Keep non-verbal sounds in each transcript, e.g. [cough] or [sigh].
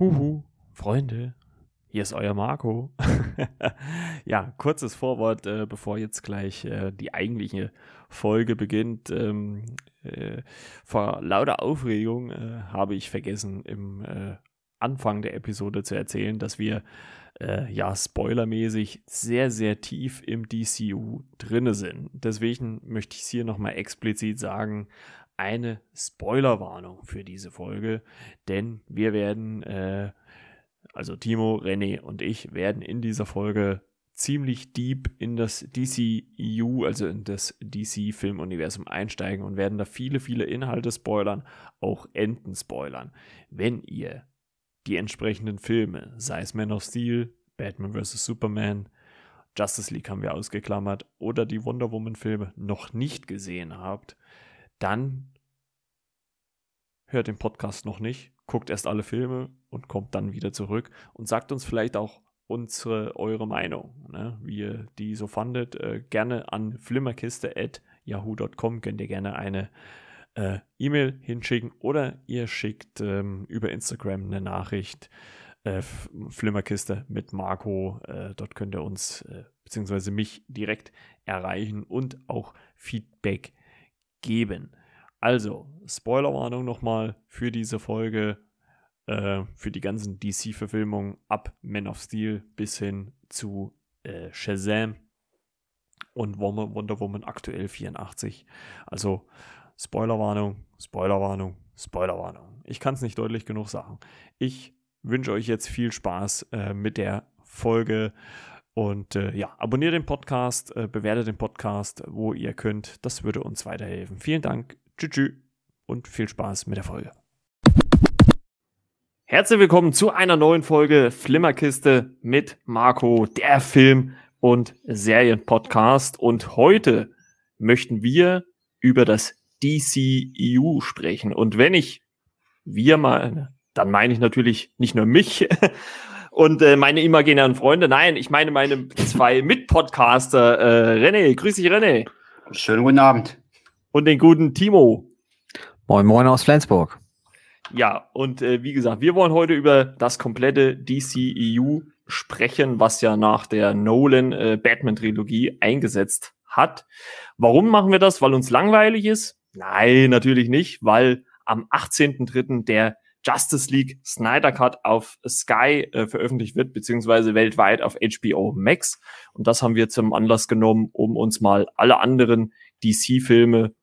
Huhu, Freunde, hier ist euer Marco. [laughs] ja, kurzes Vorwort, äh, bevor jetzt gleich äh, die eigentliche Folge beginnt. Ähm, äh, vor lauter Aufregung äh, habe ich vergessen, im äh, Anfang der Episode zu erzählen, dass wir äh, ja spoilermäßig sehr, sehr tief im DCU drinne sind. Deswegen möchte ich es hier nochmal explizit sagen, eine Spoilerwarnung für diese Folge, denn wir werden, äh, also Timo, René und ich werden in dieser Folge ziemlich deep in das DCU, also in das DC-Filmuniversum einsteigen und werden da viele, viele Inhalte spoilern, auch Enden spoilern. Wenn ihr die entsprechenden Filme, sei es Man of Steel, Batman vs. Superman, Justice League haben wir ausgeklammert, oder die Wonder Woman-Filme noch nicht gesehen habt, dann hört den Podcast noch nicht, guckt erst alle Filme und kommt dann wieder zurück und sagt uns vielleicht auch unsere, eure Meinung, ne? wie ihr die so fandet. Äh, gerne an flimmerkiste.yahoo.com könnt ihr gerne eine äh, E-Mail hinschicken oder ihr schickt ähm, über Instagram eine Nachricht. Äh, Flimmerkiste mit Marco. Äh, dort könnt ihr uns äh, bzw. mich direkt erreichen und auch Feedback geben. Also, Spoilerwarnung nochmal für diese Folge, äh, für die ganzen DC-Verfilmungen ab Man of Steel bis hin zu äh, Shazam und Wonder Woman aktuell 84. Also, Spoilerwarnung, Spoilerwarnung, Spoilerwarnung. Ich kann es nicht deutlich genug sagen. Ich wünsche euch jetzt viel Spaß äh, mit der Folge. Und äh, ja, abonniert den Podcast, äh, bewertet den Podcast, wo ihr könnt. Das würde uns weiterhelfen. Vielen Dank. Tschüss und viel Spaß mit der Folge. Herzlich willkommen zu einer neuen Folge Flimmerkiste mit Marco, der Film- und Serienpodcast. Und heute möchten wir über das DCEU sprechen. Und wenn ich wir mal, dann meine ich natürlich nicht nur mich [laughs] und äh, meine imaginären Freunde. Nein, ich meine meine zwei Mitpodcaster. Äh, René, grüß dich, René. Schönen guten Abend und den guten Timo. Moin Moin aus Flensburg. Ja, und äh, wie gesagt, wir wollen heute über das komplette DCEU sprechen, was ja nach der Nolan äh, Batman Trilogie eingesetzt hat. Warum machen wir das? Weil uns langweilig ist? Nein, natürlich nicht, weil am 18.03. der Justice League Snyder Cut auf Sky äh, veröffentlicht wird, beziehungsweise weltweit auf HBO Max. Und das haben wir zum Anlass genommen, um uns mal alle anderen DC-Filme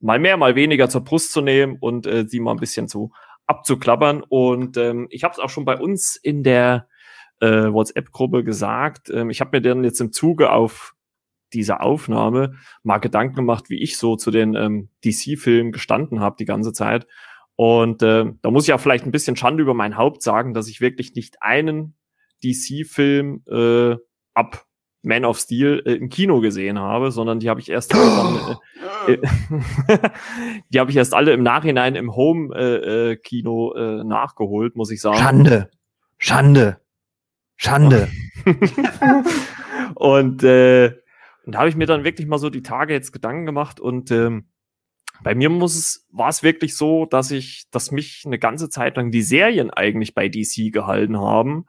mal mehr, mal weniger zur Brust zu nehmen und äh, sie mal ein bisschen zu abzuklappern. Und ähm, ich habe es auch schon bei uns in der äh, WhatsApp-Gruppe gesagt. Ähm, ich habe mir dann jetzt im Zuge auf dieser Aufnahme mal Gedanken gemacht, wie ich so zu den ähm, DC-Filmen gestanden habe die ganze Zeit. Und äh, da muss ich ja vielleicht ein bisschen Schande über mein Haupt sagen, dass ich wirklich nicht einen DC-Film äh, ab man of Steel äh, im Kino gesehen habe, sondern die habe ich erst [gasps] dann, äh, äh, [laughs] die habe ich erst alle im Nachhinein im Home-Kino äh, äh, äh, nachgeholt, muss ich sagen. Schande, Schande, Schande. [laughs] und äh, und da habe ich mir dann wirklich mal so die Tage jetzt Gedanken gemacht und ähm, bei mir muss es, war es wirklich so, dass ich, dass mich eine ganze Zeit lang die Serien eigentlich bei DC gehalten haben.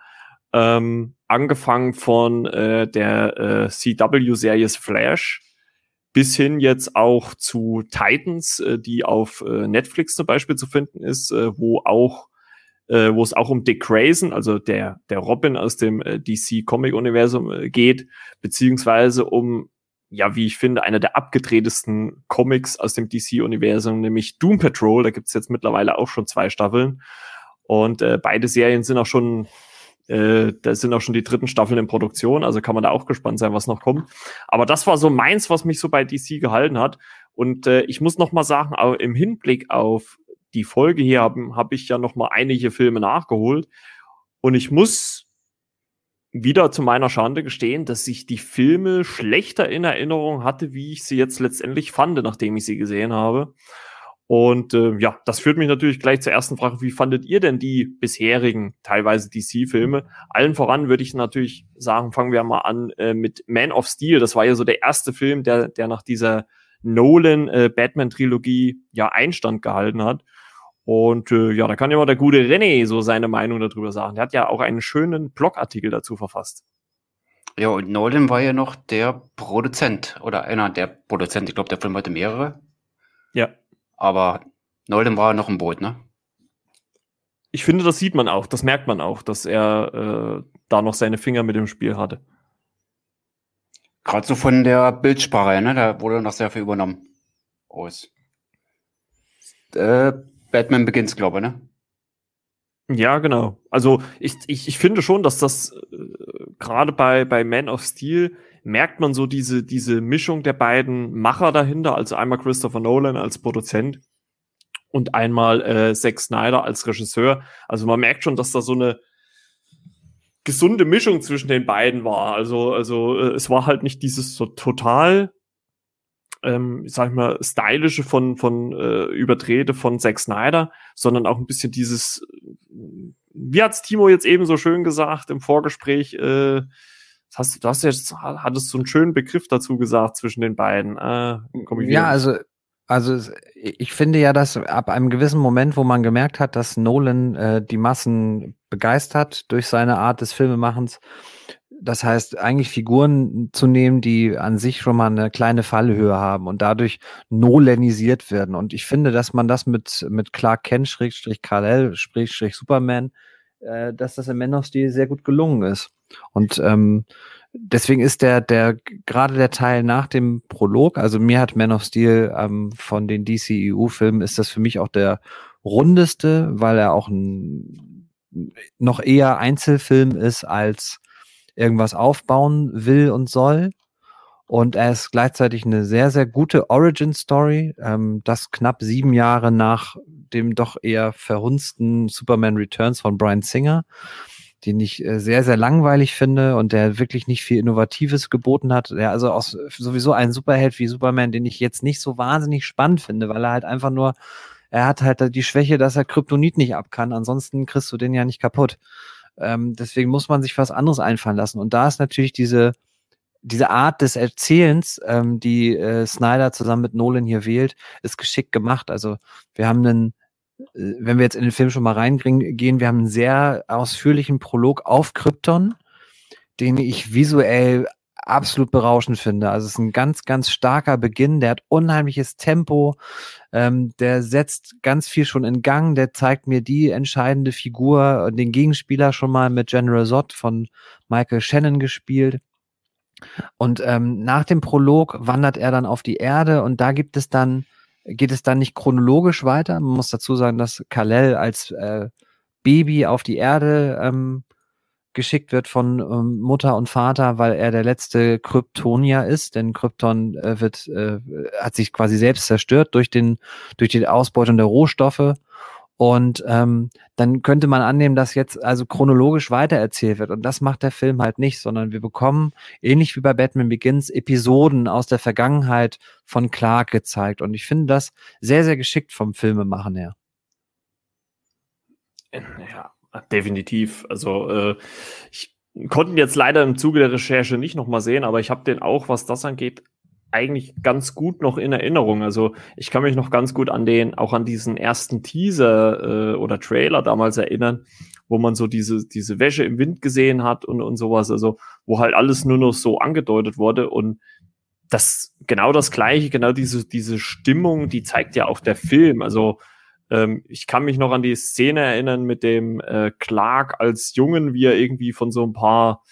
Ähm, angefangen von äh, der äh, CW-Serie Flash bis hin jetzt auch zu Titans, äh, die auf äh, Netflix zum Beispiel zu finden ist, äh, wo auch äh, wo es auch um Dick Grayson, also der der Robin aus dem äh, DC Comic Universum äh, geht, beziehungsweise um ja, wie ich finde, einer der abgedrehtesten Comics aus dem DC-Universum, nämlich Doom Patrol. Da gibt's jetzt mittlerweile auch schon zwei Staffeln. Und äh, beide Serien sind auch schon äh, da sind auch schon die dritten Staffeln in Produktion, also kann man da auch gespannt sein, was noch kommt. Aber das war so meins, was mich so bei DC gehalten hat. Und äh, ich muss noch mal sagen, auch im Hinblick auf die Folge hier habe hab ich ja noch mal einige Filme nachgeholt. Und ich muss wieder zu meiner Schande gestehen, dass ich die Filme schlechter in Erinnerung hatte, wie ich sie jetzt letztendlich fand, nachdem ich sie gesehen habe. Und äh, ja, das führt mich natürlich gleich zur ersten Frage. Wie fandet ihr denn die bisherigen, teilweise DC-Filme? Allen voran würde ich natürlich sagen, fangen wir mal an äh, mit Man of Steel. Das war ja so der erste Film, der, der nach dieser Nolan-Batman-Trilogie äh, ja Einstand gehalten hat. Und äh, ja, da kann ja mal der gute René so seine Meinung darüber sagen. Der hat ja auch einen schönen Blogartikel dazu verfasst. Ja, und Nolan war ja noch der Produzent oder einer der Produzenten. Ich glaube, der Film hatte mehrere. Ja. Aber Nolan war noch im Boot, ne? Ich finde, das sieht man auch, das merkt man auch, dass er äh, da noch seine Finger mit dem Spiel hatte. Gerade so von der Bildsprache, ne? Da wurde noch sehr viel übernommen. Aus. Äh, Batman Begins, glaube ich, ne? Ja, genau. Also ich, ich, ich finde schon, dass das äh, gerade bei, bei Man of Steel merkt man so diese, diese Mischung der beiden Macher dahinter, also einmal Christopher Nolan als Produzent und einmal äh, Zack Snyder als Regisseur. Also man merkt schon, dass da so eine gesunde Mischung zwischen den beiden war. Also, also äh, es war halt nicht dieses so total, ähm, sag ich mal, stylische von, von äh, Übertrete von Zack Snyder, sondern auch ein bisschen dieses, wie hat's Timo jetzt eben so schön gesagt im Vorgespräch, äh, hast, du hast jetzt, hattest so einen schönen Begriff dazu gesagt zwischen den beiden. Äh, ja, also also ich finde ja, dass ab einem gewissen Moment, wo man gemerkt hat, dass Nolan äh, die Massen begeistert durch seine Art des Filmemachens, das heißt eigentlich Figuren zu nehmen, die an sich schon mal eine kleine Fallhöhe haben und dadurch nolanisiert werden. Und ich finde, dass man das mit, mit Clark Kent, Schrägstrich Kal-El, Schrägstrich Superman, äh, dass das im Steel sehr gut gelungen ist. Und ähm, deswegen ist der, der, gerade der Teil nach dem Prolog, also mir hat Man of Steel ähm, von den DCEU-Filmen ist das für mich auch der rundeste, weil er auch ein noch eher Einzelfilm ist, als irgendwas aufbauen will und soll. Und er ist gleichzeitig eine sehr, sehr gute Origin-Story, ähm, das knapp sieben Jahre nach dem doch eher verhunzten Superman Returns von Brian Singer den ich äh, sehr, sehr langweilig finde und der wirklich nicht viel Innovatives geboten hat. Der also auch sowieso ein Superheld wie Superman, den ich jetzt nicht so wahnsinnig spannend finde, weil er halt einfach nur, er hat halt die Schwäche, dass er Kryptonit nicht ab kann. Ansonsten kriegst du den ja nicht kaputt. Ähm, deswegen muss man sich was anderes einfallen lassen. Und da ist natürlich diese, diese Art des Erzählens, ähm, die äh, Snyder zusammen mit Nolan hier wählt, ist geschickt gemacht. Also wir haben einen äh, wenn wir jetzt in den Film schon mal reingehen, wir haben einen sehr ausführlichen Prolog auf Krypton, den ich visuell absolut berauschend finde. Also es ist ein ganz, ganz starker Beginn, der hat unheimliches Tempo, ähm, der setzt ganz viel schon in Gang, der zeigt mir die entscheidende Figur, den Gegenspieler schon mal mit General Zod von Michael Shannon gespielt. Und ähm, nach dem Prolog wandert er dann auf die Erde und da gibt es dann geht es dann nicht chronologisch weiter. Man muss dazu sagen, dass Kalel als äh, Baby auf die Erde ähm, geschickt wird von ähm, Mutter und Vater, weil er der letzte Kryptonier ist, denn Krypton äh, wird, äh, hat sich quasi selbst zerstört durch den, durch die Ausbeutung der Rohstoffe und ähm, dann könnte man annehmen, dass jetzt also chronologisch weitererzählt wird. Und das macht der Film halt nicht, sondern wir bekommen, ähnlich wie bei Batman Begins, Episoden aus der Vergangenheit von Clark gezeigt. Und ich finde das sehr, sehr geschickt vom Filmemachen her. Ja, definitiv. Also äh, ich konnte ihn jetzt leider im Zuge der Recherche nicht nochmal sehen, aber ich habe den auch, was das angeht, eigentlich ganz gut noch in Erinnerung. Also ich kann mich noch ganz gut an den, auch an diesen ersten Teaser äh, oder Trailer damals erinnern, wo man so diese, diese Wäsche im Wind gesehen hat und, und sowas, also wo halt alles nur noch so angedeutet wurde und das genau das gleiche, genau diese, diese Stimmung, die zeigt ja auch der Film. Also ähm, ich kann mich noch an die Szene erinnern mit dem äh, Clark als Jungen, wie er irgendwie von so ein paar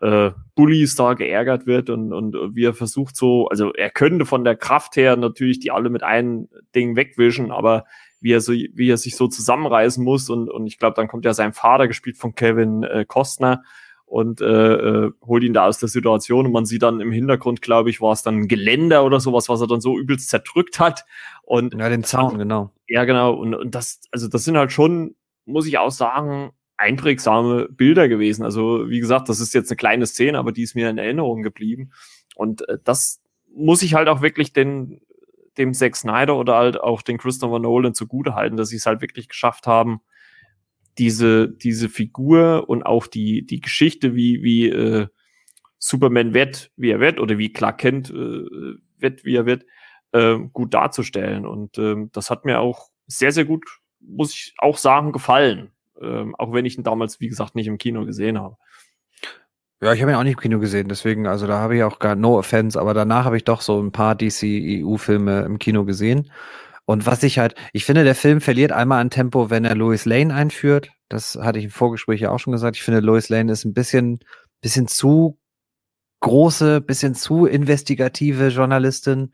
äh, Bullies da geärgert wird und, und wie er versucht so, also er könnte von der Kraft her natürlich die alle mit einem Ding wegwischen, aber wie er so, wie er sich so zusammenreißen muss und, und ich glaube, dann kommt ja sein Vater, gespielt von Kevin äh, Costner, und äh, äh, holt ihn da aus der Situation und man sieht dann im Hintergrund, glaube ich, war es dann ein Geländer oder sowas, was er dann so übelst zerdrückt hat. Und ja, den Zaun, genau. Ja, genau. Und, und das, also das sind halt schon, muss ich auch sagen, einprägsame Bilder gewesen. Also wie gesagt, das ist jetzt eine kleine Szene, aber die ist mir in Erinnerung geblieben. Und äh, das muss ich halt auch wirklich den, dem Zack Snyder oder halt auch den Christopher Nolan zugute halten, dass sie es halt wirklich geschafft haben, diese, diese Figur und auch die, die Geschichte, wie, wie äh, Superman wird, wie er wird, oder wie Clark Kent äh, wird, wie er wird, äh, gut darzustellen. Und äh, das hat mir auch sehr, sehr gut muss ich auch sagen, gefallen. Ähm, auch wenn ich ihn damals, wie gesagt, nicht im Kino gesehen habe. Ja, ich habe ihn auch nicht im Kino gesehen, deswegen, also da habe ich auch gar no offense, aber danach habe ich doch so ein paar DC-EU-Filme im Kino gesehen. Und was ich halt, ich finde, der Film verliert einmal an Tempo, wenn er Lois Lane einführt. Das hatte ich im Vorgespräch ja auch schon gesagt. Ich finde, Lois Lane ist ein bisschen, bisschen zu große, bisschen zu investigative Journalistin,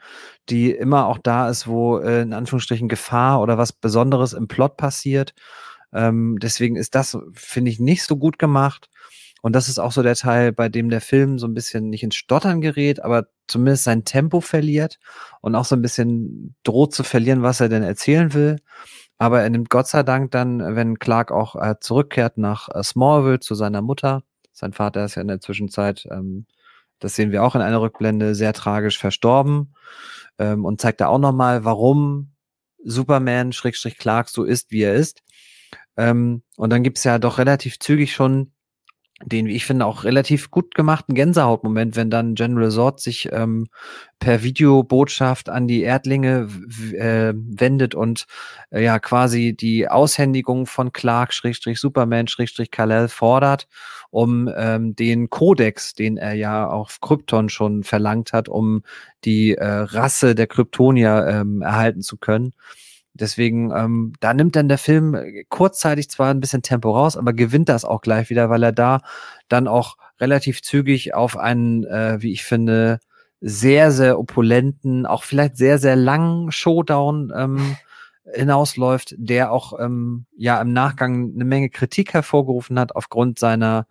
die immer auch da ist, wo äh, in Anführungsstrichen Gefahr oder was Besonderes im Plot passiert. Ähm, deswegen ist das, finde ich, nicht so gut gemacht. Und das ist auch so der Teil, bei dem der Film so ein bisschen nicht ins Stottern gerät, aber zumindest sein Tempo verliert und auch so ein bisschen droht zu verlieren, was er denn erzählen will. Aber er nimmt Gott sei Dank dann, wenn Clark auch äh, zurückkehrt nach äh, Smallville zu seiner Mutter. Sein Vater ist ja in der Zwischenzeit ähm, das sehen wir auch in einer Rückblende, sehr tragisch verstorben ähm, und zeigt da auch nochmal, warum Superman, Schrägstrich Clark, so ist, wie er ist. Ähm, und dann gibt's ja doch relativ zügig schon den, wie ich finde, auch relativ gut gemachten Gänsehautmoment, wenn dann General Zod sich ähm, per Videobotschaft an die Erdlinge äh, wendet und äh, ja quasi die Aushändigung von Clark, Schrägstrich Superman, Schrägstrich Kal-El fordert, um ähm, den Kodex, den er ja auf Krypton schon verlangt hat, um die äh, Rasse der Kryptonier ähm, erhalten zu können. Deswegen, ähm, da nimmt dann der Film äh, kurzzeitig zwar ein bisschen Tempo raus, aber gewinnt das auch gleich wieder, weil er da dann auch relativ zügig auf einen, äh, wie ich finde, sehr, sehr opulenten, auch vielleicht sehr, sehr langen Showdown ähm, hinausläuft, der auch ähm, ja im Nachgang eine Menge Kritik hervorgerufen hat aufgrund seiner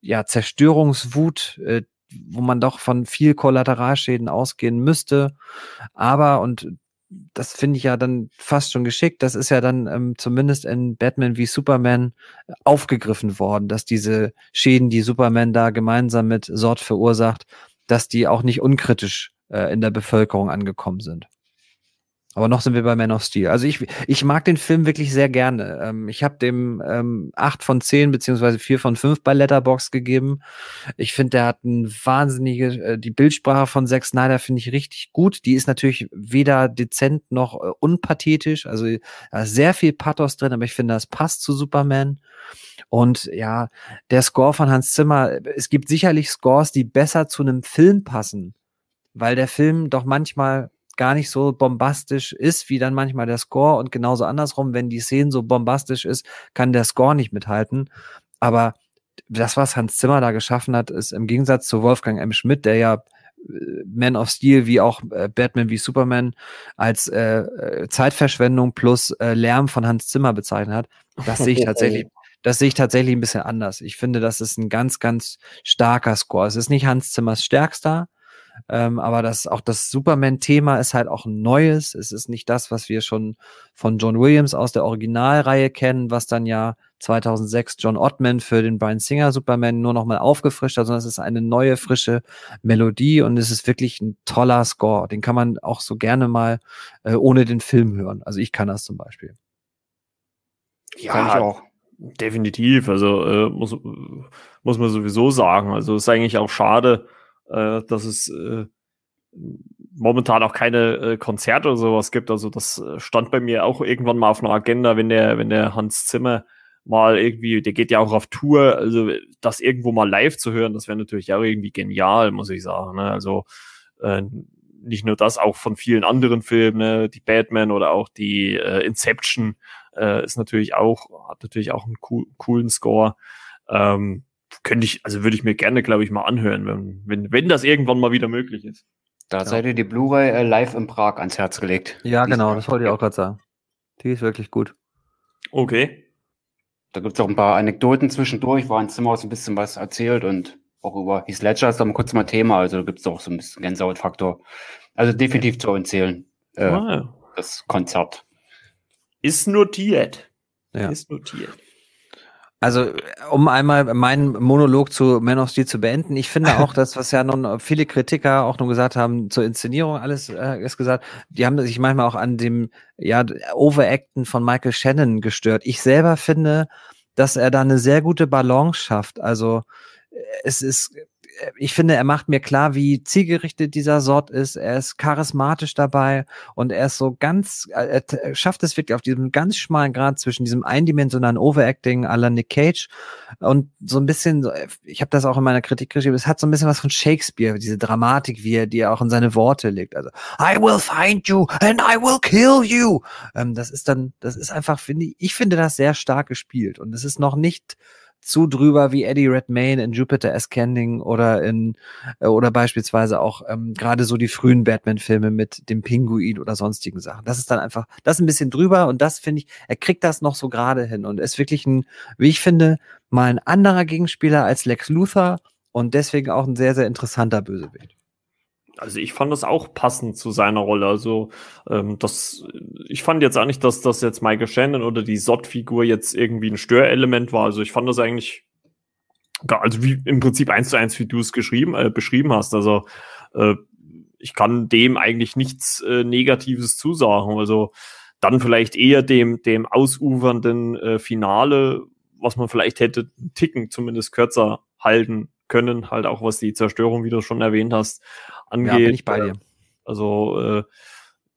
ja Zerstörungswut, äh, wo man doch von viel Kollateralschäden ausgehen müsste. Aber, und das finde ich ja dann fast schon geschickt. Das ist ja dann ähm, zumindest in Batman wie Superman äh, aufgegriffen worden, dass diese Schäden, die Superman da gemeinsam mit Sort verursacht, dass die auch nicht unkritisch äh, in der Bevölkerung angekommen sind. Aber noch sind wir bei Man of Steel. Also ich, ich mag den Film wirklich sehr gerne. Ähm, ich habe dem ähm, 8 von 10 beziehungsweise 4 von 5 bei Letterbox gegeben. Ich finde, der hat ein wahnsinnige, äh, die Bildsprache von Zack Snyder finde ich richtig gut. Die ist natürlich weder dezent noch äh, unpathetisch. Also da ist sehr viel Pathos drin, aber ich finde, das passt zu Superman. Und ja, der Score von Hans Zimmer, es gibt sicherlich Scores, die besser zu einem Film passen, weil der Film doch manchmal gar nicht so bombastisch ist, wie dann manchmal der Score und genauso andersrum, wenn die Szene so bombastisch ist, kann der Score nicht mithalten. Aber das, was Hans Zimmer da geschaffen hat, ist im Gegensatz zu Wolfgang M. Schmidt, der ja äh, Man of Steel wie auch äh, Batman wie Superman als äh, äh, Zeitverschwendung plus äh, Lärm von Hans Zimmer bezeichnet hat. Das sehe ich [laughs] tatsächlich. Das sehe ich tatsächlich ein bisschen anders. Ich finde, das ist ein ganz, ganz starker Score. Es ist nicht Hans Zimmers stärkster, ähm, aber das, auch das Superman-Thema ist halt auch ein neues. Es ist nicht das, was wir schon von John Williams aus der Originalreihe kennen, was dann ja 2006 John Ottman für den Brian Singer Superman nur nochmal aufgefrischt hat, sondern es ist eine neue, frische Melodie und es ist wirklich ein toller Score. Den kann man auch so gerne mal äh, ohne den Film hören. Also ich kann das zum Beispiel. Ja, kann ich auch. Definitiv. Also äh, muss, muss man sowieso sagen. Also ist eigentlich auch schade, äh, dass es äh, momentan auch keine äh, Konzerte oder sowas gibt. Also das äh, stand bei mir auch irgendwann mal auf einer Agenda, wenn der, wenn der Hans Zimmer mal irgendwie, der geht ja auch auf Tour, also das irgendwo mal live zu hören, das wäre natürlich auch irgendwie genial, muss ich sagen. Ne? Also äh, nicht nur das, auch von vielen anderen Filmen, ne? die Batman oder auch die äh, Inception äh, ist natürlich auch, hat natürlich auch einen cool, coolen Score. Ähm, könnte ich, also würde ich mir gerne, glaube ich, mal anhören, wenn, wenn, wenn das irgendwann mal wieder möglich ist. Da ja. seid ihr die Blu-ray äh, live in Prag ans Herz gelegt. Ja, die genau, das wollte ich auch gerade sagen. Die ist wirklich gut. Okay. Da gibt es auch ein paar Anekdoten zwischendurch, wo Hans Zimmer so ein bisschen was erzählt und auch über Heath Ledger ist da mal kurz mal Thema, also da gibt es auch so ein bisschen Gänsehautfaktor. Also definitiv zu erzählen, äh, ah, ja. das Konzert. Ist notiert. Ja. Ist notiert. Also, um einmal meinen Monolog zu Man of Steel zu beenden, ich finde auch [laughs] das, was ja nun viele Kritiker auch nur gesagt haben zur Inszenierung, alles äh, ist gesagt, die haben sich manchmal auch an dem ja, Overacten von Michael Shannon gestört. Ich selber finde, dass er da eine sehr gute Balance schafft. Also, es ist ich finde, er macht mir klar, wie zielgerichtet dieser Sort ist. Er ist charismatisch dabei und er ist so ganz, er schafft es wirklich auf diesem ganz schmalen Grad zwischen diesem eindimensionalen Overacting à Nick Cage und so ein bisschen, ich habe das auch in meiner Kritik geschrieben, es hat so ein bisschen was von Shakespeare, diese Dramatik, wie er, die er auch in seine Worte legt. Also, I will find you and I will kill you. Ähm, das ist dann, das ist einfach, finde ich, ich finde das sehr stark gespielt und es ist noch nicht zu drüber wie Eddie Redmayne in Jupiter Ascending oder in äh, oder beispielsweise auch ähm, gerade so die frühen Batman-Filme mit dem Pinguin oder sonstigen Sachen. Das ist dann einfach, das ist ein bisschen drüber und das finde ich, er kriegt das noch so gerade hin und ist wirklich ein, wie ich finde, mal ein anderer Gegenspieler als Lex Luthor und deswegen auch ein sehr, sehr interessanter Bösewicht. Also ich fand das auch passend zu seiner Rolle. Also ähm, das, ich fand jetzt auch nicht, dass das jetzt Michael Shannon oder die Sott-Figur jetzt irgendwie ein Störelement war. Also ich fand das eigentlich, also wie im Prinzip eins zu eins, wie du es geschrieben, äh, beschrieben hast. Also äh, ich kann dem eigentlich nichts äh, Negatives zusagen. Also dann vielleicht eher dem, dem ausufernden äh, Finale, was man vielleicht hätte einen Ticken zumindest kürzer halten können, halt auch was die Zerstörung, wie du schon erwähnt hast, angeht. Ja, bin ich bei dir. Also äh,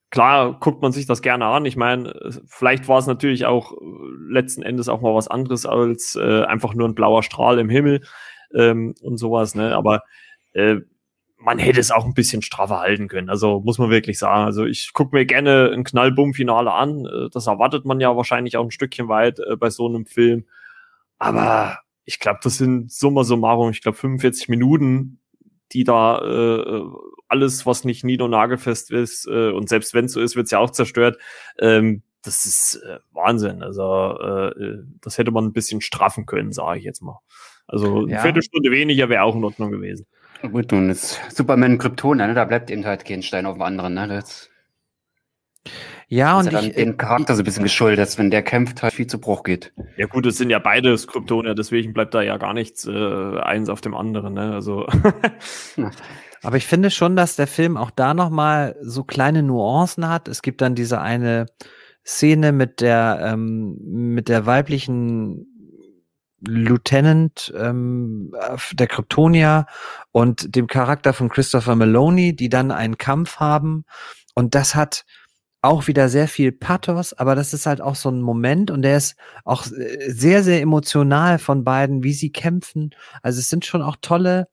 klar guckt man sich das gerne an. Ich meine, vielleicht war es natürlich auch äh, letzten Endes auch mal was anderes als äh, einfach nur ein blauer Strahl im Himmel ähm, und sowas, ne? Aber äh, man hätte es auch ein bisschen straffer halten können. Also muss man wirklich sagen. Also ich gucke mir gerne ein Knallbumm-Finale an. Äh, das erwartet man ja wahrscheinlich auch ein Stückchen weit äh, bei so einem Film. Aber ich glaube, das sind summa summarum, ich glaube 45 Minuten, die da äh, alles, was nicht nied- und nagelfest ist, äh, und selbst wenn es so ist, wird es ja auch zerstört. Ähm, das ist äh, Wahnsinn. Also äh, das hätte man ein bisschen straffen können, sage ich jetzt mal. Also ja. eine Viertelstunde weniger wäre auch in Ordnung gewesen. Gut, nun ist Superman Krypton, ne? da bleibt eben halt kein Stein auf dem anderen. Ne? Das ja, und ist ja ich, dem Charakter so ein bisschen geschuldet, wenn der kämpft, halt viel zu Bruch geht. Ja gut, es sind ja beide Kryptoner, deswegen bleibt da ja gar nichts äh, eins auf dem anderen. Ne? Also [laughs] Aber ich finde schon, dass der Film auch da noch mal so kleine Nuancen hat. Es gibt dann diese eine Szene mit der ähm, mit der weiblichen Lieutenant ähm, der Kryptonia und dem Charakter von Christopher Maloney, die dann einen Kampf haben. Und das hat auch wieder sehr viel Pathos, aber das ist halt auch so ein Moment und der ist auch äh, sehr, sehr emotional von beiden, wie sie kämpfen. Also es sind schon auch tolle,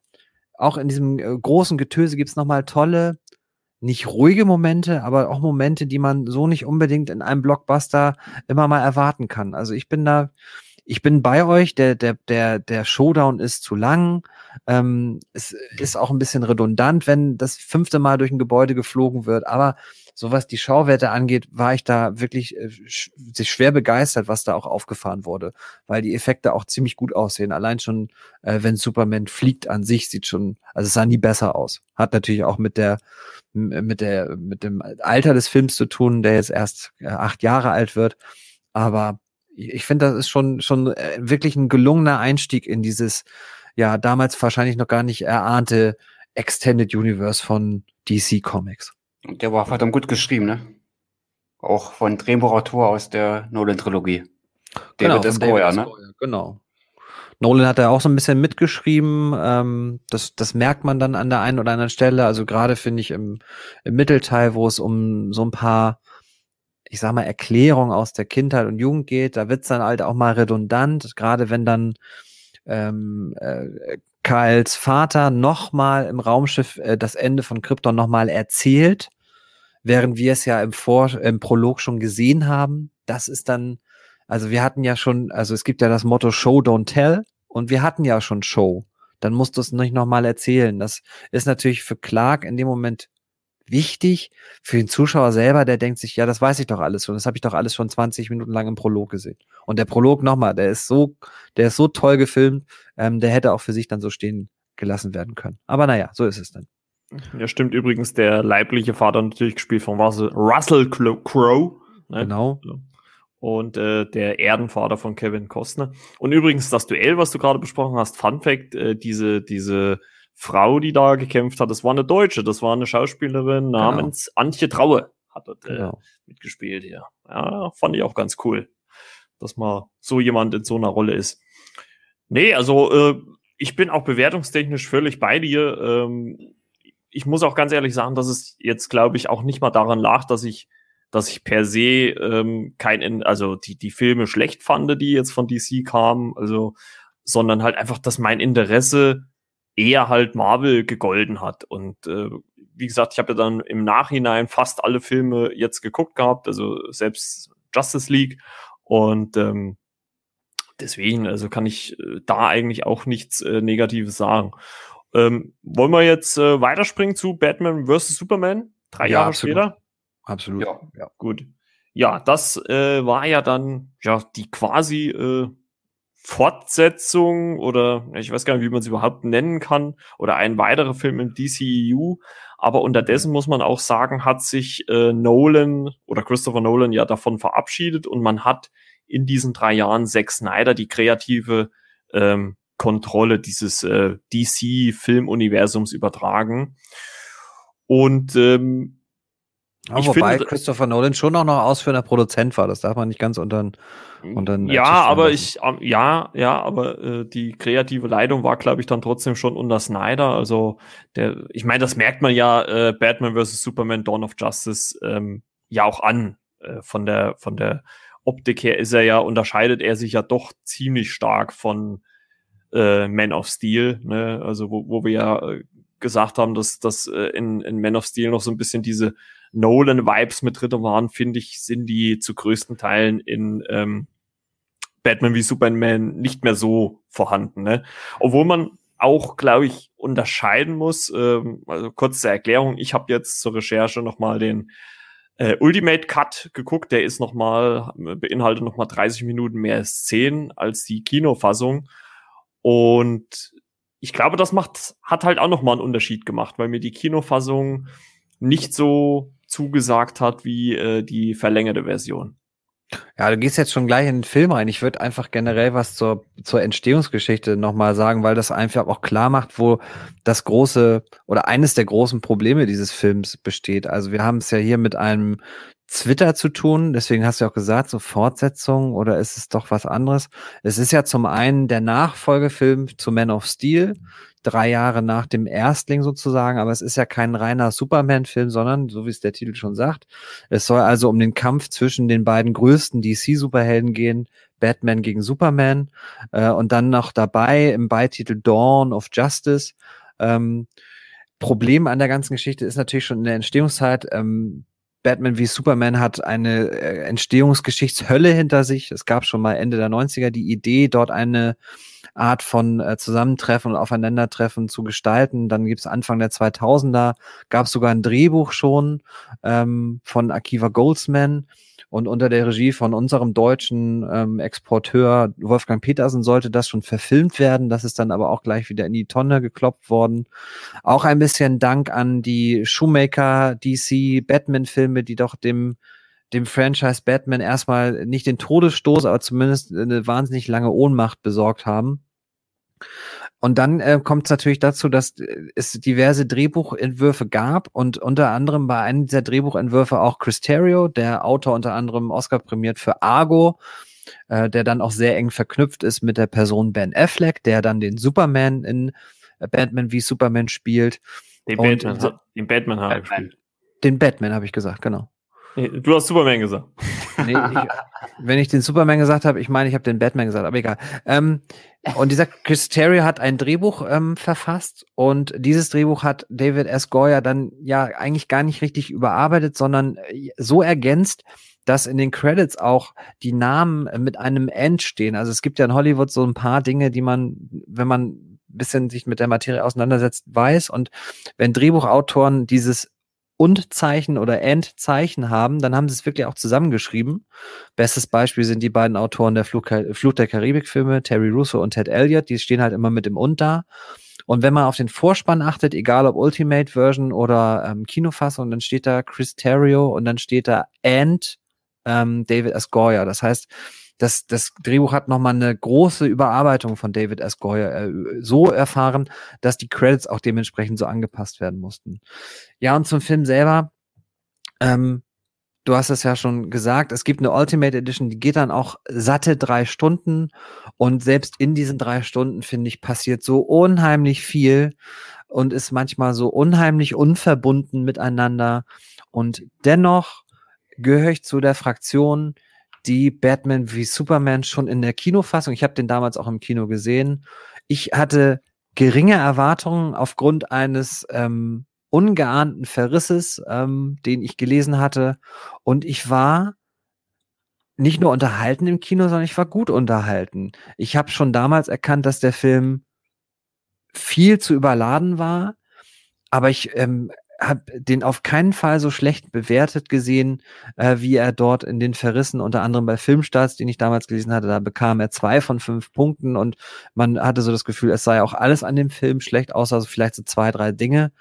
auch in diesem äh, großen Getöse gibt's nochmal tolle, nicht ruhige Momente, aber auch Momente, die man so nicht unbedingt in einem Blockbuster immer mal erwarten kann. Also ich bin da, ich bin bei euch, der, der, der, der Showdown ist zu lang. Ähm, es ist auch ein bisschen redundant, wenn das fünfte Mal durch ein Gebäude geflogen wird, aber so was die Schauwerte angeht, war ich da wirklich äh, sch schwer begeistert, was da auch aufgefahren wurde, weil die Effekte auch ziemlich gut aussehen. Allein schon, äh, wenn Superman fliegt an sich, sieht schon, also es sah nie besser aus. Hat natürlich auch mit der mit der mit dem Alter des Films zu tun, der jetzt erst äh, acht Jahre alt wird, aber ich finde, das ist schon schon äh, wirklich ein gelungener Einstieg in dieses ja damals wahrscheinlich noch gar nicht erahnte Extended Universe von DC Comics. Und der war verdammt gut geschrieben, ne? Auch von Drehbuchautor aus der Nolan-Trilogie. Genau, David Escoya, ne? Genau. Nolan hat da auch so ein bisschen mitgeschrieben. Ähm, das, das merkt man dann an der einen oder anderen Stelle. Also gerade finde ich im, im Mittelteil, wo es um so ein paar, ich sag mal, Erklärungen aus der Kindheit und Jugend geht, da wird's dann halt auch mal redundant. Gerade wenn dann ähm, äh, Kyles Vater nochmal im Raumschiff äh, das Ende von Krypton nochmal erzählt, während wir es ja im, Vor im Prolog schon gesehen haben. Das ist dann, also wir hatten ja schon, also es gibt ja das Motto Show, don't tell und wir hatten ja schon Show. Dann musst du es nicht nochmal erzählen. Das ist natürlich für Clark in dem Moment wichtig. Für den Zuschauer selber, der denkt sich, ja, das weiß ich doch alles schon. Das habe ich doch alles schon 20 Minuten lang im Prolog gesehen. Und der Prolog nochmal, der ist so, der ist so toll gefilmt, ähm, der hätte auch für sich dann so stehen gelassen werden können. Aber naja, so ist es dann. Ja, stimmt übrigens, der leibliche Vater natürlich gespielt von Russell Crowe. Ne? Genau. Und äh, der Erdenvater von Kevin Costner. Und übrigens das Duell, was du gerade besprochen hast, Fun Fact, äh, diese, diese Frau, die da gekämpft hat, das war eine Deutsche, das war eine Schauspielerin genau. namens genau. Antje Traue, hat dort äh, genau. mitgespielt hier. Ja, fand ich auch ganz cool, dass mal so jemand in so einer Rolle ist. Nee, also äh, ich bin auch bewertungstechnisch völlig bei dir. Ähm, ich muss auch ganz ehrlich sagen, dass es jetzt, glaube ich, auch nicht mal daran lag, dass ich, dass ich per se ähm, kein, also die, die Filme schlecht fand, die jetzt von DC kamen, also, sondern halt einfach, dass mein Interesse eher halt Marvel gegolden hat. Und äh, wie gesagt, ich habe ja dann im Nachhinein fast alle Filme jetzt geguckt gehabt, also selbst Justice League. Und ähm, deswegen, also kann ich äh, da eigentlich auch nichts äh, Negatives sagen. Ähm, wollen wir jetzt äh, weiterspringen zu Batman vs. Superman? Drei ja, Jahre absolut. später? Absolut. Ja, ja. gut. Ja, das äh, war ja dann ja die quasi äh, Fortsetzung oder ich weiß gar nicht, wie man es überhaupt nennen kann, oder ein weiterer Film im DCEU. Aber unterdessen muss man auch sagen, hat sich äh, Nolan oder Christopher Nolan ja davon verabschiedet und man hat in diesen drei Jahren Zack Snyder die kreative ähm, Kontrolle dieses äh, DC-Filmuniversums übertragen. Und ähm, ja, wobei finde, Christopher Nolan schon auch noch ausführender Produzent war, das darf man nicht ganz unter unter Ja, aber ich ja, ja, aber äh, die kreative Leitung war glaube ich dann trotzdem schon unter Snyder, also der ich meine, das merkt man ja äh, Batman vs Superman Dawn of Justice ähm, ja auch an äh, von der von der Optik her ist er ja unterscheidet er sich ja doch ziemlich stark von äh, Man of Steel, ne? Also wo, wo wir ja äh, gesagt haben, dass dass äh, in, in Man of Steel noch so ein bisschen diese Nolan-Vibes mit drin waren, finde ich, sind die zu größten Teilen in ähm, Batman wie Superman nicht mehr so vorhanden. Ne? Obwohl man auch, glaube ich, unterscheiden muss. Ähm, also kurze Erklärung, ich habe jetzt zur Recherche nochmal den äh, Ultimate Cut geguckt, der ist nochmal, beinhaltet nochmal 30 Minuten mehr Szenen als die Kinofassung. Und ich glaube, das macht, hat halt auch nochmal einen Unterschied gemacht, weil mir die Kinofassung nicht so zugesagt hat wie äh, die verlängerte Version. Ja, du gehst jetzt schon gleich in den Film rein. Ich würde einfach generell was zur, zur Entstehungsgeschichte nochmal sagen, weil das einfach auch klar macht, wo das große oder eines der großen Probleme dieses Films besteht. Also wir haben es ja hier mit einem Twitter zu tun, deswegen hast du auch gesagt, so Fortsetzung oder ist es doch was anderes? Es ist ja zum einen der Nachfolgefilm zu Man of Steel, drei Jahre nach dem Erstling sozusagen, aber es ist ja kein reiner Superman-Film, sondern, so wie es der Titel schon sagt, es soll also um den Kampf zwischen den beiden größten DC-Superhelden gehen, Batman gegen Superman äh, und dann noch dabei im Beititel Dawn of Justice. Ähm, Problem an der ganzen Geschichte ist natürlich schon in der Entstehungszeit, ähm, Batman wie Superman hat eine äh, Entstehungsgeschichtshölle hinter sich. Es gab schon mal Ende der 90er die Idee, dort eine Art von äh, Zusammentreffen und Aufeinandertreffen zu gestalten. Dann gibt es Anfang der 2000er, gab es sogar ein Drehbuch schon ähm, von Akiva Goldsman und unter der Regie von unserem deutschen ähm, Exporteur Wolfgang Petersen sollte das schon verfilmt werden. Das ist dann aber auch gleich wieder in die Tonne gekloppt worden. Auch ein bisschen Dank an die Shoemaker DC Batman Filme, die doch dem dem Franchise Batman erstmal nicht den Todesstoß, aber zumindest eine wahnsinnig lange Ohnmacht besorgt haben. Und dann äh, kommt es natürlich dazu, dass äh, es diverse Drehbuchentwürfe gab und unter anderem bei einem dieser Drehbuchentwürfe auch Chris Terrio, der Autor unter anderem Oscar prämiert für Argo, äh, der dann auch sehr eng verknüpft ist mit der Person Ben Affleck, der dann den Superman in äh, Batman wie Superman spielt. Den Batman, den Batman habe ich gespielt. Den Batman habe ich gesagt, genau. Du hast Superman gesagt. [laughs] Nee, ich, wenn ich den Superman gesagt habe, ich meine, ich habe den Batman gesagt, aber egal. Ähm, und dieser Chris Terry hat ein Drehbuch ähm, verfasst und dieses Drehbuch hat David S. Goyer dann ja eigentlich gar nicht richtig überarbeitet, sondern äh, so ergänzt, dass in den Credits auch die Namen mit einem End stehen. Also es gibt ja in Hollywood so ein paar Dinge, die man, wenn man bisschen sich mit der Materie auseinandersetzt, weiß. Und wenn Drehbuchautoren dieses und-Zeichen oder End-Zeichen haben, dann haben sie es wirklich auch zusammengeschrieben. Bestes Beispiel sind die beiden Autoren der Flut der Karibik-Filme, Terry Russo und Ted Elliott, die stehen halt immer mit im Und da. Und wenn man auf den Vorspann achtet, egal ob Ultimate Version oder ähm, Kinofassung, dann steht da Chris Terrio und dann steht da And ähm, David S. Goyer. Das heißt, das, das Drehbuch hat nochmal eine große Überarbeitung von David S. Goyer äh, so erfahren, dass die Credits auch dementsprechend so angepasst werden mussten. Ja, und zum Film selber. Ähm, du hast es ja schon gesagt, es gibt eine Ultimate Edition, die geht dann auch satte drei Stunden. Und selbst in diesen drei Stunden, finde ich, passiert so unheimlich viel und ist manchmal so unheimlich unverbunden miteinander. Und dennoch gehöre ich zu der Fraktion, die Batman wie Superman schon in der Kinofassung, ich habe den damals auch im Kino gesehen, ich hatte geringe Erwartungen aufgrund eines ähm, ungeahnten Verrisses, ähm, den ich gelesen hatte. Und ich war nicht nur unterhalten im Kino, sondern ich war gut unterhalten. Ich habe schon damals erkannt, dass der Film viel zu überladen war, aber ich ähm, habe den auf keinen Fall so schlecht bewertet gesehen, äh, wie er dort in den Verrissen, unter anderem bei Filmstarts, den ich damals gelesen hatte, da bekam er zwei von fünf Punkten und man hatte so das Gefühl, es sei auch alles an dem Film schlecht, außer so vielleicht so zwei, drei Dinge.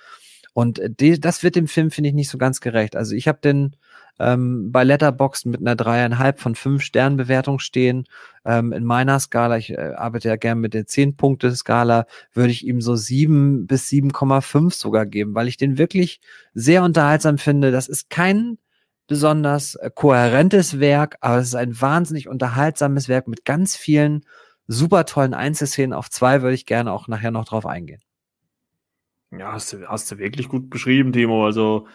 Und die, das wird dem Film, finde ich, nicht so ganz gerecht. Also ich habe den ähm, bei Letterboxd mit einer dreieinhalb von fünf Sternen Bewertung stehen. Ähm, in meiner Skala, ich äh, arbeite ja gern mit der zehn Punkte Skala, würde ich ihm so sieben bis 7,5 sogar geben, weil ich den wirklich sehr unterhaltsam finde. Das ist kein besonders äh, kohärentes Werk, aber es ist ein wahnsinnig unterhaltsames Werk mit ganz vielen super tollen Einzelszenen. Auf zwei würde ich gerne auch nachher noch drauf eingehen. Ja, hast du, hast du wirklich gut beschrieben, Timo. Also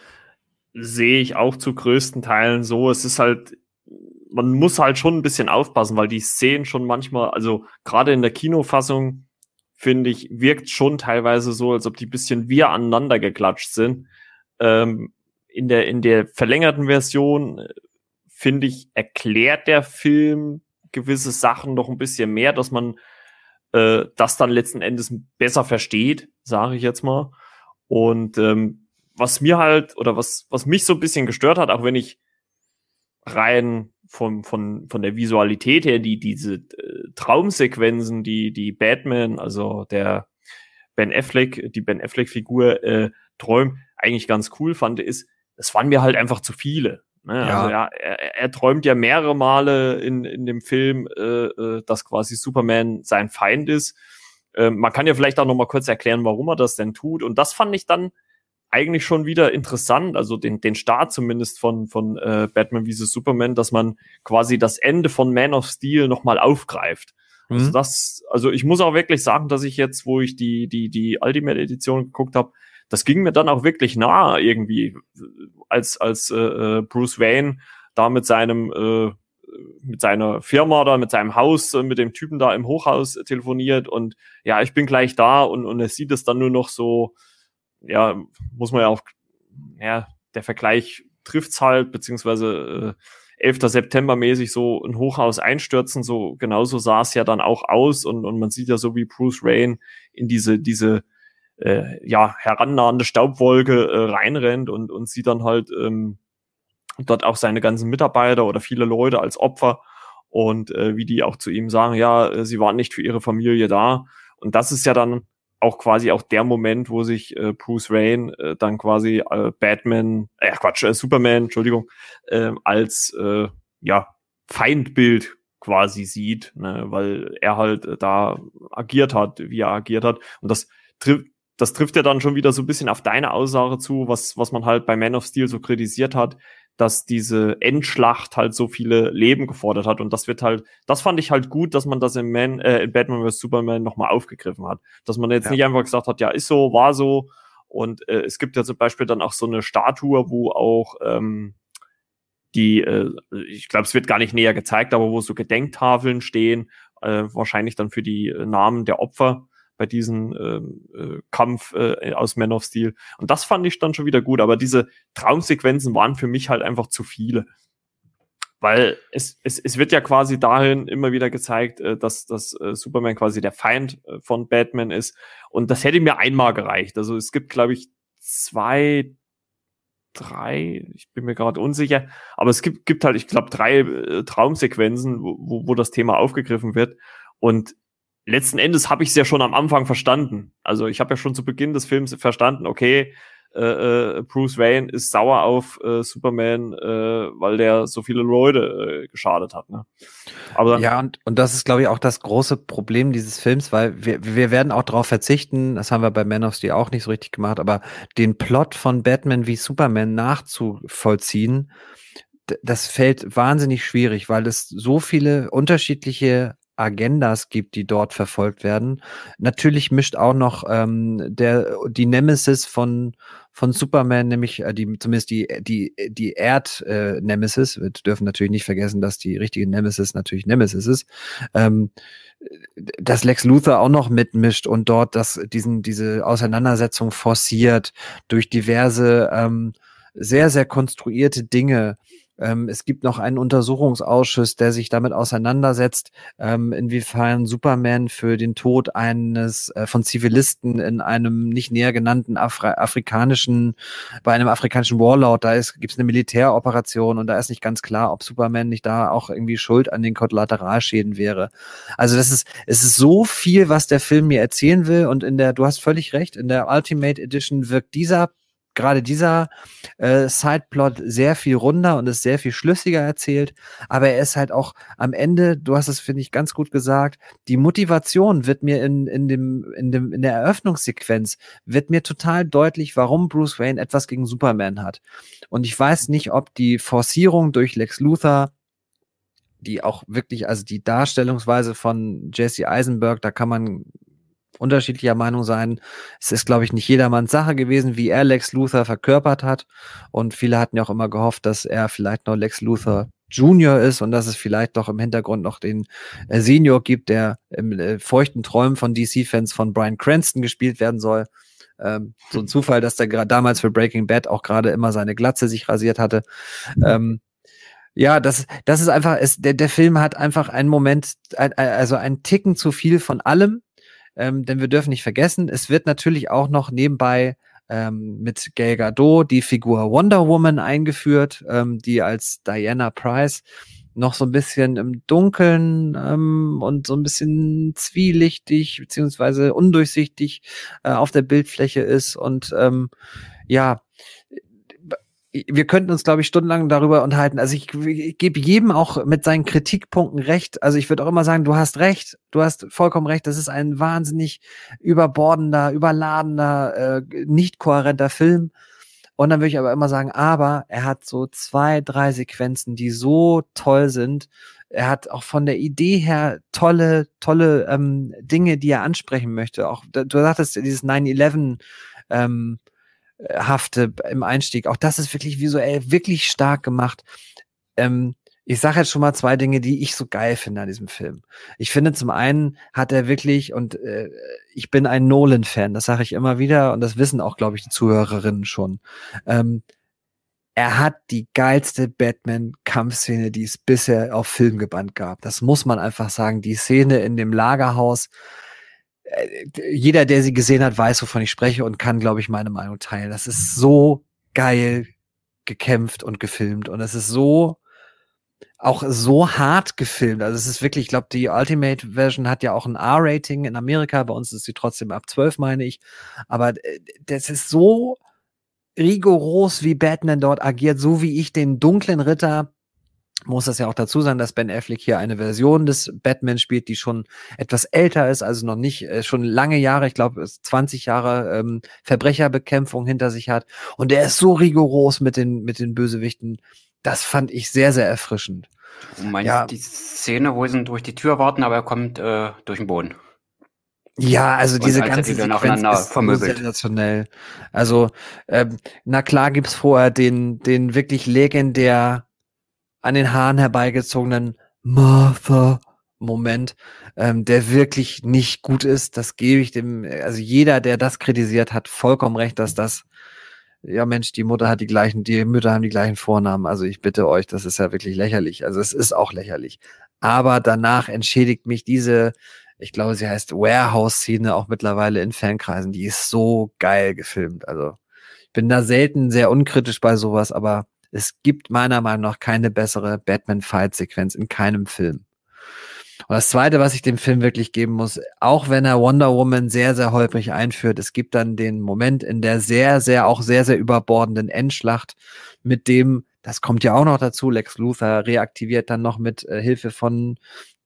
sehe ich auch zu größten Teilen so. Es ist halt, man muss halt schon ein bisschen aufpassen, weil die Szenen schon manchmal, also gerade in der Kinofassung, finde ich, wirkt schon teilweise so, als ob die bisschen wir aneinander geklatscht sind. Ähm, in der, in der verlängerten Version, äh, finde ich, erklärt der Film gewisse Sachen noch ein bisschen mehr, dass man äh, das dann letzten Endes besser versteht, sage ich jetzt mal. Und ähm, was mir halt oder was, was mich so ein bisschen gestört hat, auch wenn ich rein von, von, von der Visualität her, die, diese äh, Traumsequenzen, die, die Batman, also der Ben Affleck, die Ben Affleck-Figur äh, träumt, eigentlich ganz cool fand, ist, es waren mir halt einfach zu viele. Ne? Ja. Also ja, er, er träumt ja mehrere Male in, in dem Film, äh, äh, dass quasi Superman sein Feind ist. Äh, man kann ja vielleicht auch noch mal kurz erklären, warum er das denn tut. Und das fand ich dann eigentlich schon wieder interessant, also den, den Start zumindest von, von äh, Batman vs. Superman, dass man quasi das Ende von Man of Steel nochmal aufgreift. Also mhm. Also das, also ich muss auch wirklich sagen, dass ich jetzt, wo ich die, die, die Ultimate Edition geguckt habe, das ging mir dann auch wirklich nah irgendwie, als, als äh, äh, Bruce Wayne da mit seinem äh, mit seiner Firma da, mit seinem Haus, äh, mit dem Typen da im Hochhaus telefoniert und ja, ich bin gleich da und, und er sieht es dann nur noch so, ja, muss man ja auch, ja, der Vergleich trifft's halt, beziehungsweise äh, 11. September mäßig so ein Hochhaus einstürzen, so genauso sah es ja dann auch aus und, und man sieht ja so wie Bruce Wayne in diese, diese äh, ja, herannahende Staubwolke äh, reinrennt und, und sieht dann halt ähm, dort auch seine ganzen Mitarbeiter oder viele Leute als Opfer und äh, wie die auch zu ihm sagen, ja, äh, sie waren nicht für ihre Familie da. Und das ist ja dann auch quasi auch der Moment, wo sich äh, Bruce Wayne äh, dann quasi äh, Batman, äh, Quatsch, äh, Superman, Entschuldigung, äh, als äh, ja Feindbild quasi sieht, ne, weil er halt äh, da agiert hat, wie er agiert hat. Und das trifft das trifft ja dann schon wieder so ein bisschen auf deine Aussage zu, was, was man halt bei Man of Steel so kritisiert hat, dass diese Endschlacht halt so viele Leben gefordert hat. Und das wird halt, das fand ich halt gut, dass man das in, Man, äh, in Batman vs. Superman nochmal aufgegriffen hat. Dass man jetzt ja. nicht einfach gesagt hat, ja, ist so, war so. Und äh, es gibt ja zum Beispiel dann auch so eine Statue, wo auch ähm, die, äh, ich glaube, es wird gar nicht näher gezeigt, aber wo so Gedenktafeln stehen, äh, wahrscheinlich dann für die Namen der Opfer bei diesem ähm, äh, Kampf äh, aus Man of Steel. Und das fand ich dann schon wieder gut, aber diese Traumsequenzen waren für mich halt einfach zu viele. Weil es, es, es wird ja quasi dahin immer wieder gezeigt, äh, dass, dass äh, Superman quasi der Feind äh, von Batman ist. Und das hätte mir einmal gereicht. Also es gibt, glaube ich, zwei, drei, ich bin mir gerade unsicher, aber es gibt, gibt halt, ich glaube, drei äh, Traumsequenzen, wo, wo das Thema aufgegriffen wird. Und letzten Endes habe ich es ja schon am Anfang verstanden. Also ich habe ja schon zu Beginn des Films verstanden, okay, äh, äh, Bruce Wayne ist sauer auf äh, Superman, äh, weil der so viele Leute äh, geschadet hat. Ne? Aber ja, und, und das ist, glaube ich, auch das große Problem dieses Films, weil wir, wir werden auch darauf verzichten, das haben wir bei Man of Steel auch nicht so richtig gemacht, aber den Plot von Batman wie Superman nachzuvollziehen, das fällt wahnsinnig schwierig, weil es so viele unterschiedliche Agendas gibt, die dort verfolgt werden. Natürlich mischt auch noch ähm, der die Nemesis von von Superman, nämlich äh, die zumindest die die die Erd äh, Nemesis. Wir dürfen natürlich nicht vergessen, dass die richtige Nemesis natürlich Nemesis ist. Ähm, dass Lex Luthor auch noch mitmischt und dort das diesen diese Auseinandersetzung forciert durch diverse ähm, sehr sehr konstruierte Dinge ähm, es gibt noch einen Untersuchungsausschuss, der sich damit auseinandersetzt, ähm, inwiefern Superman für den Tod eines äh, von Zivilisten in einem nicht näher genannten Afri afrikanischen, bei einem afrikanischen Warlord, da gibt es eine Militäroperation und da ist nicht ganz klar, ob Superman nicht da auch irgendwie schuld an den Kollateralschäden wäre. Also das ist, es ist so viel, was der Film mir erzählen will und in der, du hast völlig recht, in der Ultimate Edition wirkt dieser gerade dieser äh, Sideplot sehr viel runder und ist sehr viel schlüssiger erzählt, aber er ist halt auch am Ende, du hast es, finde ich, ganz gut gesagt, die Motivation wird mir in, in, dem, in, dem, in der Eröffnungssequenz, wird mir total deutlich, warum Bruce Wayne etwas gegen Superman hat. Und ich weiß nicht, ob die Forcierung durch Lex Luthor die auch wirklich, also die Darstellungsweise von Jesse Eisenberg, da kann man unterschiedlicher Meinung sein. Es ist, glaube ich, nicht jedermanns Sache gewesen, wie er Lex Luthor verkörpert hat. Und viele hatten ja auch immer gehofft, dass er vielleicht noch Lex Luthor Junior ist und dass es vielleicht doch im Hintergrund noch den äh, Senior gibt, der im äh, feuchten Träumen von DC-Fans von Brian Cranston gespielt werden soll. Ähm, so ein [laughs] Zufall, dass der gerade damals für Breaking Bad auch gerade immer seine Glatze sich rasiert hatte. Ähm, ja, das, das ist einfach, es, der, der Film hat einfach einen Moment, ein, also einen Ticken zu viel von allem ähm, denn wir dürfen nicht vergessen, es wird natürlich auch noch nebenbei ähm, mit Gal Gadot die Figur Wonder Woman eingeführt, ähm, die als Diana Price noch so ein bisschen im Dunkeln ähm, und so ein bisschen zwielichtig beziehungsweise undurchsichtig äh, auf der Bildfläche ist. Und ähm, ja, wir könnten uns, glaube ich, stundenlang darüber unterhalten. Also ich, ich gebe jedem auch mit seinen Kritikpunkten recht. Also ich würde auch immer sagen, du hast recht, du hast vollkommen recht. Das ist ein wahnsinnig überbordender, überladener, äh, nicht kohärenter Film. Und dann würde ich aber immer sagen, aber er hat so zwei, drei Sequenzen, die so toll sind. Er hat auch von der Idee her tolle, tolle ähm, Dinge, die er ansprechen möchte. Auch du sagtest dieses 9-11 ähm, hafte im Einstieg. Auch das ist wirklich visuell wirklich stark gemacht. Ähm, ich sage jetzt schon mal zwei Dinge, die ich so geil finde an diesem Film. Ich finde zum einen hat er wirklich, und äh, ich bin ein Nolan-Fan, das sage ich immer wieder, und das wissen auch, glaube ich, die Zuhörerinnen schon. Ähm, er hat die geilste Batman-Kampfszene, die es bisher auf Film gebannt gab. Das muss man einfach sagen. Die Szene in dem Lagerhaus, jeder, der sie gesehen hat, weiß, wovon ich spreche und kann, glaube ich, meine Meinung teilen. Das ist so geil gekämpft und gefilmt und es ist so auch so hart gefilmt. Also es ist wirklich, ich glaube, die Ultimate Version hat ja auch ein R-Rating in Amerika. Bei uns ist sie trotzdem ab 12, meine ich. Aber äh, das ist so rigoros, wie Batman dort agiert, so wie ich den dunklen Ritter muss das ja auch dazu sein, dass Ben Affleck hier eine Version des Batman spielt, die schon etwas älter ist, also noch nicht äh, schon lange Jahre, ich glaube 20 Jahre ähm, Verbrecherbekämpfung hinter sich hat. Und der ist so rigoros mit den, mit den Bösewichten. Das fand ich sehr, sehr erfrischend. Du meinst ja. die Szene, wo sie durch die Tür warten, aber er kommt äh, durch den Boden. Ja, also diese ganze die Sequenz ist vermöbelt. sensationell. Also, ähm, na klar gibt's vorher den, den wirklich legendär an den Haaren herbeigezogenen Martha-Moment, ähm, der wirklich nicht gut ist. Das gebe ich dem, also jeder, der das kritisiert, hat vollkommen recht, dass das, ja Mensch, die Mutter hat die gleichen, die Mütter haben die gleichen Vornamen. Also ich bitte euch, das ist ja wirklich lächerlich. Also es ist auch lächerlich. Aber danach entschädigt mich diese, ich glaube, sie heißt Warehouse-Szene auch mittlerweile in Fankreisen. Die ist so geil gefilmt. Also ich bin da selten sehr unkritisch bei sowas, aber es gibt meiner Meinung nach keine bessere Batman-Fight-Sequenz in keinem Film. Und das Zweite, was ich dem Film wirklich geben muss, auch wenn er Wonder Woman sehr, sehr holprig einführt, es gibt dann den Moment in der sehr, sehr, auch sehr, sehr überbordenden Endschlacht, mit dem, das kommt ja auch noch dazu, Lex Luthor reaktiviert dann noch mit äh, Hilfe von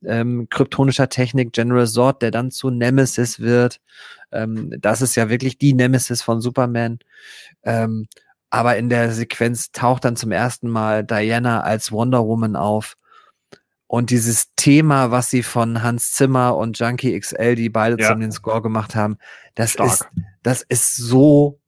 ähm, kryptonischer Technik General Zod, der dann zu Nemesis wird. Ähm, das ist ja wirklich die Nemesis von Superman. Ähm, aber in der Sequenz taucht dann zum ersten Mal Diana als Wonder Woman auf. Und dieses Thema, was sie von Hans Zimmer und Junkie XL, die beide ja. zusammen den Score gemacht haben, das Stark. ist, das ist so,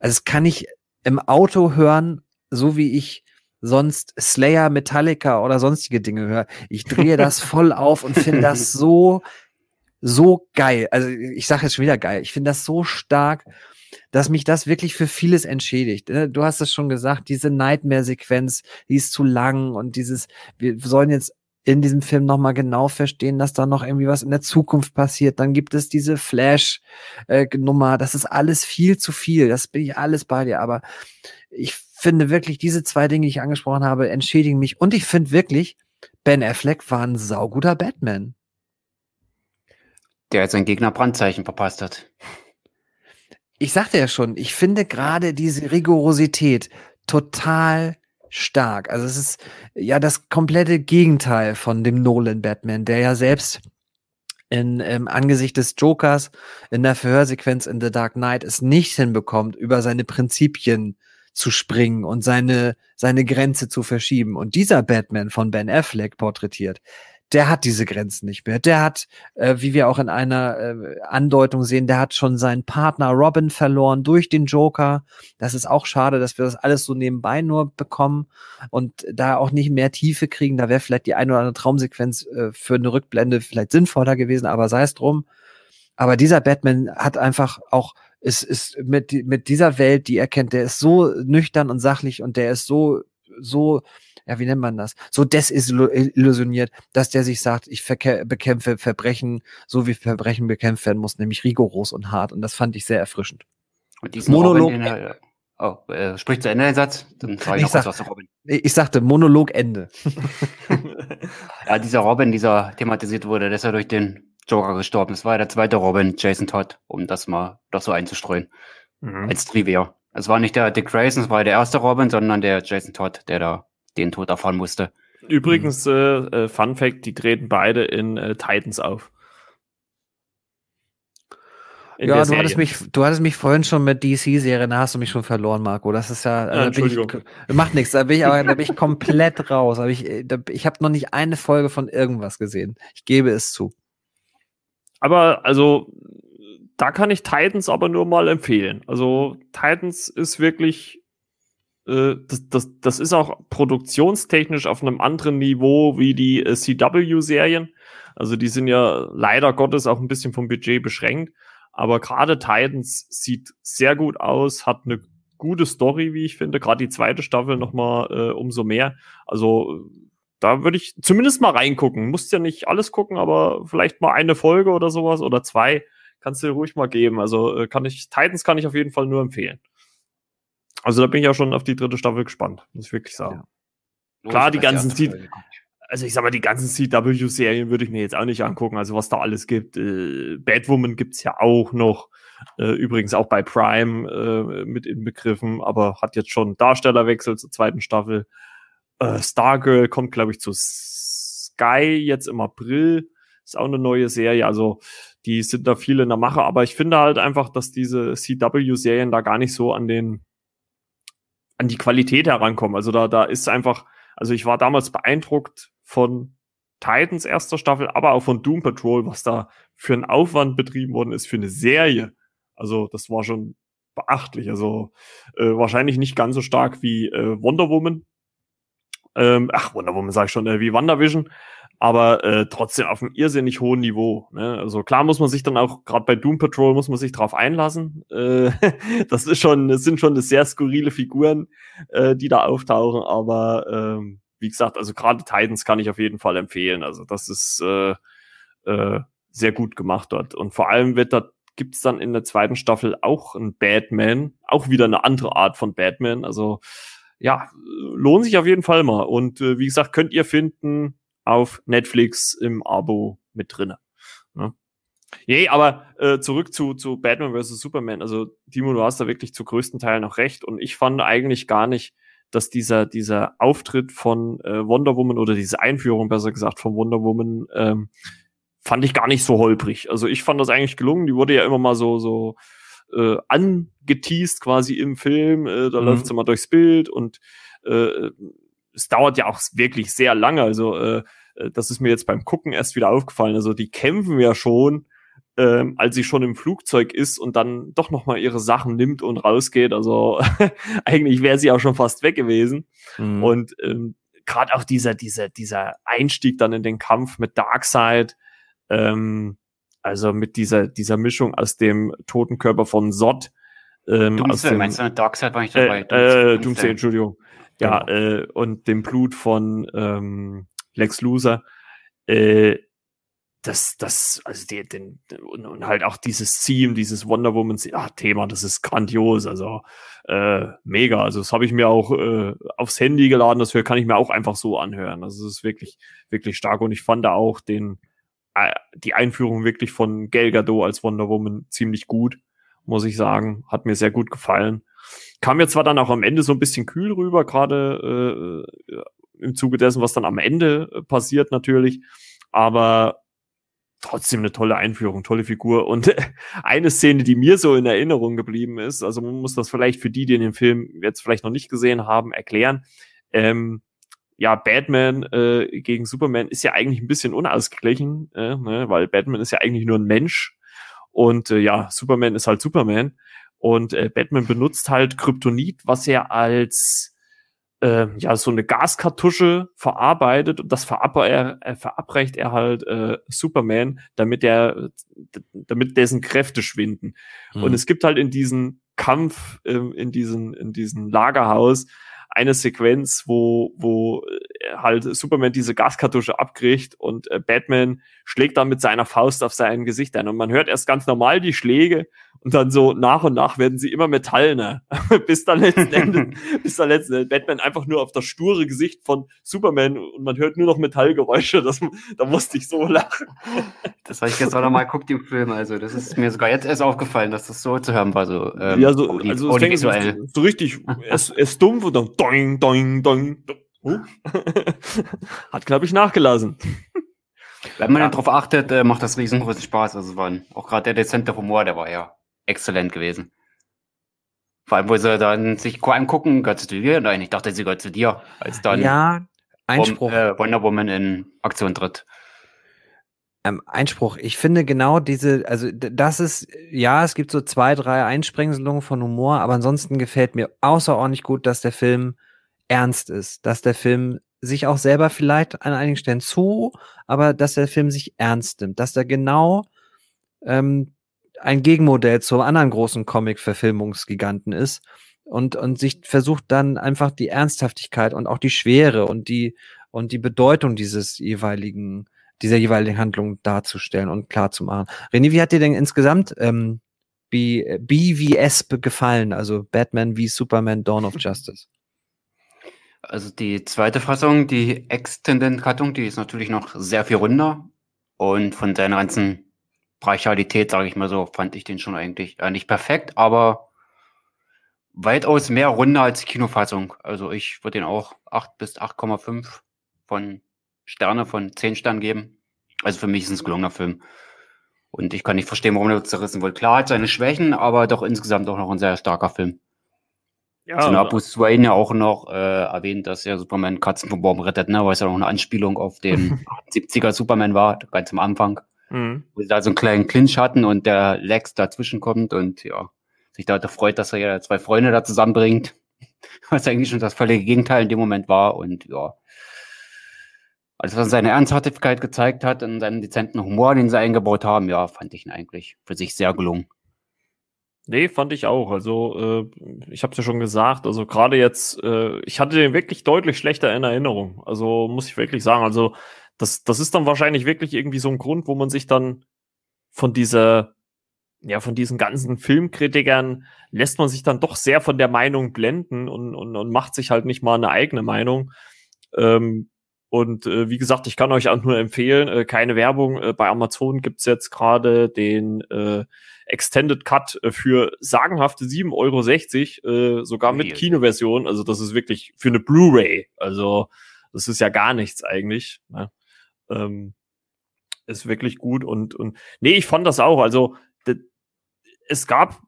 also das kann ich im Auto hören, so wie ich sonst Slayer, Metallica oder sonstige Dinge höre. Ich drehe das [laughs] voll auf und finde das so, so geil. Also ich sage jetzt schon wieder geil. Ich finde das so stark, dass mich das wirklich für vieles entschädigt. Ne? Du hast es schon gesagt, diese Nightmare-Sequenz, die ist zu lang und dieses, wir sollen jetzt in diesem Film nochmal genau verstehen, dass da noch irgendwie was in der Zukunft passiert. Dann gibt es diese Flash-Nummer. Das ist alles viel zu viel. Das bin ich alles bei dir. Aber ich finde wirklich, diese zwei Dinge, die ich angesprochen habe, entschädigen mich. Und ich finde wirklich, Ben Affleck war ein sauguter Batman. Der jetzt sein Gegner Brandzeichen verpasst hat. Ich sagte ja schon, ich finde gerade diese Rigorosität total stark. Also es ist ja das komplette Gegenteil von dem Nolan Batman, der ja selbst in, im Angesicht des Jokers in der Verhörsequenz in The Dark Knight es nicht hinbekommt, über seine Prinzipien zu springen und seine, seine Grenze zu verschieben. Und dieser Batman von Ben Affleck porträtiert, der hat diese Grenzen nicht mehr. Der hat, äh, wie wir auch in einer äh, Andeutung sehen, der hat schon seinen Partner Robin verloren durch den Joker. Das ist auch schade, dass wir das alles so nebenbei nur bekommen und da auch nicht mehr Tiefe kriegen. Da wäre vielleicht die ein oder andere Traumsequenz äh, für eine Rückblende vielleicht sinnvoller gewesen, aber sei es drum. Aber dieser Batman hat einfach auch ist, ist mit, mit dieser Welt, die er kennt, der ist so nüchtern und sachlich und der ist so, so ja, wie nennt man das, so desillusioniert, dass der sich sagt, ich bekämpfe Verbrechen, so wie Verbrechen bekämpft werden muss, nämlich rigoros und hart. Und das fand ich sehr erfrischend. Und Monolog. Robin, oh, äh, sprich zu Ende den Satz, dann sage ich, ich noch sag, was zu Robin. Ich sagte Monolog Ende. [laughs] ja, dieser Robin, dieser thematisiert wurde, der ist ja durch den Joker gestorben. Das war ja der zweite Robin, Jason Todd, um das mal doch so einzustreuen. Mhm. Als Trivia. Es war nicht der Dick Grayson, es war der erste Robin, sondern der Jason Todd, der da den Tod erfahren musste. Übrigens, mhm. äh, äh, Fun Fact, die treten beide in äh, Titans auf. In ja, du hattest, mich, du hattest mich vorhin schon mit DC-Serien, da hast du mich schon verloren, Marco. Das ist ja, ja Entschuldigung. Ich, macht nichts, da bin ich aber da bin ich komplett raus. Aber ich, ich habe noch nicht eine Folge von irgendwas gesehen. Ich gebe es zu. Aber also, da kann ich Titans aber nur mal empfehlen. Also, Titans ist wirklich äh, das, das, das ist auch produktionstechnisch auf einem anderen Niveau wie die äh, CW-Serien. Also die sind ja leider Gottes auch ein bisschen vom Budget beschränkt. Aber gerade Titans sieht sehr gut aus, hat eine gute Story, wie ich finde. Gerade die zweite Staffel nochmal äh, umso mehr. Also da würde ich zumindest mal reingucken. Musst ja nicht alles gucken, aber vielleicht mal eine Folge oder sowas oder zwei kannst du dir ruhig mal geben. Also äh, kann ich, Titans kann ich auf jeden Fall nur empfehlen. Also da bin ich auch schon auf die dritte Staffel gespannt, muss ich wirklich sagen. Ja. Klar, die ganzen C also ich sag mal, die ganzen CW-Serien würde ich mir jetzt auch nicht angucken, also was da alles gibt. Äh, Batwoman gibt's ja auch noch. Äh, übrigens auch bei Prime äh, mit inbegriffen, aber hat jetzt schon Darstellerwechsel zur zweiten Staffel. Äh, Stargirl kommt, glaube ich, zu Sky jetzt im April. Ist auch eine neue Serie. Also die sind da viele in der Mache, aber ich finde halt einfach, dass diese CW-Serien da gar nicht so an den an die Qualität herankommen. Also da, da ist einfach, also ich war damals beeindruckt von Titans erster Staffel, aber auch von Doom Patrol, was da für einen Aufwand betrieben worden ist für eine Serie. Also das war schon beachtlich. Also äh, wahrscheinlich nicht ganz so stark wie äh, Wonder Woman. Ähm, ach, Wonder Woman sag ich schon, äh, wie WandaVision aber äh, trotzdem auf einem irrsinnig hohen Niveau. Ne? Also klar muss man sich dann auch, gerade bei Doom Patrol, muss man sich drauf einlassen. Äh, [laughs] das ist schon, das sind schon sehr skurrile Figuren, äh, die da auftauchen, aber ähm, wie gesagt, also gerade Titans kann ich auf jeden Fall empfehlen. Also das ist äh, äh, sehr gut gemacht dort. Und vor allem wird da gibt's dann in der zweiten Staffel auch einen Batman, auch wieder eine andere Art von Batman. Also ja, lohnt sich auf jeden Fall mal. Und äh, wie gesagt, könnt ihr finden auf Netflix im Abo mit drinne. Ne? Yay, aber äh, zurück zu, zu Batman vs. Superman. Also, Timo, du hast da wirklich zu größten Teilen noch recht. Und ich fand eigentlich gar nicht, dass dieser, dieser Auftritt von äh, Wonder Woman oder diese Einführung, besser gesagt, von Wonder Woman, ähm, fand ich gar nicht so holprig. Also ich fand das eigentlich gelungen. Die wurde ja immer mal so, so äh, angeteased quasi im Film. Äh, da mhm. läuft es immer durchs Bild und äh, es dauert ja auch wirklich sehr lange. Also äh, äh, das ist mir jetzt beim Gucken erst wieder aufgefallen. Also die kämpfen ja schon, ähm, als sie schon im Flugzeug ist und dann doch noch mal ihre Sachen nimmt und rausgeht. Also [laughs] eigentlich wäre sie auch schon fast weg gewesen. Mhm. Und ähm, gerade auch dieser, dieser, dieser Einstieg dann in den Kampf mit Darkseid, ähm, also mit dieser, dieser Mischung aus dem toten Körper von Sod. Ähm, Doomsday, dem, meinst du, Darkseid war ich dabei? Äh, äh, Doomsday, Entschuldigung. Ja, genau. äh, und dem Blut von ähm, Lex Loser. Äh, das, das, also die, den, und, und halt auch dieses Theme, dieses Wonder Woman ah, Thema, das ist grandios, also äh, mega. Also das habe ich mir auch äh, aufs Handy geladen, das kann ich mir auch einfach so anhören. Also es ist wirklich, wirklich stark und ich fand da auch den, äh, die Einführung wirklich von Gal Gadot als Wonder Woman ziemlich gut, muss ich sagen. Hat mir sehr gut gefallen. Kam mir zwar dann auch am Ende so ein bisschen kühl rüber, gerade äh, im Zuge dessen, was dann am Ende äh, passiert natürlich, aber trotzdem eine tolle Einführung, tolle Figur. Und [laughs] eine Szene, die mir so in Erinnerung geblieben ist, also man muss das vielleicht für die, die den Film jetzt vielleicht noch nicht gesehen haben, erklären. Ähm, ja, Batman äh, gegen Superman ist ja eigentlich ein bisschen unausgeglichen, äh, ne? weil Batman ist ja eigentlich nur ein Mensch und äh, ja, Superman ist halt Superman und äh, Batman benutzt halt Kryptonit, was er als äh, ja so eine Gaskartusche verarbeitet und das verabreicht er, äh, verabreicht er halt äh, Superman, damit er damit dessen Kräfte schwinden. Mhm. Und es gibt halt in diesem Kampf äh, in diesen in diesem Lagerhaus eine Sequenz, wo, wo äh, halt Superman diese Gaskartusche abkriegt und äh, Batman schlägt dann mit seiner Faust auf sein Gesicht ein. Und man hört erst ganz normal die Schläge und dann so nach und nach werden sie immer metallener, [laughs] bis dann letzten [laughs] Endes, bis dann letzten Endes Batman einfach nur auf das sture Gesicht von Superman und man hört nur noch Metallgeräusche. Das, da musste ich so lachen. Das habe ich jetzt auch nochmal geguckt [laughs] im Film. Also das ist mir sogar jetzt erst aufgefallen, dass das so zu hören war. So, ähm, ja, so, also es fängt so, so richtig, es ist dumpf und dann doing, doing, doing. Uh. Hat, glaube ich, nachgelassen. Wenn man ja. darauf achtet, äh, macht das riesengroßen Spaß. Also waren auch gerade der dezente Humor, der war ja exzellent gewesen. Vor allem, wo sie dann sich angucken, gehört zu dir? Nein, ich dachte, sie gehört zu dir, als dann ja, Einspruch. äh, Wonder Woman in Aktion tritt. Ähm, Einspruch. Ich finde genau diese, also das ist, ja, es gibt so zwei, drei Einsprengselungen von Humor, aber ansonsten gefällt mir außerordentlich gut, dass der Film ernst ist, dass der Film sich auch selber vielleicht an einigen Stellen zu, aber dass der Film sich ernst nimmt, dass er genau ähm, ein Gegenmodell zum anderen großen Comic-Verfilmungsgiganten ist und, und sich versucht dann einfach die Ernsthaftigkeit und auch die Schwere und die, und die Bedeutung dieses jeweiligen, dieser jeweiligen Handlung darzustellen und klar zu machen. René, wie hat dir denn insgesamt ähm, B, BVS gefallen, also Batman wie Superman Dawn of Justice? Also die zweite Fassung, die Extended-Cuttung, die ist natürlich noch sehr viel runder und von seiner ganzen Brachialität, sage ich mal so, fand ich den schon eigentlich äh, nicht perfekt, aber weitaus mehr runder als die Kinofassung. Also ich würde den auch 8 bis 8,5 von Sterne von 10 Sternen geben. Also für mich ist es ein gelungener Film. Und ich kann nicht verstehen, warum er zerrissen wurde. Klar hat seine Schwächen, aber doch insgesamt auch noch ein sehr starker Film. Ja, Zu Bruce Wayne ja auch noch äh, erwähnt, dass er Superman Katzen vom Baum rettet, ne? weil es ja noch eine Anspielung auf den [laughs] 70er Superman war, ganz am Anfang. Mhm. Wo sie da so einen kleinen Clinch hatten und der Lex dazwischen kommt und ja, sich da freut, dass er ja zwei Freunde da zusammenbringt. [laughs] Was eigentlich schon das völlige Gegenteil in dem Moment war und ja. Also was seine Ernsthaftigkeit gezeigt hat und seinen dezenten Humor, den sie eingebaut haben, ja, fand ich ihn eigentlich für sich sehr gelungen. Nee, fand ich auch. Also, äh, ich habe es ja schon gesagt, also gerade jetzt, äh, ich hatte den wirklich deutlich schlechter in Erinnerung. Also, muss ich wirklich sagen. Also, das, das ist dann wahrscheinlich wirklich irgendwie so ein Grund, wo man sich dann von dieser, ja, von diesen ganzen Filmkritikern lässt man sich dann doch sehr von der Meinung blenden und, und, und macht sich halt nicht mal eine eigene Meinung. Ähm, und äh, wie gesagt, ich kann euch auch nur empfehlen, äh, keine Werbung. Äh, bei Amazon gibt's jetzt gerade den äh, Extended Cut äh, für sagenhafte 7,60 Euro, äh, sogar mit Kinoversion. Also das ist wirklich für eine Blu-ray. Also das ist ja gar nichts eigentlich. Ne? Ähm, ist wirklich gut und, und nee, ich fand das auch. Also es gab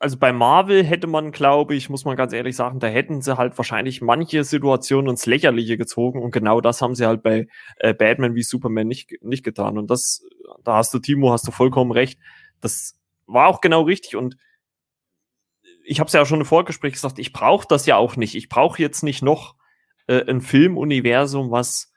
also bei Marvel hätte man, glaube ich, muss man ganz ehrlich sagen, da hätten sie halt wahrscheinlich manche Situationen ins Lächerliche gezogen und genau das haben sie halt bei äh, Batman wie Superman nicht, nicht getan. Und das, da hast du, Timo, hast du vollkommen recht. Das war auch genau richtig und ich habe es ja schon im Vorgespräch gesagt, ich brauche das ja auch nicht. Ich brauche jetzt nicht noch äh, ein Filmuniversum, was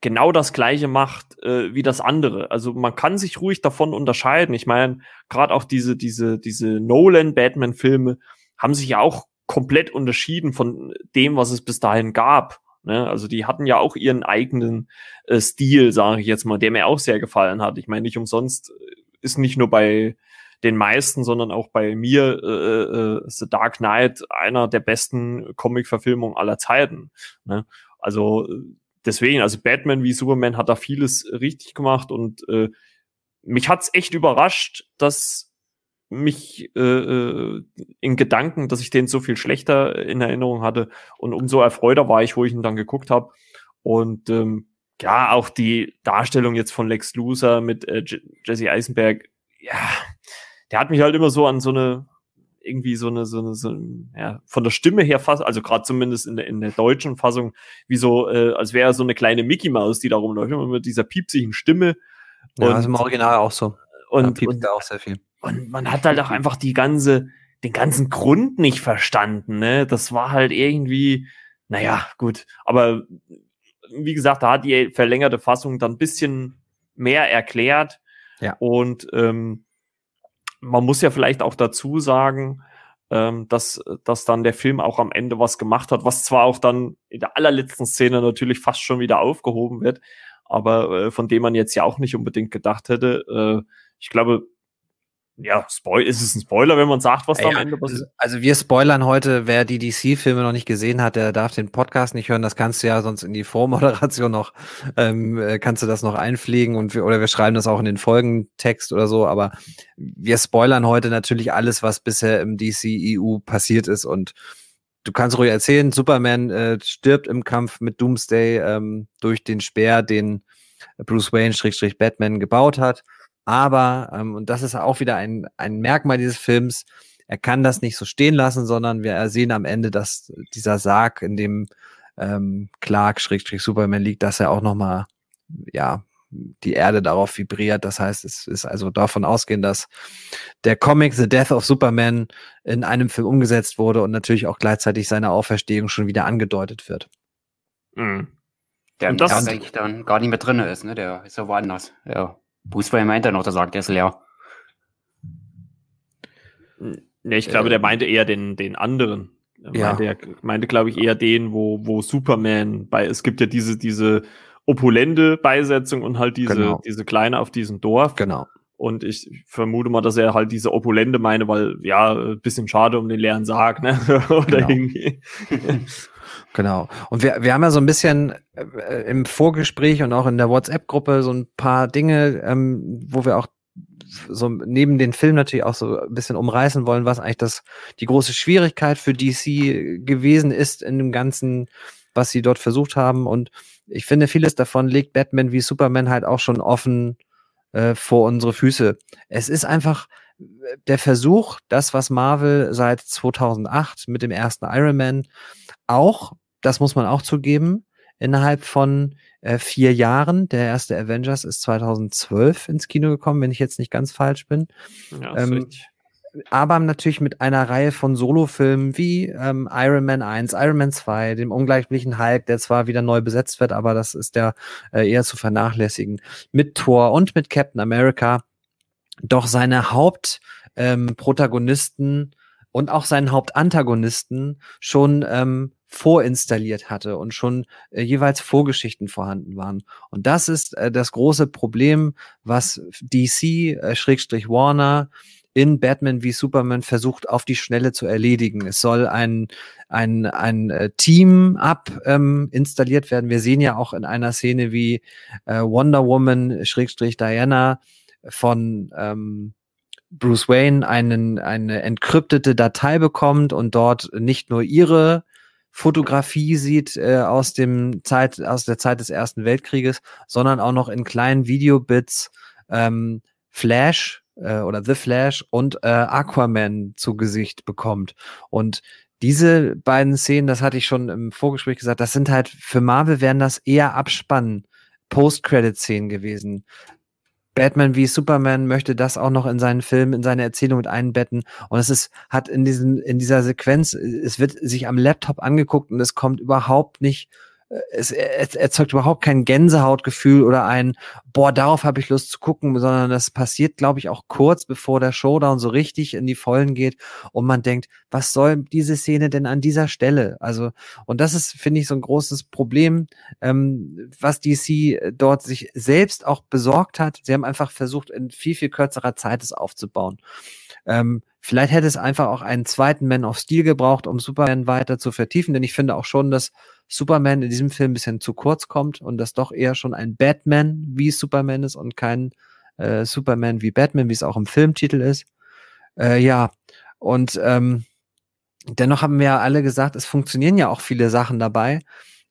genau das gleiche macht äh, wie das andere. Also man kann sich ruhig davon unterscheiden. Ich meine, gerade auch diese, diese, diese Nolan-Batman-Filme haben sich ja auch komplett unterschieden von dem, was es bis dahin gab. Ne? Also die hatten ja auch ihren eigenen äh, Stil, sage ich jetzt mal, der mir auch sehr gefallen hat. Ich meine, nicht umsonst äh, ist nicht nur bei den meisten, sondern auch bei mir äh, äh, The Dark Knight einer der besten Comic-Verfilmungen aller Zeiten. Ne? Also deswegen, also Batman wie Superman hat da vieles richtig gemacht und äh, mich hat's echt überrascht, dass mich äh, äh, in Gedanken, dass ich den so viel schlechter in Erinnerung hatte und umso erfreuter war ich, wo ich ihn dann geguckt habe. Und ähm, ja, auch die Darstellung jetzt von Lex Luthor mit äh, Jesse Eisenberg, ja, der hat mich halt immer so an so eine irgendwie so eine, so eine, so ein, ja, von der Stimme her fast, also gerade zumindest in der, in der deutschen Fassung, wie so, äh, als wäre so eine kleine Mickey Maus, die da rumläuft, mit dieser piepsigen Stimme. Und, ja, ist im Original auch so. Und, und auch sehr viel. Und man hat halt auch einfach die ganze, den ganzen Grund nicht verstanden, ne? Das war halt irgendwie, naja, gut. Aber wie gesagt, da hat die verlängerte Fassung dann ein bisschen mehr erklärt. Ja. Und ähm, man muss ja vielleicht auch dazu sagen, ähm, dass, dass dann der Film auch am Ende was gemacht hat, was zwar auch dann in der allerletzten Szene natürlich fast schon wieder aufgehoben wird, aber äh, von dem man jetzt ja auch nicht unbedingt gedacht hätte. Äh, ich glaube, ja, Spoil ist es ein Spoiler, wenn man sagt, was ja, da am Ende passiert? Also wir spoilern heute, wer die DC-Filme noch nicht gesehen hat, der darf den Podcast nicht hören. Das kannst du ja sonst in die Vormoderation noch, ähm, äh, kannst du das noch einpflegen und wir, oder wir schreiben das auch in den Folgentext oder so. Aber wir spoilern heute natürlich alles, was bisher im DC-EU passiert ist und du kannst ruhig erzählen, Superman äh, stirbt im Kampf mit Doomsday ähm, durch den Speer, den Bruce Wayne-Batman gebaut hat. Aber, ähm, und das ist auch wieder ein, ein Merkmal dieses Films, er kann das nicht so stehen lassen, sondern wir sehen am Ende, dass dieser Sarg, in dem ähm, Clark Schrägstrich Superman liegt, dass er auch nochmal, ja, die Erde darauf vibriert. Das heißt, es ist also davon ausgehen, dass der Comic The Death of Superman in einem Film umgesetzt wurde und natürlich auch gleichzeitig seine Auferstehung schon wieder angedeutet wird. Mhm. Der und das eigentlich dann gar nicht mehr drin ist, ne? Der ist ja woanders. Ja. Fußball meint er noch, der sagt, der ist leer. Ne, ich glaube, äh, der meinte eher den, den anderen. Er ja. meinte, meinte glaube ich, eher den, wo, wo Superman bei, es gibt ja diese, diese opulente Beisetzung und halt diese, genau. diese kleine auf diesem Dorf. Genau. Und ich vermute mal, dass er halt diese opulente meine, weil ja, ein bisschen schade um den leeren Sarg, ne? [laughs] Oder genau. irgendwie. [laughs] Genau. Und wir, wir haben ja so ein bisschen äh, im Vorgespräch und auch in der WhatsApp-Gruppe so ein paar Dinge, ähm, wo wir auch so neben den Film natürlich auch so ein bisschen umreißen wollen, was eigentlich das die große Schwierigkeit für DC gewesen ist in dem ganzen, was sie dort versucht haben. Und ich finde, vieles davon legt Batman wie Superman halt auch schon offen äh, vor unsere Füße. Es ist einfach der Versuch, das, was Marvel seit 2008 mit dem ersten Iron Man auch, das muss man auch zugeben, innerhalb von äh, vier Jahren. Der erste Avengers ist 2012 ins Kino gekommen, wenn ich jetzt nicht ganz falsch bin. Ja, ähm, aber natürlich mit einer Reihe von Solofilmen wie ähm, Iron Man 1, Iron Man 2, dem ungleichlichen Hulk, der zwar wieder neu besetzt wird, aber das ist ja äh, eher zu vernachlässigen, mit Thor und mit Captain America. Doch seine Hauptprotagonisten ähm, und auch seinen Hauptantagonisten schon ähm, vorinstalliert hatte und schon äh, jeweils Vorgeschichten vorhanden waren. Und das ist äh, das große Problem, was DC, äh, Schrägstrich Warner, in Batman wie Superman versucht auf die Schnelle zu erledigen. Es soll ein, ein, ein äh, Team up ähm, installiert werden. Wir sehen ja auch in einer Szene, wie äh, Wonder Woman, Schrägstrich Diana von ähm, Bruce Wayne einen, eine entkryptete Datei bekommt und dort nicht nur ihre Fotografie sieht äh, aus dem Zeit aus der Zeit des Ersten Weltkrieges, sondern auch noch in kleinen Videobits ähm, Flash äh, oder The Flash und äh, Aquaman zu Gesicht bekommt. Und diese beiden Szenen, das hatte ich schon im Vorgespräch gesagt, das sind halt für Marvel wären das eher Abspannen, Post-Credit-Szenen gewesen. Batman wie Superman möchte das auch noch in seinen Film, in seine Erzählung mit einbetten. Und es ist, hat in diesen, in dieser Sequenz, es wird sich am Laptop angeguckt und es kommt überhaupt nicht es, es erzeugt überhaupt kein Gänsehautgefühl oder ein, boah, darauf habe ich Lust zu gucken, sondern das passiert, glaube ich, auch kurz bevor der Showdown so richtig in die Vollen geht und man denkt, was soll diese Szene denn an dieser Stelle? Also, und das ist, finde ich, so ein großes Problem, ähm, was DC dort sich selbst auch besorgt hat. Sie haben einfach versucht, in viel, viel kürzerer Zeit es aufzubauen. Ähm, vielleicht hätte es einfach auch einen zweiten Man of Steel gebraucht, um Superman weiter zu vertiefen, denn ich finde auch schon, dass Superman in diesem Film ein bisschen zu kurz kommt und das doch eher schon ein Batman wie Superman ist und kein äh, Superman wie Batman, wie es auch im Filmtitel ist. Äh, ja, und ähm, dennoch haben wir ja alle gesagt, es funktionieren ja auch viele Sachen dabei.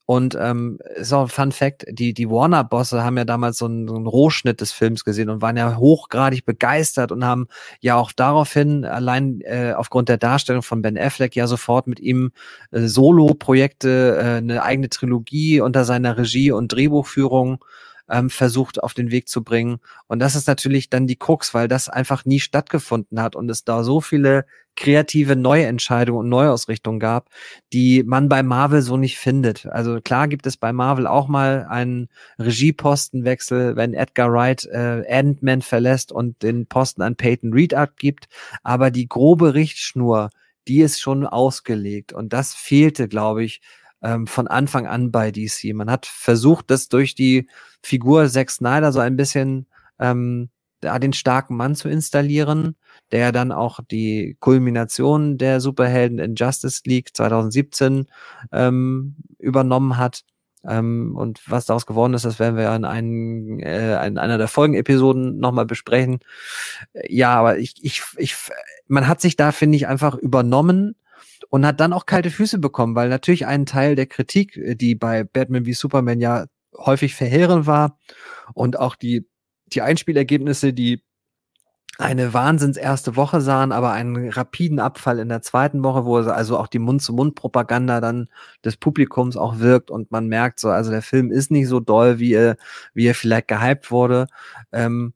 Und ähm, ist auch ein Fun Fact, die, die Warner-Bosse haben ja damals so einen, so einen Rohschnitt des Films gesehen und waren ja hochgradig begeistert und haben ja auch daraufhin allein äh, aufgrund der Darstellung von Ben Affleck ja sofort mit ihm äh, Solo-Projekte, äh, eine eigene Trilogie unter seiner Regie und Drehbuchführung ähm, versucht auf den Weg zu bringen. Und das ist natürlich dann die Krux, weil das einfach nie stattgefunden hat und es da so viele kreative Neuentscheidungen und Neuausrichtungen gab, die man bei Marvel so nicht findet. Also klar gibt es bei Marvel auch mal einen Regiepostenwechsel, wenn Edgar Wright äh, Ant-Man verlässt und den Posten an Peyton Reed abgibt, aber die grobe Richtschnur, die ist schon ausgelegt und das fehlte, glaube ich, ähm, von Anfang an bei DC. Man hat versucht, das durch die Figur Zack Snyder so ein bisschen ähm, da den starken Mann zu installieren, der dann auch die Kulmination der Superhelden in Justice League 2017 ähm, übernommen hat. Ähm, und was daraus geworden ist, das werden wir in, einen, äh, in einer der Folgenepisoden nochmal besprechen. Ja, aber ich, ich, ich, man hat sich da, finde ich, einfach übernommen und hat dann auch kalte Füße bekommen, weil natürlich ein Teil der Kritik, äh, die bei Batman wie Superman ja häufig verheerend war und auch die, die Einspielergebnisse, die eine Wahnsinns erste Woche sahen, aber einen rapiden Abfall in der zweiten Woche, wo also auch die Mund-zu-Mund-Propaganda dann des Publikums auch wirkt und man merkt so, also der Film ist nicht so doll, wie er, wie er vielleicht gehypt wurde. Ähm,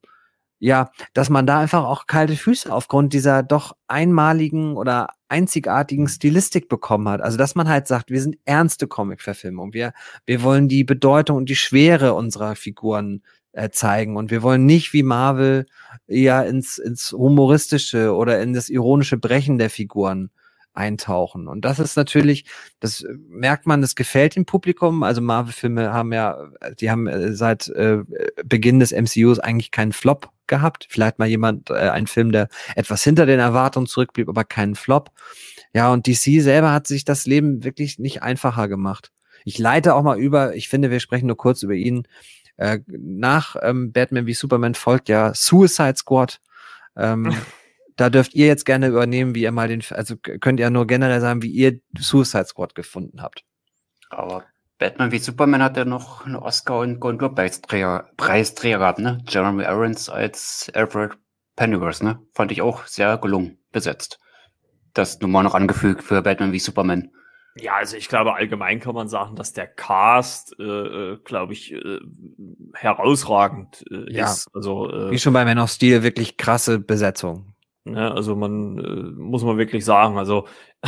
ja, dass man da einfach auch kalte Füße aufgrund dieser doch einmaligen oder einzigartigen Stilistik bekommen hat. Also, dass man halt sagt, wir sind ernste Comic-Verfilmung. Wir, wir wollen die Bedeutung und die Schwere unserer Figuren äh, zeigen und wir wollen nicht wie Marvel eher ins, ins humoristische oder in das ironische Brechen der Figuren eintauchen. Und das ist natürlich, das merkt man, das gefällt dem Publikum. Also Marvel-Filme haben ja, die haben äh, seit äh, Beginn des MCUs eigentlich keinen Flop gehabt. Vielleicht mal jemand, äh, ein Film, der etwas hinter den Erwartungen zurückblieb, aber keinen Flop. Ja, und DC selber hat sich das Leben wirklich nicht einfacher gemacht. Ich leite auch mal über, ich finde, wir sprechen nur kurz über ihn. Äh, nach ähm, Batman wie Superman folgt ja Suicide Squad. Ähm, da dürft ihr jetzt gerne übernehmen, wie ihr mal den, also könnt ihr nur generell sagen, wie ihr Suicide Squad gefunden habt. Aber Batman wie Superman hat ja noch einen Oscar- und Golden Globe-Preisträger Preisträger gehabt, ne? Jeremy Irons als Alfred Pennyworth, ne? Fand ich auch sehr gelungen besetzt. Das nun mal noch angefügt für Batman wie Superman. Ja, also ich glaube, allgemein kann man sagen, dass der Cast, äh, äh glaube ich, äh, herausragend äh, ja. ist. Also, äh, Wie schon bei Man of Steel, wirklich krasse Besetzung. Ne? Also man äh, muss man wirklich sagen, also [laughs]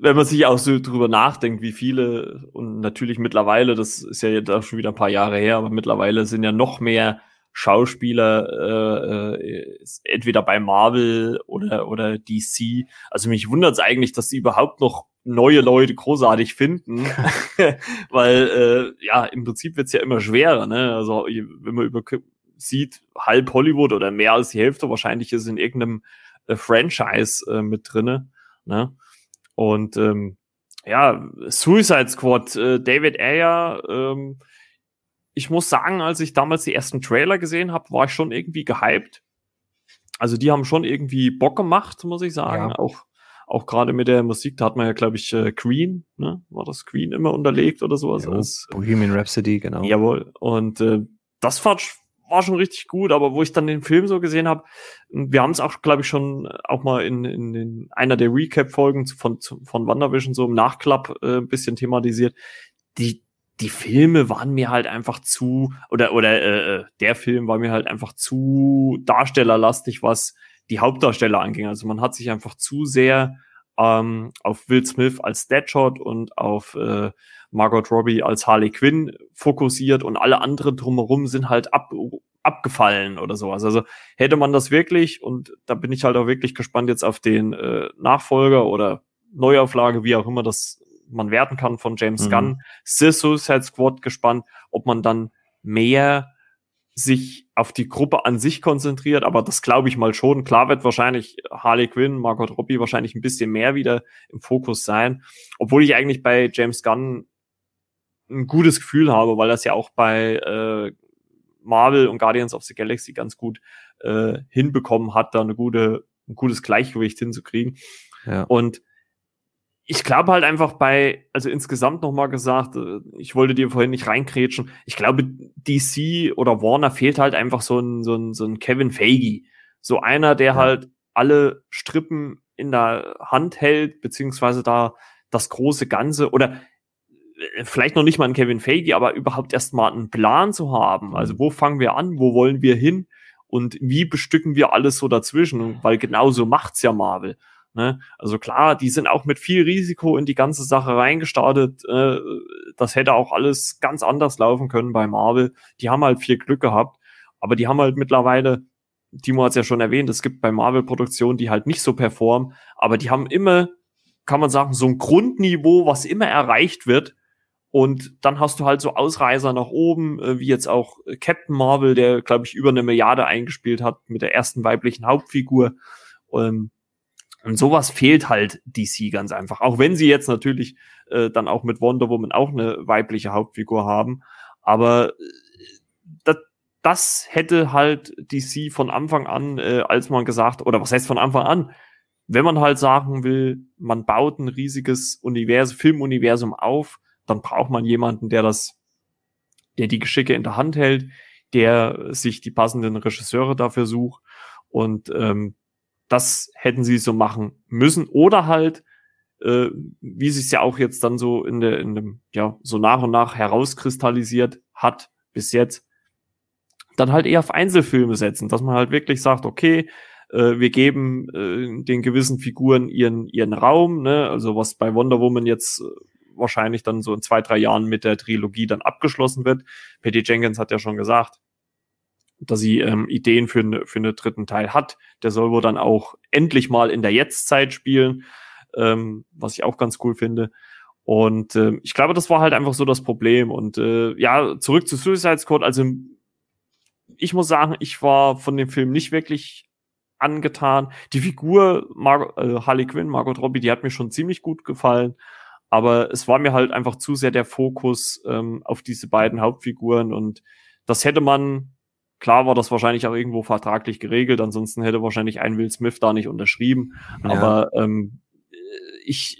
wenn man sich auch so drüber nachdenkt, wie viele und natürlich mittlerweile, das ist ja jetzt auch schon wieder ein paar Jahre her, aber mittlerweile sind ja noch mehr Schauspieler äh, äh, entweder bei Marvel oder oder DC. Also mich wundert es eigentlich, dass sie überhaupt noch neue Leute großartig finden, [laughs] [laughs] weil äh, ja im Prinzip wird's ja immer schwerer. Ne? Also wenn man über sieht, halb Hollywood oder mehr als die Hälfte wahrscheinlich ist in irgendeinem äh, Franchise äh, mit drinne. Ne? Und ähm, ja, Suicide Squad, äh, David Ayer, ähm, ich muss sagen, als ich damals die ersten Trailer gesehen habe, war ich schon irgendwie gehypt. Also die haben schon irgendwie Bock gemacht, muss ich sagen. Ja. Auch auch gerade mit der Musik, da hat man ja, glaube ich, äh, Queen, ne? War das Queen immer unterlegt oder sowas? Ja, Bohemian Rhapsody, genau. Jawohl. Und äh, das fand, war schon richtig gut, aber wo ich dann den Film so gesehen habe, wir haben es auch, glaube ich, schon auch mal in, in, in einer der Recap-Folgen von, von WandaVision so im Nachklapp äh, ein bisschen thematisiert. Die, die Filme waren mir halt einfach zu, oder, oder äh, äh, der Film war mir halt einfach zu darstellerlastig, was die Hauptdarsteller anging. Also man hat sich einfach zu sehr ähm, auf Will Smith als Deadshot und auf äh, Margot Robbie als Harley Quinn fokussiert und alle anderen drumherum sind halt ab, abgefallen oder sowas. Also hätte man das wirklich, und da bin ich halt auch wirklich gespannt jetzt auf den äh, Nachfolger oder Neuauflage, wie auch immer das man werten kann von James mhm. Gunn, The Suicide Squad gespannt, ob man dann mehr sich auf die Gruppe an sich konzentriert, aber das glaube ich mal schon. Klar wird wahrscheinlich Harley Quinn, Margot Robbie wahrscheinlich ein bisschen mehr wieder im Fokus sein, obwohl ich eigentlich bei James Gunn ein gutes Gefühl habe, weil das ja auch bei äh, Marvel und Guardians of the Galaxy ganz gut äh, hinbekommen hat, da eine gute, ein gutes Gleichgewicht hinzukriegen. Ja. Und ich glaube halt einfach bei, also insgesamt nochmal gesagt, äh, ich wollte dir vorhin nicht reinkrätschen, ich glaube, DC oder Warner fehlt halt einfach so ein, so ein, so ein Kevin Feige. So einer, der ja. halt alle Strippen in der Hand hält, beziehungsweise da das große Ganze oder äh, vielleicht noch nicht mal ein Kevin Feige, aber überhaupt erstmal einen Plan zu haben. Also mhm. wo fangen wir an, wo wollen wir hin und wie bestücken wir alles so dazwischen? Weil genauso macht's ja Marvel. Ne? Also klar, die sind auch mit viel Risiko in die ganze Sache reingestartet. Äh, das hätte auch alles ganz anders laufen können bei Marvel. Die haben halt viel Glück gehabt, aber die haben halt mittlerweile, Timo hat es ja schon erwähnt, es gibt bei Marvel-Produktionen, die halt nicht so performen, aber die haben immer, kann man sagen, so ein Grundniveau, was immer erreicht wird. Und dann hast du halt so Ausreißer nach oben, äh, wie jetzt auch Captain Marvel, der, glaube ich, über eine Milliarde eingespielt hat mit der ersten weiblichen Hauptfigur. Ähm, und sowas fehlt halt DC ganz einfach. Auch wenn sie jetzt natürlich äh, dann auch mit Wonder Woman auch eine weibliche Hauptfigur haben. Aber äh, das, das hätte halt DC von Anfang an, äh, als man gesagt, oder was heißt von Anfang an, wenn man halt sagen will, man baut ein riesiges Universum, Filmuniversum auf, dann braucht man jemanden, der das, der die Geschicke in der Hand hält, der sich die passenden Regisseure dafür sucht. Und ähm, das hätten sie so machen müssen. Oder halt, äh, wie sich ja auch jetzt dann so in der, in dem, ja, so nach und nach herauskristallisiert hat bis jetzt, dann halt eher auf Einzelfilme setzen, dass man halt wirklich sagt, okay, äh, wir geben äh, den gewissen Figuren ihren, ihren Raum, ne? also was bei Wonder Woman jetzt äh, wahrscheinlich dann so in zwei, drei Jahren mit der Trilogie dann abgeschlossen wird. Patty Jenkins hat ja schon gesagt, dass sie ähm, Ideen für, ne, für einen dritten Teil hat. Der soll wohl dann auch endlich mal in der Jetztzeit spielen, ähm, was ich auch ganz cool finde. Und äh, ich glaube, das war halt einfach so das Problem. Und äh, ja, zurück zu Suicide Squad. Also ich muss sagen, ich war von dem Film nicht wirklich angetan. Die Figur Mar äh, Harley Quinn, Margot Robbie, die hat mir schon ziemlich gut gefallen. Aber es war mir halt einfach zu sehr der Fokus ähm, auf diese beiden Hauptfiguren und das hätte man Klar war das wahrscheinlich auch irgendwo vertraglich geregelt, ansonsten hätte wahrscheinlich ein Will Smith da nicht unterschrieben. Ja. Aber ähm, ich,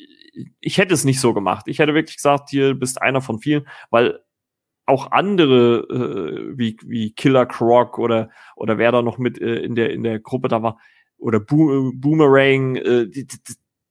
ich hätte es nicht so gemacht. Ich hätte wirklich gesagt, hier bist einer von vielen, weil auch andere äh, wie, wie Killer Croc oder, oder wer da noch mit äh, in, der, in der Gruppe da war, oder Bo Boomerang, äh, die, die,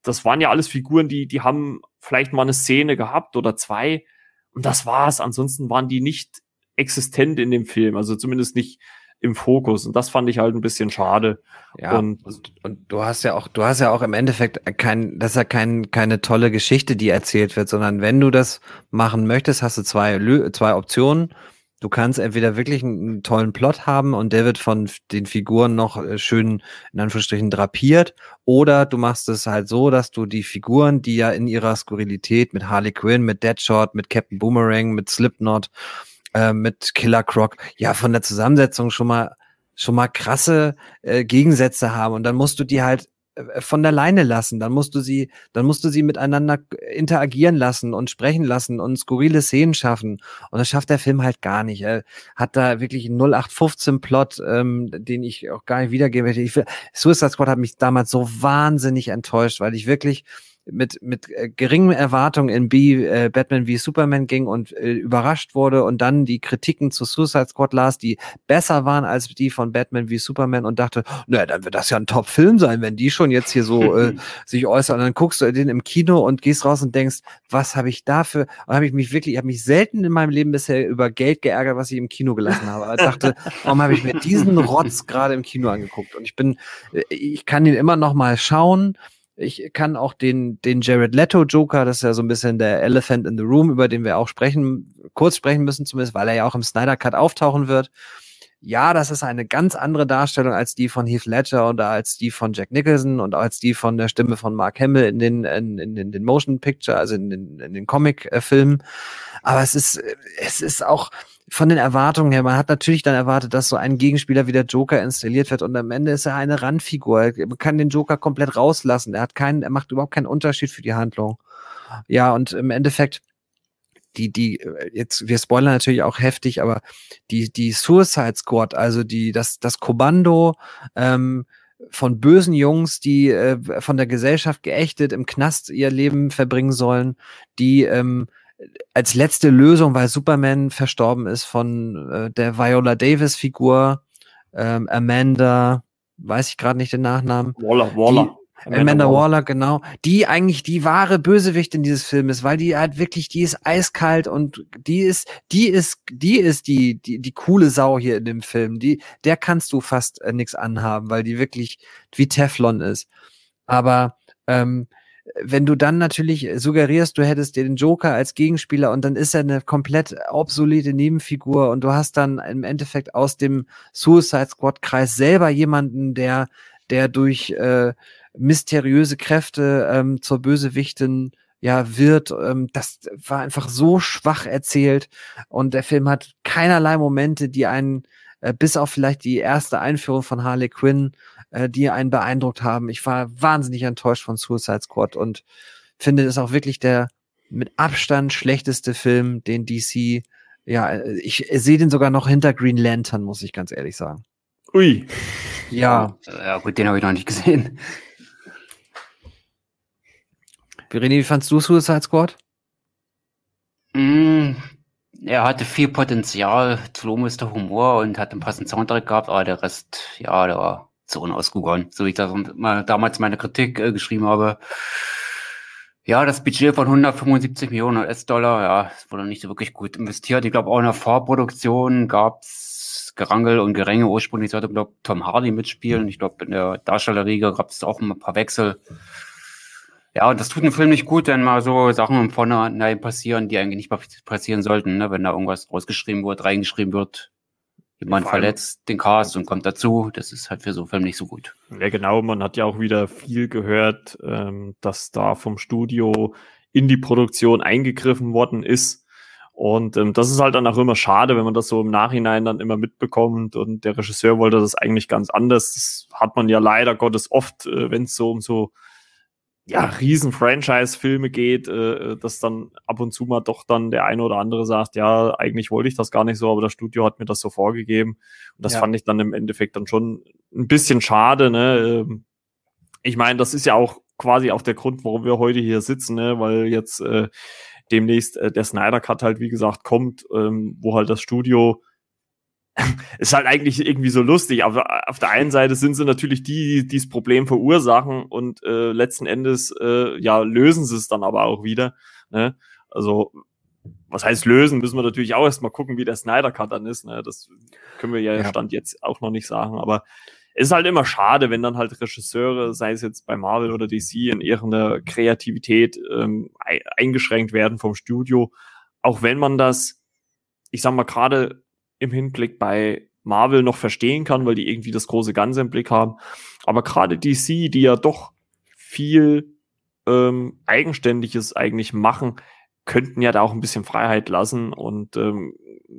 das waren ja alles Figuren, die, die haben vielleicht mal eine Szene gehabt oder zwei und das war's. Ansonsten waren die nicht existent in dem Film, also zumindest nicht im Fokus. Und das fand ich halt ein bisschen schade. Ja, und, und, und, du hast ja auch, du hast ja auch im Endeffekt kein, das ist ja kein, keine tolle Geschichte, die erzählt wird, sondern wenn du das machen möchtest, hast du zwei, zwei Optionen. Du kannst entweder wirklich einen, tollen Plot haben und der wird von den Figuren noch äh, schön in Anführungsstrichen drapiert, oder du machst es halt so, dass du die Figuren, die ja in ihrer Skurrilität mit Harley Quinn, mit Deadshot, mit Captain Boomerang, mit Slipknot, äh, mit Killer Croc, ja, von der Zusammensetzung schon mal, schon mal krasse äh, Gegensätze haben. Und dann musst du die halt äh, von der Leine lassen. Dann musst du sie, dann musst du sie miteinander interagieren lassen und sprechen lassen und skurrile Szenen schaffen. Und das schafft der Film halt gar nicht. Er hat da wirklich einen 0815 Plot, ähm, den ich auch gar nicht wiedergeben werde. Ich Suicide Squad hat mich damals so wahnsinnig enttäuscht, weil ich wirklich mit, mit äh, geringen Erwartungen in B, äh, Batman wie Superman ging und äh, überrascht wurde und dann die Kritiken zu Suicide Squad las, die besser waren als die von Batman wie Superman und dachte, naja, dann wird das ja ein Top-Film sein, wenn die schon jetzt hier so äh, [laughs] sich äußern. Und dann guckst du den im Kino und gehst raus und denkst, was habe ich dafür? Und habe ich mich wirklich, ich habe mich selten in meinem Leben bisher über Geld geärgert, was ich im Kino gelassen habe. Aber ich dachte, warum habe ich mir diesen Rotz gerade im Kino angeguckt? Und ich bin, äh, ich kann ihn immer noch mal schauen ich kann auch den, den Jared Leto Joker, das ist ja so ein bisschen der Elephant in the Room, über den wir auch sprechen, kurz sprechen müssen zumindest, weil er ja auch im Snyder Cut auftauchen wird. Ja, das ist eine ganz andere Darstellung als die von Heath Ledger oder als die von Jack Nicholson und als die von der Stimme von Mark Hamill in den, in, in, in den Motion Picture, also in den, in den Comic-Filmen. Aber es ist, es ist auch, von den Erwartungen her, man hat natürlich dann erwartet, dass so ein Gegenspieler wie der Joker installiert wird und am Ende ist er eine Randfigur. Man kann den Joker komplett rauslassen. Er hat keinen, er macht überhaupt keinen Unterschied für die Handlung. Ja, und im Endeffekt, die, die, jetzt, wir spoilern natürlich auch heftig, aber die, die Suicide Squad, also die, das, das Kommando, ähm, von bösen Jungs, die äh, von der Gesellschaft geächtet im Knast ihr Leben verbringen sollen, die ähm, als letzte Lösung, weil Superman verstorben ist von äh, der Viola Davis Figur, ähm, Amanda, weiß ich gerade nicht den Nachnamen. Waller, Waller. Amanda, Amanda Waller. Waller, genau. Die eigentlich die wahre Bösewichtin dieses Filmes, weil die halt wirklich, die ist eiskalt und die ist, die ist, die ist die, die, die coole Sau hier in dem Film. Die, der kannst du fast äh, nichts anhaben, weil die wirklich wie Teflon ist. Aber ähm, wenn du dann natürlich suggerierst, du hättest dir den Joker als Gegenspieler und dann ist er eine komplett obsolete Nebenfigur und du hast dann im Endeffekt aus dem Suicide Squad Kreis selber jemanden, der, der durch äh, mysteriöse Kräfte ähm, zur Bösewichtin ja wird. Ähm, das war einfach so schwach erzählt und der Film hat keinerlei Momente, die einen äh, bis auf vielleicht die erste Einführung von Harley Quinn äh, die einen beeindruckt haben. Ich war wahnsinnig enttäuscht von Suicide Squad und finde es auch wirklich der mit Abstand schlechteste Film, den DC, ja, ich sehe den sogar noch hinter Green Lantern, muss ich ganz ehrlich sagen. Ui. Ja. Ja, gut, den habe ich noch nicht gesehen. Vereni, wie fandst du Suicide Squad? Mm, er hatte viel Potenzial, Zlom ist der Humor und hat einen passenden Soundtrack gehabt, aber der Rest, ja, der war so unausgegoren, so wie ich das mal damals meine Kritik äh, geschrieben habe. Ja, das Budget von 175 Millionen US-Dollar, ja, es wurde nicht so wirklich gut investiert. Ich glaube, auch in der Vorproduktion gab's Gerangel und Geränge. Ursprünglich sollte, glaube Tom Hardy mitspielen. Ich glaube, in der Darstellerriege gab es auch ein paar Wechsel. Ja, und das tut dem Film nicht gut, wenn mal so Sachen im Vornherein passieren, die eigentlich nicht passieren sollten. Ne? Wenn da irgendwas rausgeschrieben wird, reingeschrieben wird, Jemand verletzt den Cast und kommt dazu. Das ist halt für so einen Film nicht so gut. Ja, genau. Man hat ja auch wieder viel gehört, ähm, dass da vom Studio in die Produktion eingegriffen worden ist. Und ähm, das ist halt dann auch immer schade, wenn man das so im Nachhinein dann immer mitbekommt. Und der Regisseur wollte das eigentlich ganz anders. Das hat man ja leider Gottes oft, äh, wenn es so um so ja, riesen Franchise-Filme geht, äh, dass dann ab und zu mal doch dann der eine oder andere sagt, ja, eigentlich wollte ich das gar nicht so, aber das Studio hat mir das so vorgegeben. Und das ja. fand ich dann im Endeffekt dann schon ein bisschen schade, ne? Ähm, ich meine, das ist ja auch quasi auch der Grund, warum wir heute hier sitzen, ne? weil jetzt äh, demnächst äh, der Snyder Cut halt, wie gesagt, kommt, ähm, wo halt das Studio [laughs] ist halt eigentlich irgendwie so lustig. Aber auf der einen Seite sind sie natürlich die, die dieses Problem verursachen und äh, letzten Endes äh, ja lösen sie es dann aber auch wieder. Ne? Also was heißt lösen, müssen wir natürlich auch erstmal gucken, wie der Snyder Cut dann ist. Ne? Das können wir ja, ja Stand jetzt auch noch nicht sagen. Aber es ist halt immer schade, wenn dann halt Regisseure, sei es jetzt bei Marvel oder DC, in ihrer Kreativität ähm, eingeschränkt werden vom Studio. Auch wenn man das, ich sag mal, gerade im Hinblick bei Marvel noch verstehen kann, weil die irgendwie das große Ganze im Blick haben. Aber gerade DC, die ja doch viel ähm, Eigenständiges eigentlich machen, könnten ja da auch ein bisschen Freiheit lassen. Und ähm,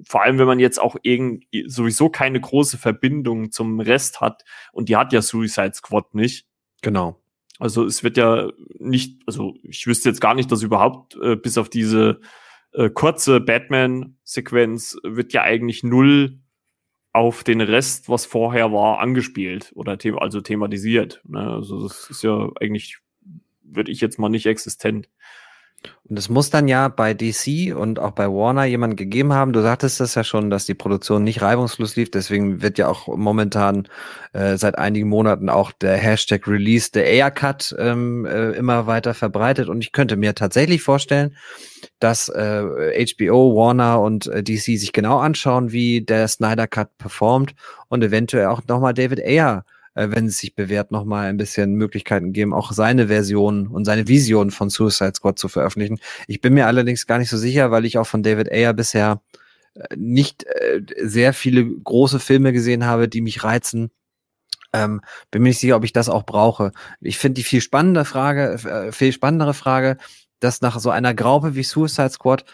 vor allem, wenn man jetzt auch irgendwie sowieso keine große Verbindung zum Rest hat, und die hat ja Suicide Squad nicht. Genau. Also es wird ja nicht, also ich wüsste jetzt gar nicht, dass überhaupt äh, bis auf diese äh, kurze Batman-Sequenz wird ja eigentlich null auf den Rest, was vorher war, angespielt oder the also thematisiert. Ne? Also das ist ja eigentlich würde ich jetzt mal nicht existent. Und es muss dann ja bei DC und auch bei Warner jemand gegeben haben. Du sagtest das ja schon, dass die Produktion nicht reibungslos lief. Deswegen wird ja auch momentan äh, seit einigen Monaten auch der Hashtag Release der Air Cut ähm, äh, immer weiter verbreitet. Und ich könnte mir tatsächlich vorstellen, dass äh, HBO, Warner und äh, DC sich genau anschauen, wie der Snyder Cut performt und eventuell auch nochmal David Ayer äh, wenn es sich bewährt, nochmal ein bisschen Möglichkeiten geben, auch seine Version und seine Vision von Suicide Squad zu veröffentlichen. Ich bin mir allerdings gar nicht so sicher, weil ich auch von David Ayer bisher äh, nicht äh, sehr viele große Filme gesehen habe, die mich reizen. Ähm, bin mir nicht sicher, ob ich das auch brauche. Ich finde die viel spannende Frage, äh, viel spannendere Frage, dass nach so einer Graupe wie Suicide Squad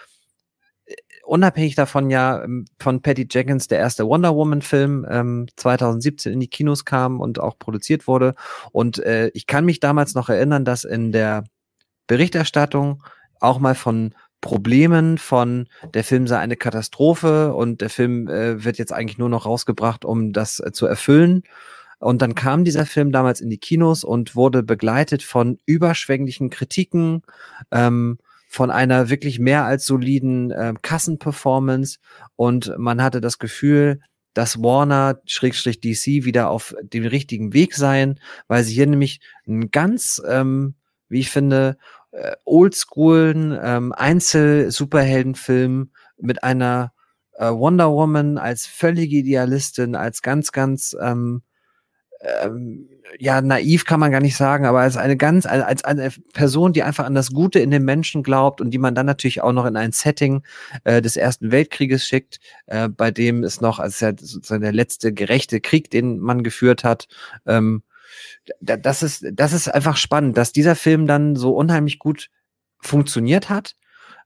unabhängig davon ja ähm, von Patty Jenkins der erste Wonder Woman-Film ähm, 2017 in die Kinos kam und auch produziert wurde. Und äh, ich kann mich damals noch erinnern, dass in der Berichterstattung auch mal von Problemen von der Film sei eine Katastrophe und der Film äh, wird jetzt eigentlich nur noch rausgebracht, um das äh, zu erfüllen. Und dann kam dieser Film damals in die Kinos und wurde begleitet von überschwänglichen Kritiken. Ähm, von einer wirklich mehr als soliden äh, Kassenperformance. Und man hatte das Gefühl, dass Warner Schrägstrich DC wieder auf dem richtigen Weg seien, weil sie hier nämlich einen ganz, ähm, wie ich finde, äh, oldschoolen ähm, Einzel-Superheldenfilm mit einer äh, Wonder Woman als völlige Idealistin, als ganz, ganz ähm, ähm, ja, naiv kann man gar nicht sagen, aber als eine ganz, als eine Person, die einfach an das Gute in den Menschen glaubt und die man dann natürlich auch noch in ein Setting äh, des Ersten Weltkrieges schickt, äh, bei dem es noch, als ja sozusagen der letzte gerechte Krieg, den man geführt hat, ähm, das ist, das ist einfach spannend, dass dieser Film dann so unheimlich gut funktioniert hat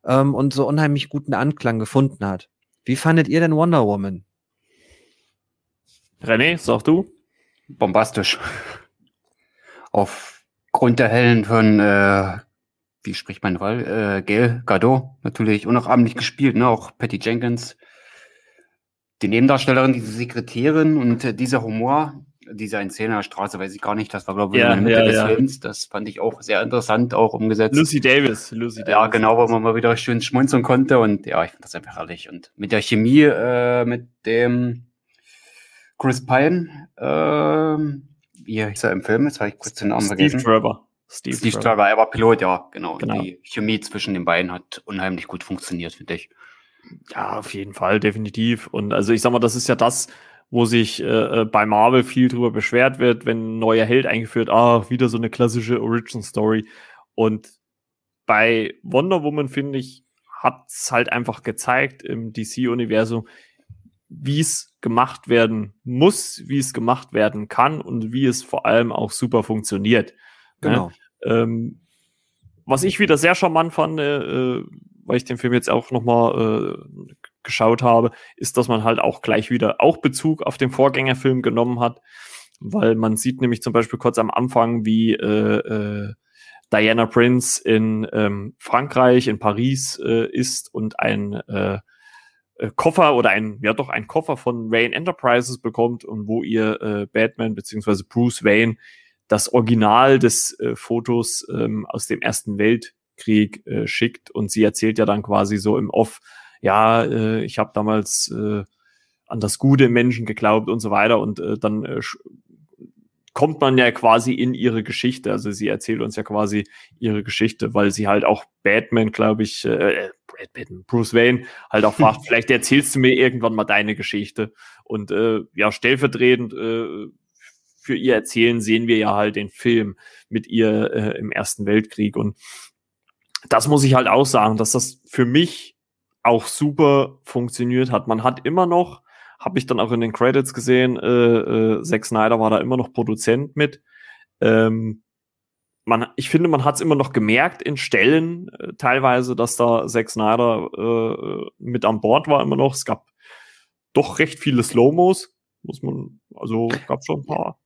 ähm, und so unheimlich guten Anklang gefunden hat. Wie fandet ihr denn Wonder Woman? René, sag du? Bombastisch. Aufgrund der Hellen von, äh, wie spricht man Wahl, äh, Gail Gadot natürlich unnachahmlich gespielt, ne? auch Patty Jenkins. Die Nebendarstellerin, diese Sekretärin und äh, dieser Humor, dieser in Szene der Straße, weiß ich gar nicht, das war glaube ich ja, in der Mitte ja, des ja. Films, das fand ich auch sehr interessant, auch umgesetzt. Lucy Davis, Lucy Davis. Ja, genau, wo man mal wieder schön schmunzeln konnte und ja, ich fand das einfach herrlich. Und mit der Chemie, äh, mit dem Chris Pine, ähm, wie hieß er im Film? Jetzt habe ich kurz den Namen Steve vergessen. Trevor. Steve, Steve Trevor. Trevor, er war Pilot, ja, genau. genau. Die Chemie zwischen den beiden hat unheimlich gut funktioniert, finde ich. Ja, auf jeden Fall, definitiv. Und also ich sag mal, das ist ja das, wo sich äh, äh bei Marvel viel drüber beschwert wird, wenn ein neuer Held eingeführt, ah, wieder so eine klassische Origin Story. Und bei Wonder Woman, finde ich, hat es halt einfach gezeigt im DC-Universum, wie es gemacht werden muss, wie es gemacht werden kann und wie es vor allem auch super funktioniert. Ne? Genau. Ne? Ähm, was ich wieder sehr charmant fand, äh, weil ich den Film jetzt auch nochmal äh, geschaut habe, ist, dass man halt auch gleich wieder auch Bezug auf den Vorgängerfilm genommen hat, weil man sieht nämlich zum Beispiel kurz am Anfang, wie äh, äh, Diana Prince in ähm, Frankreich, in Paris äh, ist und ein äh, äh, Koffer oder ein, ja doch, ein Koffer von Wayne Enterprises bekommt und wo ihr äh, Batman beziehungsweise Bruce Wayne das Original des äh, Fotos ähm, aus dem Ersten Weltkrieg äh, schickt und sie erzählt ja dann quasi so im Off, ja, äh, ich habe damals äh, an das Gute im Menschen geglaubt und so weiter und äh, dann äh, kommt man ja quasi in ihre Geschichte. Also sie erzählt uns ja quasi ihre Geschichte, weil sie halt auch Batman, glaube ich, äh, Batman, Bruce Wayne halt auch fragt, [laughs] vielleicht erzählst du mir irgendwann mal deine Geschichte. Und äh, ja, stellvertretend äh, für ihr Erzählen sehen wir ja halt den Film mit ihr äh, im Ersten Weltkrieg. Und das muss ich halt auch sagen, dass das für mich auch super funktioniert hat. Man hat immer noch habe ich dann auch in den Credits gesehen, äh, äh, Zack Snyder war da immer noch Produzent mit. Ähm, man, ich finde, man hat es immer noch gemerkt in Stellen äh, teilweise, dass da Zack Snyder äh, mit an Bord war immer noch. Es gab doch recht viele Slow-Mos, muss man, also gab schon ein paar.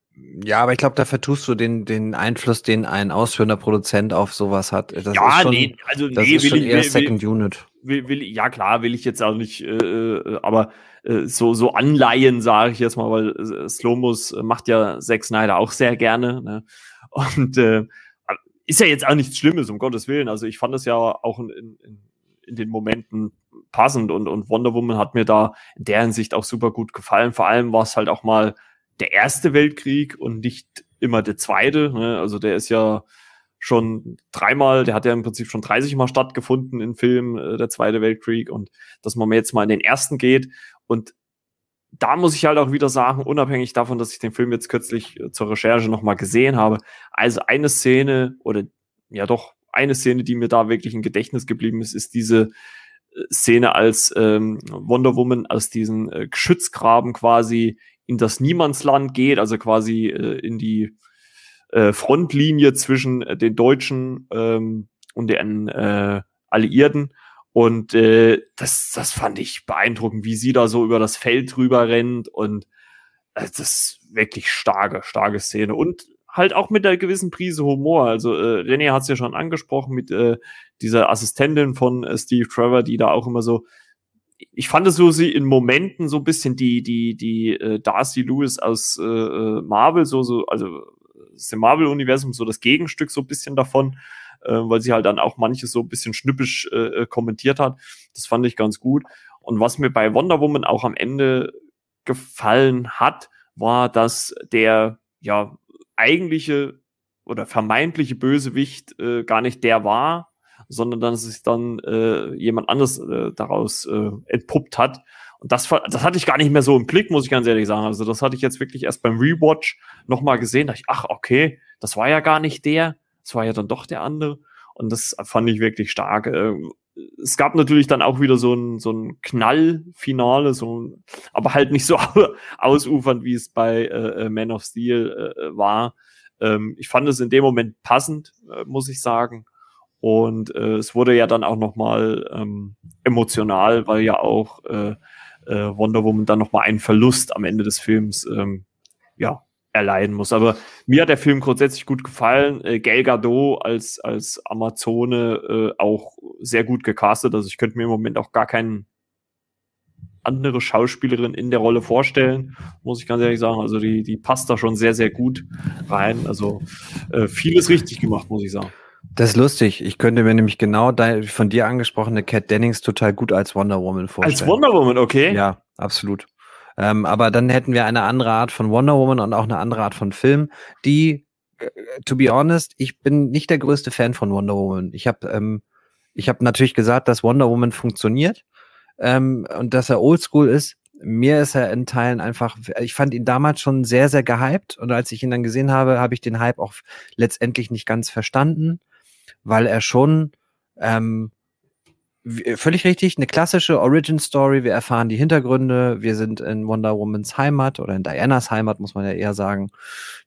Ja, aber ich glaube, da vertust du den, den Einfluss, den ein ausführender Produzent auf sowas hat. Das ja, schon, nee, also das nee, ist will schon ich, eher will, Second will, Unit. Will, will, ja, klar, will ich jetzt auch nicht, äh, äh aber äh, so, so Anleihen, sage ich jetzt mal, weil äh, Slomos macht ja Zack Snyder auch sehr gerne. Ne? Und äh, ist ja jetzt auch nichts Schlimmes, um Gottes Willen. Also ich fand es ja auch in, in, in den Momenten passend und, und Wonder Woman hat mir da in der Hinsicht auch super gut gefallen. Vor allem war es halt auch mal der erste Weltkrieg und nicht immer der zweite. Ne? Also der ist ja schon dreimal, der hat ja im Prinzip schon 30 Mal stattgefunden im Film, äh, der Zweite Weltkrieg, und dass man jetzt mal in den ersten geht. Und da muss ich halt auch wieder sagen, unabhängig davon, dass ich den Film jetzt kürzlich äh, zur Recherche nochmal gesehen habe, also eine Szene oder ja doch eine Szene, die mir da wirklich im Gedächtnis geblieben ist, ist diese äh, Szene, als ähm, Wonder Woman aus diesen äh, Geschützgraben quasi in das Niemandsland geht, also quasi äh, in die äh, Frontlinie zwischen äh, den Deutschen ähm, und den äh, Alliierten. Und äh, das, das fand ich beeindruckend, wie sie da so über das Feld drüber rennt. Und äh, das ist wirklich starke, starke Szene. Und halt auch mit einer gewissen Prise Humor. Also äh, René hat es ja schon angesprochen mit äh, dieser Assistentin von äh, Steve Trevor, die da auch immer so ich fand es so sie in Momenten so ein bisschen die die die äh, Darcy Lewis aus äh, äh Marvel so so also aus dem Marvel-Universum so das Gegenstück so ein bisschen davon, äh, weil sie halt dann auch manches so ein bisschen schnippisch äh, äh, kommentiert hat. Das fand ich ganz gut. Und was mir bei Wonder Woman auch am Ende gefallen hat, war, dass der ja eigentliche oder vermeintliche Bösewicht äh, gar nicht der war, sondern dass sich dann äh, jemand anderes äh, daraus äh, entpuppt hat. Und das, das hatte ich gar nicht mehr so im Blick, muss ich ganz ehrlich sagen. Also das hatte ich jetzt wirklich erst beim Rewatch nochmal gesehen. Da ich, ach, okay, das war ja gar nicht der. Das war ja dann doch der andere. Und das fand ich wirklich stark. Ähm, es gab natürlich dann auch wieder so ein, so ein Knallfinale, so ein, aber halt nicht so [laughs] ausufernd, wie es bei äh, äh, Man of Steel äh, war. Ähm, ich fand es in dem Moment passend, äh, muss ich sagen. Und äh, es wurde ja dann auch nochmal ähm, emotional, weil ja auch äh, äh, Wonder Woman dann nochmal einen Verlust am Ende des Films ähm, ja, erleiden muss. Aber mir hat der Film grundsätzlich gut gefallen. Äh, Gal Gadot als, als Amazone äh, auch sehr gut gecastet. Also ich könnte mir im Moment auch gar keinen andere Schauspielerin in der Rolle vorstellen, muss ich ganz ehrlich sagen. Also die, die passt da schon sehr, sehr gut rein. Also äh, vieles richtig gemacht, muss ich sagen. Das ist lustig. Ich könnte mir nämlich genau dein, von dir angesprochene Cat Dennings total gut als Wonder Woman vorstellen. Als Wonder Woman, okay. Ja, absolut. Ähm, aber dann hätten wir eine andere Art von Wonder Woman und auch eine andere Art von Film, die, äh, to be honest, ich bin nicht der größte Fan von Wonder Woman. Ich habe ähm, ich hab natürlich gesagt, dass Wonder Woman funktioniert ähm, und dass er oldschool ist. Mir ist er in Teilen einfach, ich fand ihn damals schon sehr, sehr gehypt und als ich ihn dann gesehen habe, habe ich den Hype auch letztendlich nicht ganz verstanden weil er schon ähm, äh, völlig richtig, eine klassische Origin Story. Wir erfahren die Hintergründe. Wir sind in Wonder Womans Heimat oder in Dianas Heimat, muss man ja eher sagen.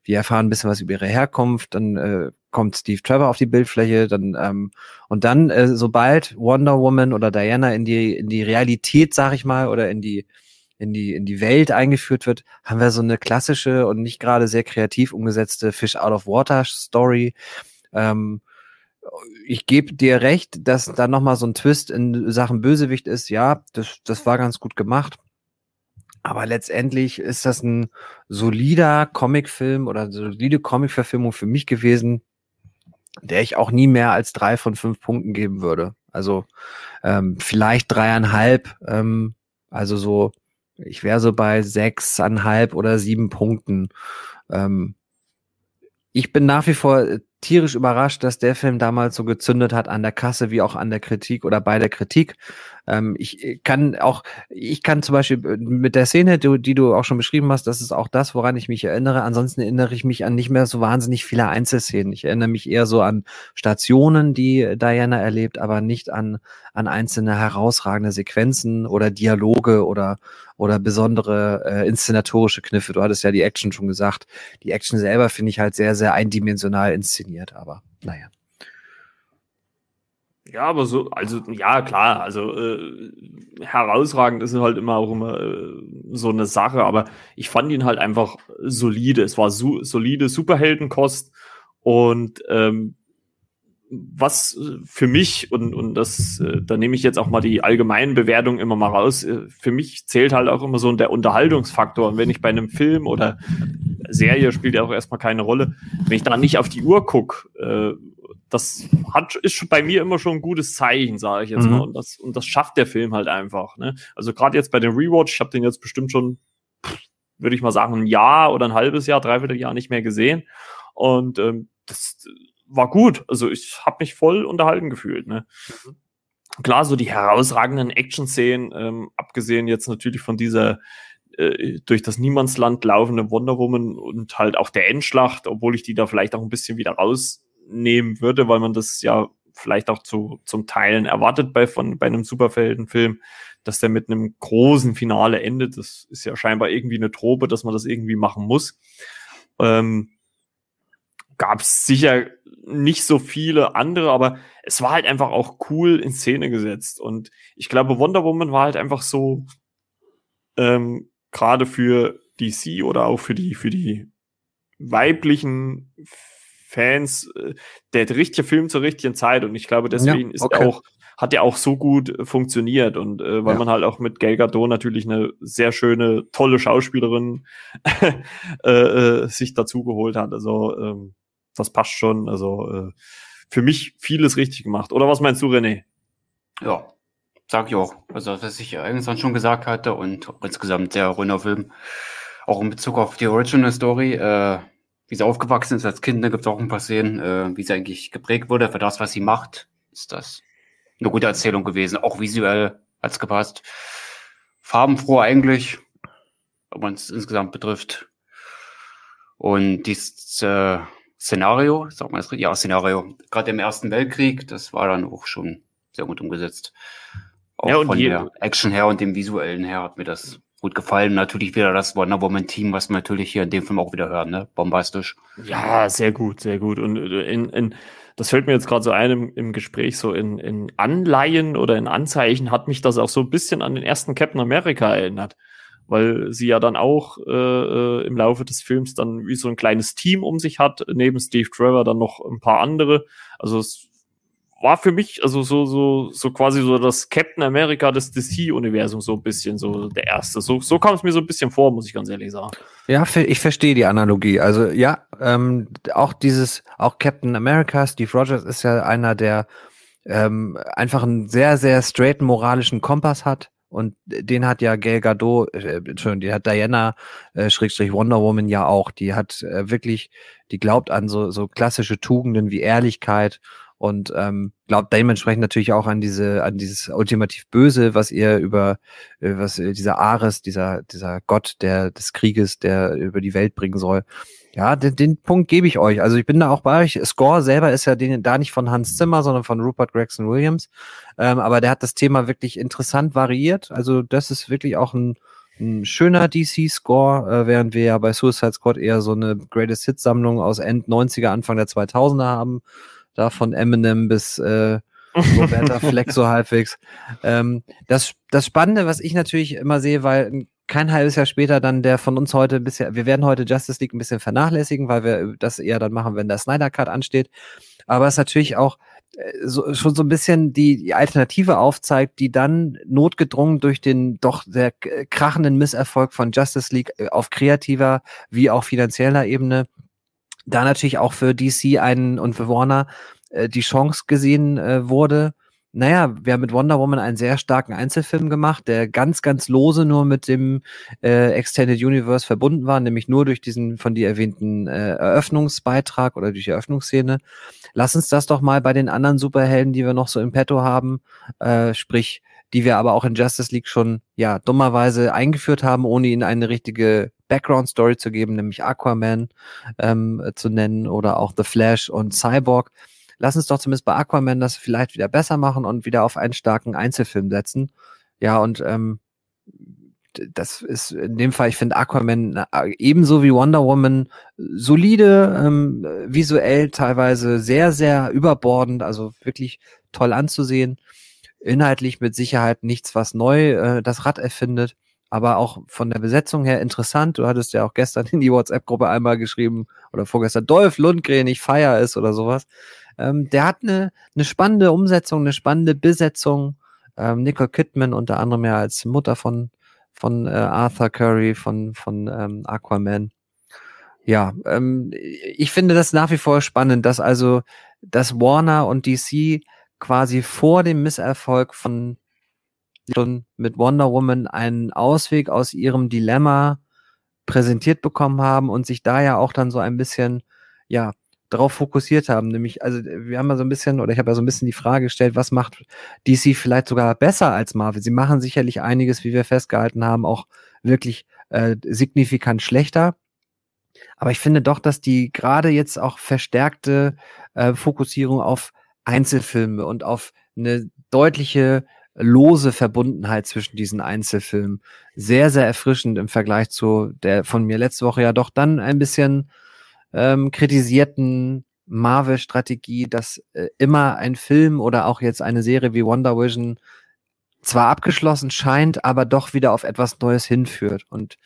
Wir erfahren ein bisschen was über ihre Herkunft. Dann äh, kommt Steve Trevor auf die Bildfläche. Dann ähm, und dann, äh, sobald Wonder Woman oder Diana in die in die Realität, sag ich mal, oder in die in die in die Welt eingeführt wird, haben wir so eine klassische und nicht gerade sehr kreativ umgesetzte Fish out of Water Story. Ähm, ich gebe dir recht, dass da nochmal so ein Twist in Sachen Bösewicht ist. Ja, das, das war ganz gut gemacht. Aber letztendlich ist das ein solider Comicfilm oder solide Comicverfilmung für mich gewesen, der ich auch nie mehr als drei von fünf Punkten geben würde. Also ähm, vielleicht dreieinhalb, ähm, also so, ich wäre so bei sechseinhalb oder sieben Punkten. Ähm, ich bin nach wie vor tierisch überrascht, dass der Film damals so gezündet hat an der Kasse wie auch an der Kritik oder bei der Kritik. Ähm, ich äh, kann auch, ich kann zum Beispiel äh, mit der Szene, die, die, du auch schon beschrieben hast, das ist auch das, woran ich mich erinnere. Ansonsten erinnere ich mich an nicht mehr so wahnsinnig viele Einzelszenen. Ich erinnere mich eher so an Stationen, die Diana erlebt, aber nicht an, an einzelne herausragende Sequenzen oder Dialoge oder, oder besondere äh, inszenatorische Kniffe. Du hattest ja die Action schon gesagt. Die Action selber finde ich halt sehr, sehr eindimensional inszeniert, aber naja. Ja, aber so, also ja, klar, also äh, herausragend ist halt immer auch immer äh, so eine Sache, aber ich fand ihn halt einfach solide. Es war su solide Superheldenkost und ähm, was für mich, und, und das, äh, da nehme ich jetzt auch mal die allgemeinen Bewertungen immer mal raus, äh, für mich zählt halt auch immer so der Unterhaltungsfaktor. Und wenn ich bei einem Film oder Serie spielt ja auch erstmal keine Rolle, wenn ich da nicht auf die Uhr gucke, äh, das hat, ist bei mir immer schon ein gutes Zeichen, sage ich jetzt mhm. mal. Und das, und das schafft der Film halt einfach. Ne? Also gerade jetzt bei dem Rewatch, ich habe den jetzt bestimmt schon, würde ich mal sagen, ein Jahr oder ein halbes Jahr, dreiviertel Jahr nicht mehr gesehen. Und ähm, das war gut. Also ich habe mich voll unterhalten gefühlt. Ne? Mhm. Klar, so die herausragenden Action-Szenen, ähm, abgesehen jetzt natürlich von dieser äh, durch das Niemandsland laufende Wonder Woman und halt auch der Endschlacht, obwohl ich die da vielleicht auch ein bisschen wieder rausnehmen würde, weil man das ja vielleicht auch zu, zum Teilen erwartet bei, von, bei einem Superheldenfilm, dass der mit einem großen Finale endet. Das ist ja scheinbar irgendwie eine Trope, dass man das irgendwie machen muss. Ähm, Gab es sicher nicht so viele andere, aber es war halt einfach auch cool in Szene gesetzt. Und ich glaube, Wonder Woman war halt einfach so ähm, gerade für DC oder auch für die, für die weiblichen Fans äh, der richtige Film zur richtigen Zeit. Und ich glaube, deswegen ja, okay. ist auch, hat er auch so gut funktioniert. Und äh, weil ja. man halt auch mit Gal Gadot natürlich eine sehr schöne, tolle Schauspielerin [laughs] äh, äh, sich dazu geholt hat. Also ähm, das passt schon. Also äh, für mich vieles richtig gemacht. Oder was meinst du, René? Ja, sag ich auch. Also, was ich irgendwann schon gesagt hatte und insgesamt sehr runder Film. Auch in Bezug auf die Original Story, äh, wie sie aufgewachsen ist als Kind, da gibt es auch ein paar Szenen, äh, wie sie eigentlich geprägt wurde für das, was sie macht. Ist das eine gute Erzählung gewesen. Auch visuell hat's gepasst. Farbenfroh eigentlich, wenn man es insgesamt betrifft. Und dieses äh, Szenario, sag mal das richtig, ja, Szenario, gerade im Ersten Weltkrieg, das war dann auch schon sehr gut umgesetzt. Auch ja, und von der Action her und dem visuellen her hat mir das gut gefallen. Natürlich wieder das Wonder Woman Team, was wir natürlich hier in dem Film auch wieder hören, ne? Bombastisch. Ja, sehr gut, sehr gut. Und äh, in, in das fällt mir jetzt gerade so ein im, im Gespräch, so in, in Anleihen oder in Anzeichen hat mich das auch so ein bisschen an den ersten Captain America erinnert. Weil sie ja dann auch äh, äh im Laufe des Films dann wie so ein kleines Team um sich hat, neben Steve Trevor dann noch ein paar andere. Also es war für mich also so so so quasi so das Captain America des DC-Universums so ein bisschen so der erste. So so kam es mir so ein bisschen vor, muss ich ganz ehrlich sagen. Ja, ich verstehe die Analogie. Also ja, ähm, auch dieses auch Captain America, Steve Rogers ist ja einer, der ähm, einfach einen sehr sehr straighten moralischen Kompass hat. Und den hat ja Gal Gadot, äh, Entschuldigung, die hat Diana, äh, Schrägstrich Wonder Woman ja auch. Die hat äh, wirklich, die glaubt an so, so klassische Tugenden wie Ehrlichkeit und ähm, glaubt dementsprechend natürlich auch an diese, an dieses ultimativ Böse, was ihr über, äh, was äh, dieser Ares, dieser, dieser Gott der des Krieges, der über die Welt bringen soll. Ja, den, den Punkt gebe ich euch. Also ich bin da auch bei euch. Score selber ist ja den, da nicht von Hans Zimmer, sondern von Rupert Gregson Williams. Ähm, aber der hat das Thema wirklich interessant variiert. Also das ist wirklich auch ein, ein schöner DC-Score, äh, während wir ja bei Suicide Squad eher so eine Greatest Hits-Sammlung aus End 90er, Anfang der 2000er haben da von Eminem bis äh, [laughs] Roberta Fleck so halbwegs. Ähm, das, das Spannende, was ich natürlich immer sehe, weil kein halbes Jahr später dann der von uns heute bisher, wir werden heute Justice League ein bisschen vernachlässigen, weil wir das eher dann machen, wenn der Snyder Cut ansteht. Aber es ist natürlich auch äh, so, schon so ein bisschen die, die Alternative aufzeigt, die dann notgedrungen durch den doch sehr krachenden Misserfolg von Justice League äh, auf kreativer wie auch finanzieller Ebene da natürlich auch für DC einen und für Warner äh, die Chance gesehen äh, wurde. Naja, wir haben mit Wonder Woman einen sehr starken Einzelfilm gemacht, der ganz, ganz lose nur mit dem äh, Extended Universe verbunden war, nämlich nur durch diesen von dir erwähnten äh, Eröffnungsbeitrag oder durch die Eröffnungsszene. Lass uns das doch mal bei den anderen Superhelden, die wir noch so im Petto haben, äh, sprich, die wir aber auch in Justice League schon, ja, dummerweise eingeführt haben, ohne ihnen eine richtige Background-Story zu geben, nämlich Aquaman ähm, zu nennen oder auch The Flash und Cyborg. Lass uns doch zumindest bei Aquaman das vielleicht wieder besser machen und wieder auf einen starken Einzelfilm setzen. Ja, und ähm, das ist in dem Fall, ich finde Aquaman ebenso wie Wonder Woman solide, ähm, visuell teilweise sehr, sehr überbordend, also wirklich toll anzusehen. Inhaltlich mit Sicherheit nichts, was neu äh, das Rad erfindet aber auch von der Besetzung her interessant. Du hattest ja auch gestern [laughs] in die WhatsApp-Gruppe einmal geschrieben oder vorgestern, Dolph Lundgren, ich feier es oder sowas. Ähm, der hat eine, eine spannende Umsetzung, eine spannende Besetzung. Ähm, Nicole Kidman unter anderem ja als Mutter von, von äh, Arthur Curry, von, von ähm, Aquaman. Ja, ähm, ich finde das nach wie vor spannend, dass also dass Warner und DC quasi vor dem Misserfolg von mit Wonder Woman einen Ausweg aus ihrem Dilemma präsentiert bekommen haben und sich da ja auch dann so ein bisschen, ja, darauf fokussiert haben. Nämlich, also wir haben ja so ein bisschen, oder ich habe ja so ein bisschen die Frage gestellt, was macht DC vielleicht sogar besser als Marvel? Sie machen sicherlich einiges, wie wir festgehalten haben, auch wirklich äh, signifikant schlechter. Aber ich finde doch, dass die gerade jetzt auch verstärkte äh, Fokussierung auf Einzelfilme und auf eine deutliche lose Verbundenheit zwischen diesen Einzelfilmen sehr, sehr erfrischend im Vergleich zu der von mir letzte Woche ja doch dann ein bisschen ähm, kritisierten Marvel-Strategie, dass äh, immer ein Film oder auch jetzt eine Serie wie Wonder Vision zwar abgeschlossen scheint, aber doch wieder auf etwas Neues hinführt. Und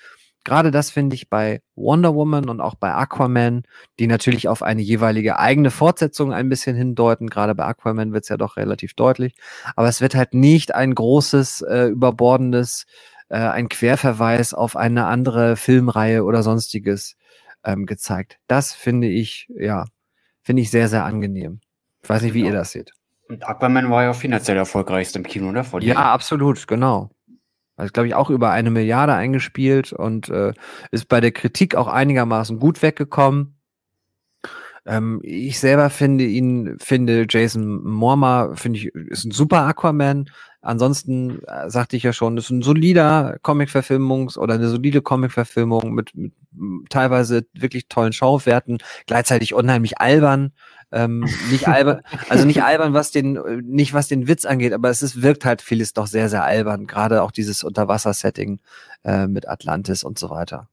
gerade das finde ich bei Wonder Woman und auch bei Aquaman, die natürlich auf eine jeweilige eigene Fortsetzung ein bisschen hindeuten. Gerade bei Aquaman wird es ja doch relativ deutlich. Aber es wird halt nicht ein großes, äh, überbordendes, äh, ein Querverweis auf eine andere Filmreihe oder sonstiges ähm, gezeigt. Das finde ich, ja, finde ich sehr, sehr angenehm. Ich weiß nicht, wie ja. ihr das seht. Und Aquaman war ja finanziell erfolgreichst im Kino, ne? Von ja, absolut, genau. Also, glaube ich, auch über eine Milliarde eingespielt und äh, ist bei der Kritik auch einigermaßen gut weggekommen. Ähm, ich selber finde ihn, finde Jason Momoa, finde ich, ist ein super Aquaman. Ansonsten äh, sagte ich ja schon, ist ein solider Comic-Verfilmungs- oder eine solide Comic-Verfilmung mit, mit teilweise wirklich tollen Schauwerten, gleichzeitig unheimlich albern. Ähm, nicht [laughs] albern, also nicht albern, was den, nicht was den Witz angeht, aber es ist, wirkt halt vieles doch sehr, sehr albern. Gerade auch dieses Unterwasser-Setting äh, mit Atlantis und so weiter.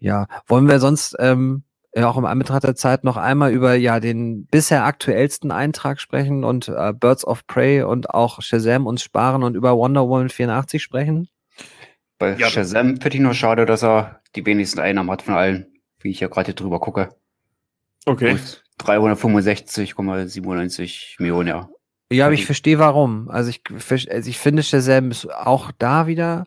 Ja, wollen wir sonst ähm, auch im Anbetracht der Zeit noch einmal über ja den bisher aktuellsten Eintrag sprechen und äh, Birds of Prey und auch Shazam uns sparen und über Wonder Woman 84 sprechen? Bei ja, Shazam finde ich nur schade, dass er die wenigsten Einnahmen hat von allen, wie ich ja gerade drüber gucke. Okay. 365,97 Millionen, ja. Ja, aber ich verstehe warum. Also ich, also ich finde Shazam ist auch da wieder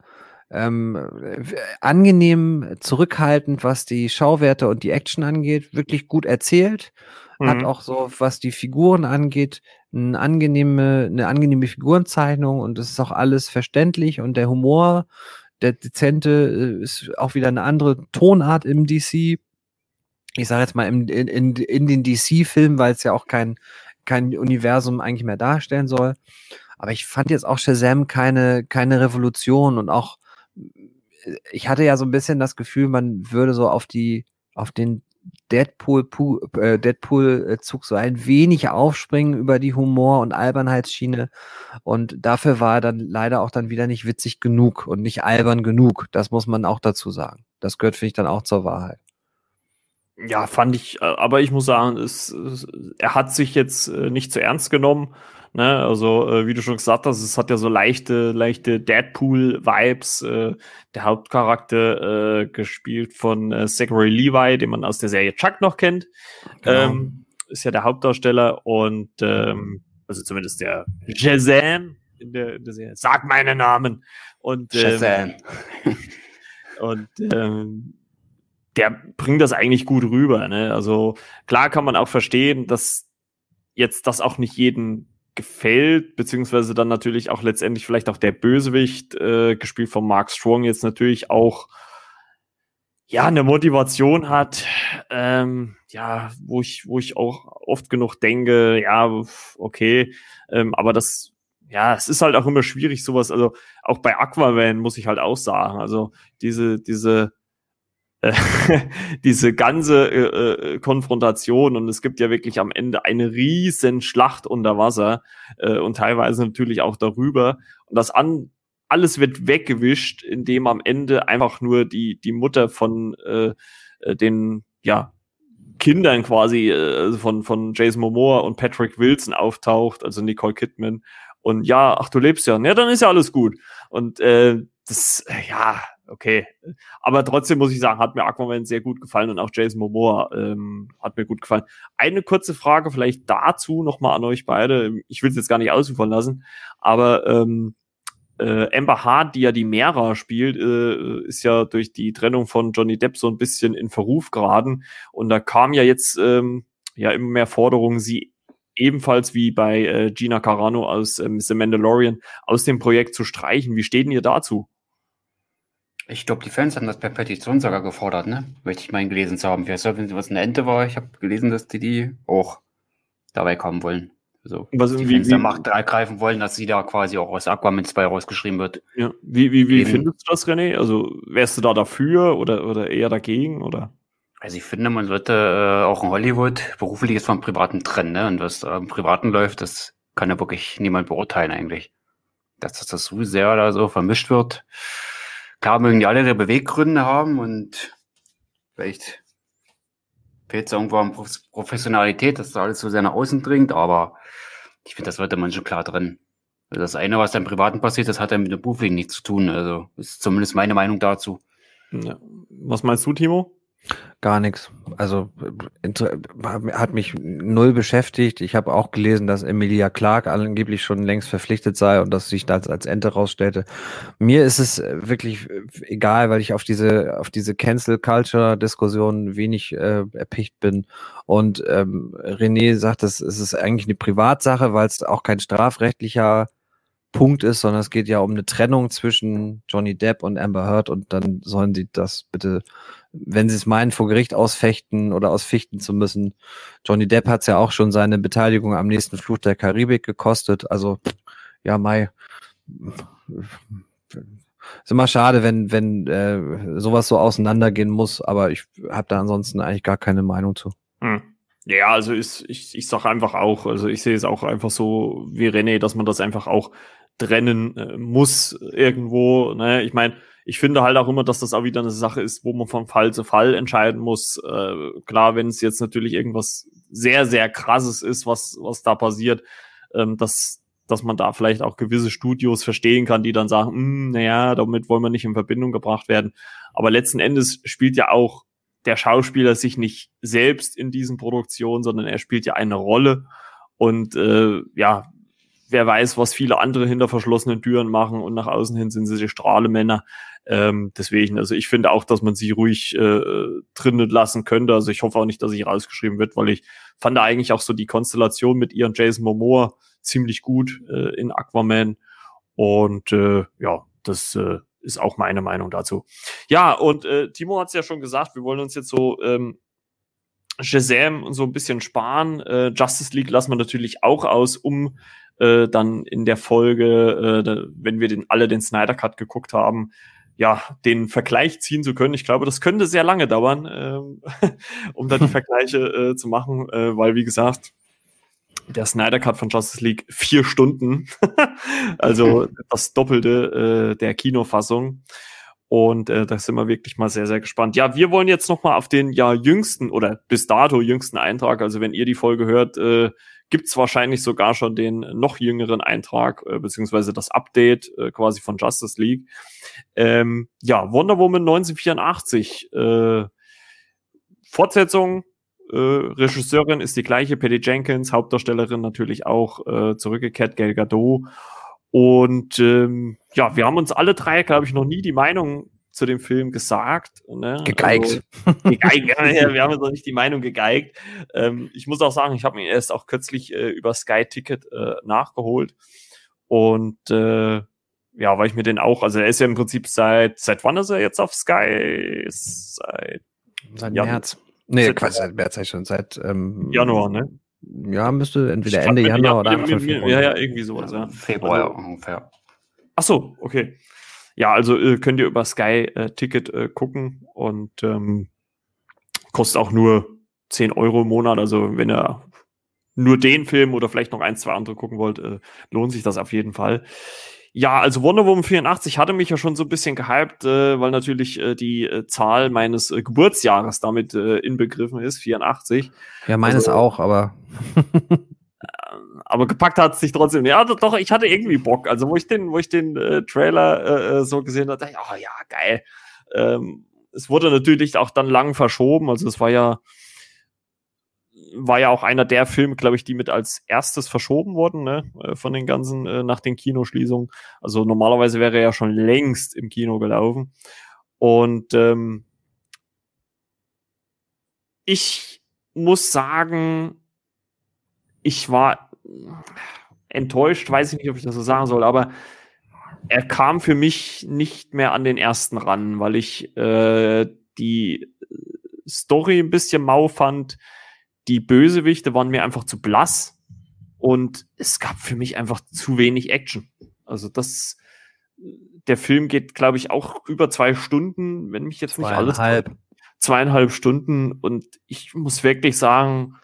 ähm, angenehm zurückhaltend, was die Schauwerte und die Action angeht, wirklich gut erzählt. Mhm. Hat auch so, was die Figuren angeht, eine angenehme, eine angenehme Figurenzeichnung und es ist auch alles verständlich und der Humor, der dezente, äh, ist auch wieder eine andere Tonart im DC. Ich sage jetzt mal in, in, in den DC-Filmen, weil es ja auch kein, kein Universum eigentlich mehr darstellen soll. Aber ich fand jetzt auch Shazam keine, keine Revolution und auch ich hatte ja so ein bisschen das Gefühl, man würde so auf die, auf den Deadpool, äh, Deadpool-Zug so ein wenig aufspringen über die Humor- und Albernheitsschiene. Und dafür war er dann leider auch dann wieder nicht witzig genug und nicht albern genug. Das muss man auch dazu sagen. Das gehört, finde ich, dann auch zur Wahrheit. Ja, fand ich, äh, aber ich muss sagen, es, er hat sich jetzt äh, nicht zu ernst genommen. Ne? Also, äh, wie du schon gesagt hast, es hat ja so leichte, leichte Deadpool-Vibes. Äh, der Hauptcharakter äh, gespielt von äh, Zachary Levi, den man aus der Serie Chuck noch kennt. Genau. Ähm, ist ja der Hauptdarsteller und ähm, also zumindest der Shazam in der, in der Serie. Sag meine Namen. Und, ähm, [laughs] und ähm, der bringt das eigentlich gut rüber. Ne? Also klar kann man auch verstehen, dass jetzt das auch nicht jeden gefällt, beziehungsweise dann natürlich auch letztendlich vielleicht auch der Bösewicht, äh, gespielt von Mark Strong, jetzt natürlich auch ja eine Motivation hat, ähm, ja, wo ich, wo ich auch oft genug denke, ja, okay, ähm, aber das, ja, es ist halt auch immer schwierig, sowas, also auch bei Aquaman muss ich halt auch sagen, also diese, diese [laughs] diese ganze äh, äh, Konfrontation und es gibt ja wirklich am Ende eine riesen Schlacht unter Wasser äh, und teilweise natürlich auch darüber. Und das an alles wird weggewischt, indem am Ende einfach nur die die Mutter von äh, äh den ja Kindern quasi äh, von von Jason Momoa und Patrick Wilson auftaucht, also Nicole Kidman. Und ja, ach du lebst ja, ja dann ist ja alles gut. Und äh, das ja okay. Aber trotzdem muss ich sagen, hat mir Aquaman sehr gut gefallen und auch Jason Momoa ähm, hat mir gut gefallen. Eine kurze Frage vielleicht dazu nochmal an euch beide. Ich will es jetzt gar nicht ausufern lassen, aber ähm, äh, Amber Hart, die ja die Mera spielt, äh, ist ja durch die Trennung von Johnny Depp so ein bisschen in Verruf geraten. Und da kam ja jetzt ähm, ja immer mehr Forderungen, sie ebenfalls wie bei äh, Gina Carano aus ähm, The Mandalorian aus dem Projekt zu streichen. Wie steht ihr dazu? Ich glaube, die Fans haben das per Petition sogar gefordert, ne? Möchte ich mal gelesen zu haben. Wer soll, wenn was eine Ente war, ich habe gelesen, dass die die auch dabei kommen wollen. Also, was die Fans der Macht ergreifen wollen, dass sie da quasi auch aus Aquaman 2 rausgeschrieben wird. Ja. Wie, wie, wie Eben. findest du das, René? Also wärst du da dafür oder, oder eher dagegen? Oder? Also ich finde, man sollte äh, auch in Hollywood berufliches vom Privaten trennen, ne? Und was da im Privaten läuft, das kann ja wirklich niemand beurteilen eigentlich. Dass das, das so sehr da so vermischt wird. Klar mögen die alle ihre Beweggründe haben und vielleicht fehlt es irgendwo an Prof- Professionalität, dass da alles so sehr nach außen dringt, aber ich finde, das sollte man schon klar trennen. Also das eine, was da im Privaten passiert, das hat ja mit dem Beruflichen nichts zu tun. Also ist zumindest meine Meinung dazu. Ja. Was meinst du, Timo? Gar nichts. Also hat mich null beschäftigt. Ich habe auch gelesen, dass Emilia Clark angeblich schon längst verpflichtet sei und dass sich das als Ente rausstellte. Mir ist es äh, wirklich äh, egal, weil ich auf diese auf diese Cancel Culture Diskussion wenig äh, erpicht bin. Und ähm, René sagt, es ist eigentlich eine Privatsache, weil es auch kein strafrechtlicher Punkt ist, sondern es geht ja um eine Trennung zwischen Johnny Depp und Amber Heard und dann sollen sie das bitte wenn sie es meinen, vor Gericht ausfechten oder ausfichten zu müssen. Johnny Depp hat es ja auch schon seine Beteiligung am nächsten Fluch der Karibik gekostet. Also, ja, Mai. Ist immer schade, wenn, wenn äh, sowas so auseinandergehen muss, aber ich habe da ansonsten eigentlich gar keine Meinung zu. Hm. Ja, also ist, ich, ich sage einfach auch, also ich sehe es auch einfach so wie René, dass man das einfach auch trennen äh, muss irgendwo. Ne? Ich meine, ich finde halt auch immer, dass das auch wieder eine Sache ist, wo man von Fall zu Fall entscheiden muss. Äh, klar, wenn es jetzt natürlich irgendwas sehr, sehr krasses ist, was, was da passiert, ähm, dass, dass man da vielleicht auch gewisse Studios verstehen kann, die dann sagen, "Hm, naja, damit wollen wir nicht in Verbindung gebracht werden. Aber letzten Endes spielt ja auch der Schauspieler sich nicht selbst in diesen Produktionen, sondern er spielt ja eine Rolle. Und äh, ja, wer weiß, was viele andere hinter verschlossenen Türen machen und nach außen hin sind sie die Strahlemänner. Ähm, deswegen, also ich finde auch, dass man sie ruhig äh, drinnen lassen könnte. Also ich hoffe auch nicht, dass sie rausgeschrieben wird, weil ich fand da eigentlich auch so die Konstellation mit ihr und Jason Momoa ziemlich gut äh, in Aquaman. Und äh, ja, das äh, ist auch meine Meinung dazu. Ja, und äh, Timo hat es ja schon gesagt, wir wollen uns jetzt so ähm, Shazam und so ein bisschen sparen. Äh, Justice League lassen wir natürlich auch aus, um äh, dann in der Folge, äh, da, wenn wir den alle den Snyder Cut geguckt haben, ja, den Vergleich ziehen zu können. Ich glaube, das könnte sehr lange dauern, ähm, [laughs] um da die [laughs] Vergleiche äh, zu machen, äh, weil wie gesagt, der Snyder Cut von Justice League vier Stunden, [laughs] also das Doppelte äh, der Kinofassung. Und äh, da sind wir wirklich mal sehr, sehr gespannt. Ja, wir wollen jetzt noch mal auf den ja jüngsten oder bis dato jüngsten Eintrag. Also wenn ihr die Folge hört, äh, gibt's wahrscheinlich sogar schon den noch jüngeren Eintrag, äh, beziehungsweise das Update äh, quasi von Justice League. Ähm, ja, Wonder Woman 1984. Äh, Fortsetzung. Äh, Regisseurin ist die gleiche, Patty Jenkins, Hauptdarstellerin natürlich auch äh, zurückgekehrt, Gal Gadot. Und ähm, ja, wir haben uns alle drei, glaube ich, noch nie die Meinung zu dem Film gesagt. Ne? Gegeigt. Also, gegeigt. ja, [laughs] wir haben uns noch nicht die Meinung gegeigt. Ähm, ich muss auch sagen, ich habe mir erst auch kürzlich äh, über Sky Ticket äh, nachgeholt. Und äh, ja, weil ich mir den auch, also er ist ja im Prinzip seit, seit wann ist er jetzt auf Sky? Seit, Seit März. Nee, seit- Quatsch, seit März schon. Seit ähm, Januar, ne? Ja, müsste entweder Ende Januar oder ja, Anfang ja, Februar. ja, ja, irgendwie sowas, ja. Februar Also- ungefähr. Ach so, okay. Ja, also äh, könnt ihr über Sky äh, Ticket äh, gucken und ähm, kostet auch nur 10 Euro im Monat. Also wenn ihr nur den Film oder vielleicht noch ein, zwei andere gucken wollt, äh, lohnt sich das auf jeden Fall. Ja, also Wonder Woman 84 hatte mich ja schon so ein bisschen gehypt, äh, weil natürlich äh, die äh, Zahl meines äh, Geburtsjahres damit äh, inbegriffen ist, 84. Ja, meines Also- auch, aber aber gepackt hat es sich trotzdem. Ja, doch, doch, ich hatte irgendwie Bock. Also, wo ich den, wo ich den äh, Trailer äh, äh, so gesehen hatte, dachte ich, oh ja, geil. Ähm, es wurde natürlich auch dann lang verschoben. Also, es war ja, war ja auch einer der Filme, glaube ich, die mit als erstes verschoben wurden, ne, äh, von den ganzen, äh, nach den Kinoschließungen. Also, normalerweise wäre er ja schon längst im Kino gelaufen. Und ähm, ich muss sagen, ich war enttäuscht, weiß ich nicht, ob ich das so sagen soll, aber er kam für mich nicht mehr an den ersten ran, weil ich äh, die Story ein bisschen mau fand. Die Bösewichte waren mir einfach zu blass und es gab für mich einfach zu wenig Action. Also das, der Film geht, glaube ich, auch über zwei Stunden, wenn mich jetzt nicht alles. Zweieinhalb Stunden und ich muss wirklich sagen,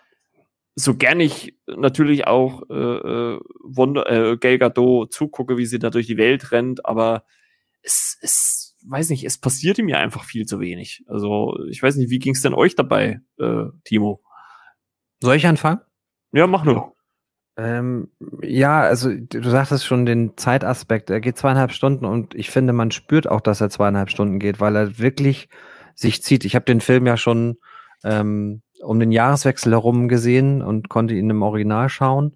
so gern ich natürlich auch äh, äh, Wonder, äh, Gal Gadot zugucke, wie sie da durch die Welt rennt, aber es, es weiß nicht, es passierte mir einfach viel zu wenig. Also ich weiß nicht, wie ging es denn euch dabei, äh, Timo? Soll ich anfangen? Ja, mach nur. Ähm, ja, also du sagtest schon den Zeitaspekt. Er geht zweieinhalb Stunden und ich finde, man spürt auch, dass er zweieinhalb Stunden geht, weil er wirklich sich zieht. Ich habe den Film ja schon ähm, um den Jahreswechsel herum gesehen und konnte ihn im Original schauen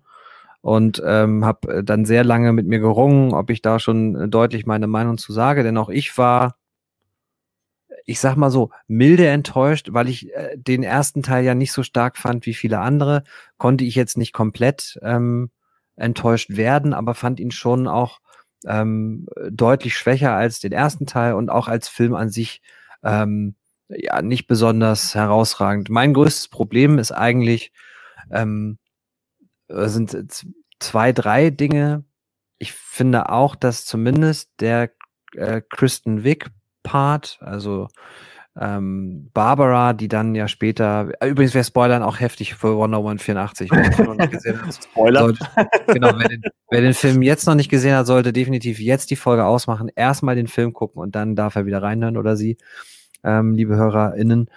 und ähm, habe dann sehr lange mit mir gerungen, ob ich da schon deutlich meine Meinung zu sage, denn auch ich war, ich sag mal so, milde enttäuscht, weil ich äh, den ersten Teil ja nicht so stark fand wie viele andere, konnte ich jetzt nicht komplett ähm, enttäuscht werden, aber fand ihn schon auch ähm, deutlich schwächer als den ersten Teil und auch als Film an sich ähm, ja nicht besonders herausragend. Mein größtes Problem ist eigentlich, ähm, äh, sind zwei, drei Dinge. Ich finde auch, dass zumindest der äh, Kristen Wick Part, also ähm, Barbara, die dann ja später, äh, übrigens wäre Spoilern auch heftig für Wonder Woman 84. [laughs] Spoiler. Sollte, genau, wer den, wer den, Film jetzt noch nicht gesehen hat, sollte definitiv jetzt die Folge ausmachen, erstmal den Film gucken und dann darf er wieder reinhören oder sie ähm, liebe HörerInnen.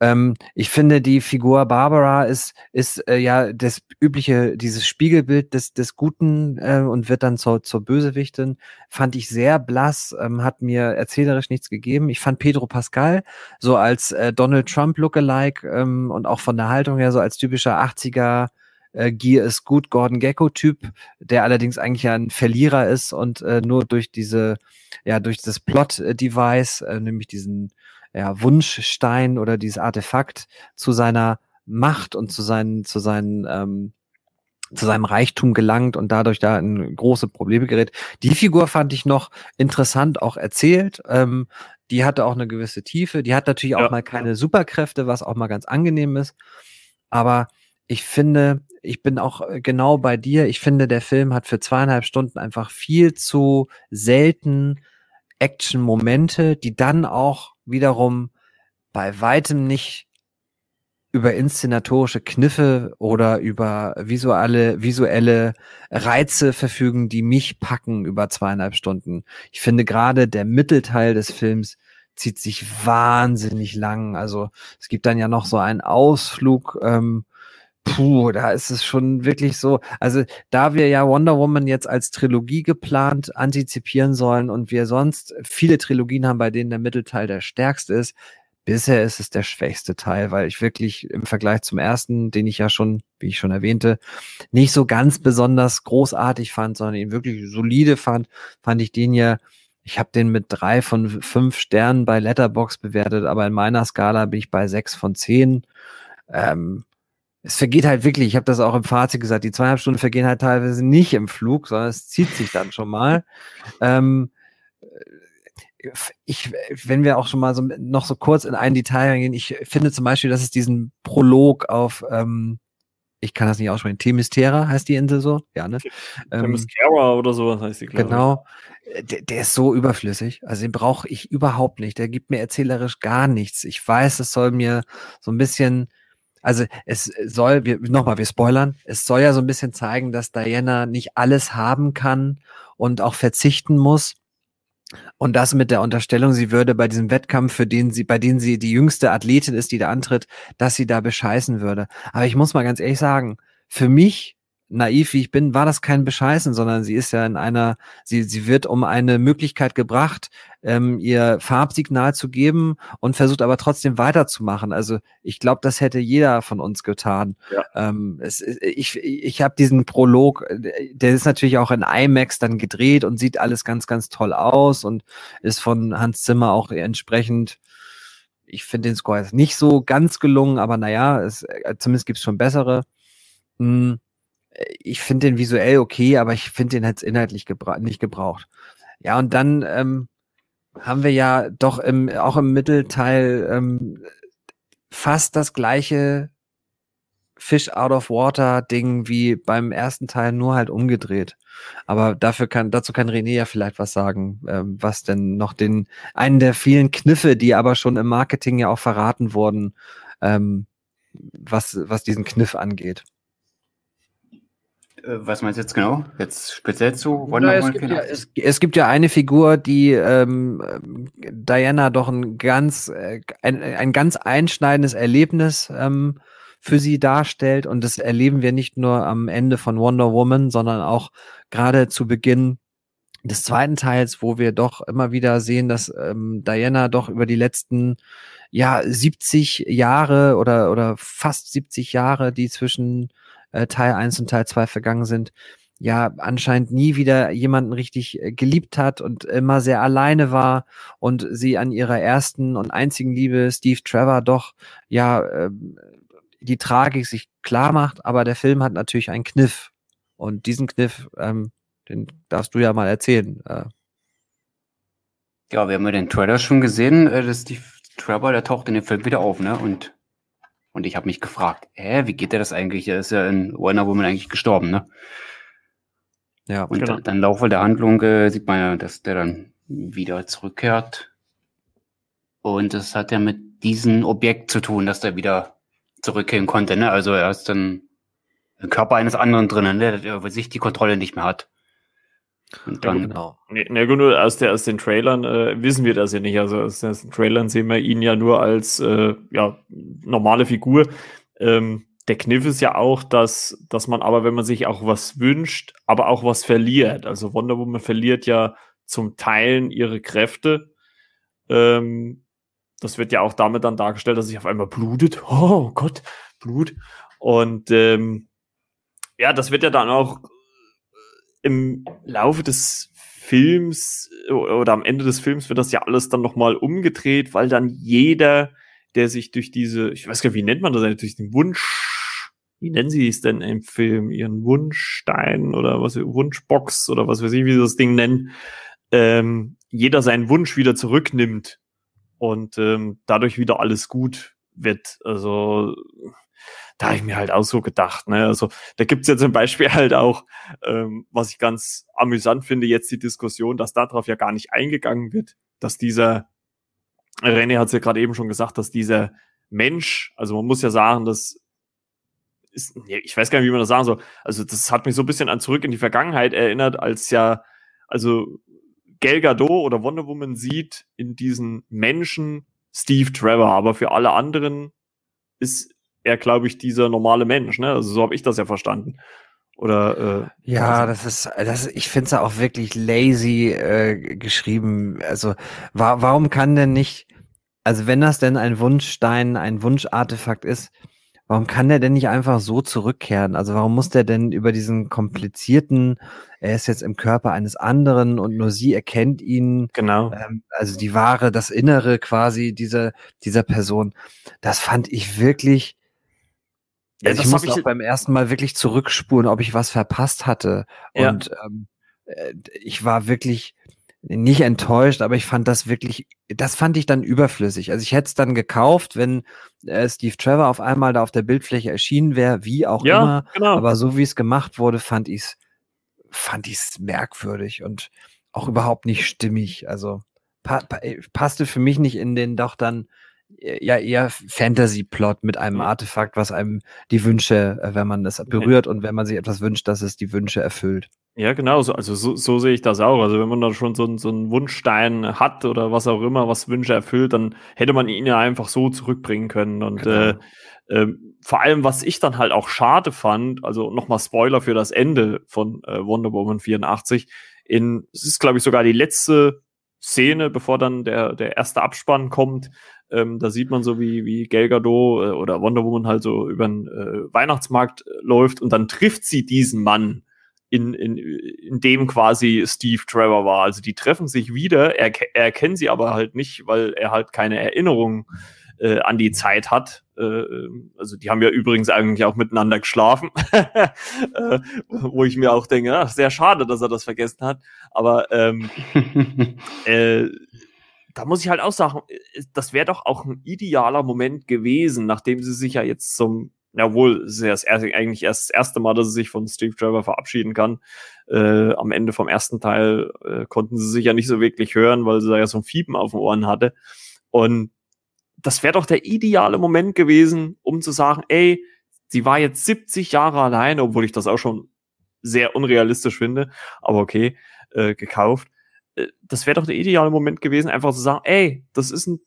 Ähm, ich finde, die Figur Barbara ist, ist äh, ja das übliche, dieses Spiegelbild des, des Guten äh, und wird dann zur, zur Bösewichtin. Fand ich sehr blass, ähm, hat mir erzählerisch nichts gegeben. Ich fand Pedro Pascal so als äh, Donald Trump Lookalike ähm, und auch von der Haltung her so als typischer 80er äh, Gear ist gut Gordon Gecko Typ, der allerdings eigentlich ein Verlierer ist und äh, nur durch diese, ja, durch das Plot-Device, äh, nämlich diesen ja, Wunschstein oder dieses Artefakt zu seiner Macht und zu seinen, zu seinen, ähm, zu seinem Reichtum gelangt und dadurch da in große Probleme gerät. Die Figur fand ich noch interessant auch erzählt. Ähm, die hatte auch eine gewisse Tiefe. Die hat natürlich ja. auch mal keine Superkräfte, was auch mal ganz angenehm ist. Aber ich finde, ich bin auch genau bei dir. Ich finde, der Film hat für zweieinhalb Stunden einfach viel zu selten Action-Momente, die dann auch wiederum bei weitem nicht über inszenatorische Kniffe oder über visuelle, visuelle Reize verfügen, die mich packen über zweieinhalb Stunden. Ich finde gerade der Mittelteil des Films zieht sich wahnsinnig lang. Also es gibt dann ja noch so einen Ausflug ähm, Puh, da ist es schon wirklich so. Also, da wir ja Wonder Woman jetzt als Trilogie geplant antizipieren sollen und wir sonst viele Trilogien haben, bei denen der Mittelteil der stärkste ist, bisher ist es der schwächste Teil, weil ich wirklich im Vergleich zum ersten, den ich ja schon, wie ich schon erwähnte, nicht so ganz besonders großartig fand, sondern ihn wirklich solide fand, fand ich den ja ich habe den mit drei von fünf Sternen bei Letterbox bewertet, aber in meiner Skala bin ich bei sechs von zehn. Ähm, es vergeht halt wirklich, ich habe das auch im Fazit gesagt, die zweieinhalb Stunden vergehen halt teilweise nicht im Flug, sondern es zieht sich dann schon mal. [laughs] Ähm, ich, wenn wir auch schon mal so noch so kurz in ein Detail reingehen, ich finde zum Beispiel, dass es diesen Prolog auf, ähm, ich kann das nicht aussprechen, Themystera heißt die Insel so, ja, ne? Themyscira ähm, oder sowas heißt die, glaube Genau. Der, der, ist so überflüssig. Also den brauche ich überhaupt nicht. Der gibt mir erzählerisch gar nichts. Ich weiß, es soll mir so ein bisschen also es soll, wir, nochmal, wir spoilern, es soll ja so ein bisschen zeigen, dass Diana nicht alles haben kann und auch verzichten muss. Und das mit der Unterstellung, sie würde bei diesem Wettkampf, für den sie, bei dem sie die jüngste Athletin ist, die da antritt, dass sie da bescheißen würde. Aber ich muss mal ganz ehrlich sagen, für mich naiv wie ich bin, war das kein Bescheißen, sondern sie ist ja in einer, sie, sie wird um eine Möglichkeit gebracht, ähm, ihr Farbsignal zu geben und versucht aber trotzdem weiterzumachen. Also ich glaube, das hätte jeder von uns getan. Ja. Ähm, es, ich ich habe diesen Prolog, der ist natürlich auch in IMAX dann gedreht und sieht alles ganz, ganz toll aus und ist von Hans Zimmer auch entsprechend ich finde den Score nicht so ganz gelungen, aber naja, es, äh, zumindest gibt's schon bessere. Hm ich finde den visuell okay, aber ich finde den jetzt inhaltlich gebra nicht gebraucht. Ja, und dann ähm, haben wir ja doch im, auch im Mittelteil ähm, fast das gleiche Fish out of water Ding wie beim ersten Teil, nur halt umgedreht. Aber dafür kann, dazu kann René ja vielleicht was sagen, ähm, was denn noch den, einen der vielen Kniffe, die aber schon im Marketing ja auch verraten wurden, ähm, was, was diesen Kniff angeht. Was meinst du jetzt genau? Jetzt speziell zu Wonder ja, es, gibt ja, es, es, gibt ja eine Figur, die ähm, Diana doch ein ganz, äh, ein, ein ganz einschneidendes Erlebnis ähm, für sie darstellt. Und das erleben wir nicht nur am Ende von Wonder Woman, sondern auch gerade zu Beginn des zweiten Teils, wo wir doch immer wieder sehen, dass ähm, Diana doch über die letzten ja 70 Jahre oder oder fast 70 Jahre, die zwischen äh, Teil 1 und Teil 2 vergangen sind, ja anscheinend nie wieder jemanden richtig äh, geliebt hat und immer sehr alleine war und sie an ihrer ersten und einzigen Liebe Steve Trevor doch ja äh, die Tragik sich klar macht, aber der Film hat natürlich einen Kniff und diesen Kniff, ähm, den darfst du ja mal erzählen. Äh. Ja, wir haben ja den Trailer schon gesehen, äh, dass Steve Trevor, der taucht in dem Film wieder auf, ne? Und und ich habe mich gefragt, hä, wie geht der das eigentlich? Er ist ja in Wonder Woman eigentlich gestorben, ne? Ja, und genau. dann, Laufe der Handlung äh, sieht man ja, dass der dann wieder zurückkehrt. Und das hat ja mit diesem Objekt zu tun, dass der wieder zurückkehren konnte, ne? Also er ist dann im Körper eines anderen drinnen, ne? der über sich die Kontrolle nicht mehr hat. Und dann, ja, genau. Nee, gut, aus, der, aus den Trailern äh, wissen wir das ja nicht. Also aus den Trailern sehen wir ihn ja nur als äh, ja, normale Figur. Ähm, der Kniff ist ja auch, dass, dass man aber, wenn man sich auch was wünscht, aber auch was verliert. Also Wonder Woman verliert ja zum Teilen ihre Kräfte. Ähm, das wird ja auch damit dann dargestellt, dass sich auf einmal blutet. Oh Gott, Blut. Und ähm, ja, das wird ja dann auch im Laufe des Films oder am Ende des Films wird das ja alles dann nochmal umgedreht, weil dann jeder, der sich durch diese, ich weiß gar nicht, wie nennt man das eigentlich, den Wunsch, wie nennen sie es denn im Film, ihren Wunschstein oder was, Wunschbox oder was weiß ich, wie sie das Ding nennen, ähm, jeder seinen Wunsch wieder zurücknimmt und ähm, dadurch wieder alles gut wird. Also da habe ich mir halt auch so gedacht, ne? Also da gibt's ja zum Beispiel halt auch, ähm, was ich ganz amüsant finde, jetzt die Diskussion, dass darauf ja gar nicht eingegangen wird, dass dieser, René hat es ja gerade eben schon gesagt, dass dieser Mensch, also man muss ja sagen, dass ist, ich weiß gar nicht, wie man das sagen soll. Also das hat mich so ein bisschen an zurück in die Vergangenheit erinnert, als ja, also Gal Gadot oder Wonder Woman sieht in diesen Menschen Steve Trevor, aber für alle anderen ist er, glaube ich, dieser normale Mensch. Ne? Also so habe ich das ja verstanden. Oder äh, ja, das ist, das ich finde es auch wirklich lazy äh, geschrieben. Also wa warum kann denn nicht, also wenn das denn ein Wunschstein, ein Wunschartefakt ist, warum kann der denn nicht einfach so zurückkehren? Also warum muss der denn über diesen komplizierten, er ist jetzt im Körper eines anderen und nur sie erkennt ihn. Genau. Ähm, also die wahre, das Innere quasi dieser, dieser Person. Das fand ich wirklich ja, also ich muss auch beim ersten Mal wirklich zurückspulen, ob ich was verpasst hatte. Ja. Und ähm, äh, ich war wirklich nicht enttäuscht, aber ich fand das wirklich, das fand ich dann überflüssig. Also ich hätte es dann gekauft, wenn äh, Steve Trevor auf einmal da auf der Bildfläche erschienen wäre, wie auch ja, immer. Genau. Aber so wie es gemacht wurde, fand ich es fand ich's merkwürdig und auch überhaupt nicht stimmig. Also pa pa passte für mich nicht in den doch dann ja eher Fantasy-Plot mit einem Artefakt, was einem die Wünsche, äh, wenn man es berührt und wenn man sich etwas wünscht, dass es die Wünsche erfüllt. Ja, genau, so, also so, so sehe ich das auch. Also wenn man da schon so, so einen Wunschstein hat oder was auch immer, was Wünsche erfüllt, dann hätte man ihn ja einfach so zurückbringen können. Und genau. äh, äh, vor allem, was ich dann halt auch schade fand, also nochmal Spoiler für das Ende von äh, Wonder Woman 84, in, es ist, glaube ich, sogar die letzte Szene, bevor dann der, der erste Abspann kommt, ähm, da sieht man so, wie, wie Gal Gadot äh, oder Wonder Woman halt so über den äh, Weihnachtsmarkt äh, läuft und dann trifft sie diesen Mann, in, in, in dem quasi Steve Trevor war. Also die treffen sich wieder, er, er erkennt sie aber halt nicht, weil er halt keine Erinnerung äh, an die Zeit hat, also die haben ja übrigens eigentlich auch miteinander geschlafen, [laughs] äh, wo ich mir auch denke, ach, sehr schade, dass er das vergessen hat. Aber ähm, [laughs] äh, da muss ich halt auch sagen, äh, das wäre doch auch ein idealer Moment gewesen, nachdem sie sich ja jetzt zum, ja wohl, es ist ja das erste, eigentlich erst das erste Mal, dass sie sich von Steve Trevor verabschieden kann. Äh, am Ende vom ersten Teil äh, konnten sie sich ja nicht so wirklich hören, weil sie da ja so ein Fiepen auf den Ohren hatte. Und das wäre doch der ideale Moment gewesen, um zu sagen, ey, sie war jetzt 70 Jahre allein, obwohl ich das auch schon sehr unrealistisch finde, aber okay, äh, gekauft. Äh, das wäre doch der ideale Moment gewesen, einfach zu sagen, ey, das ist ein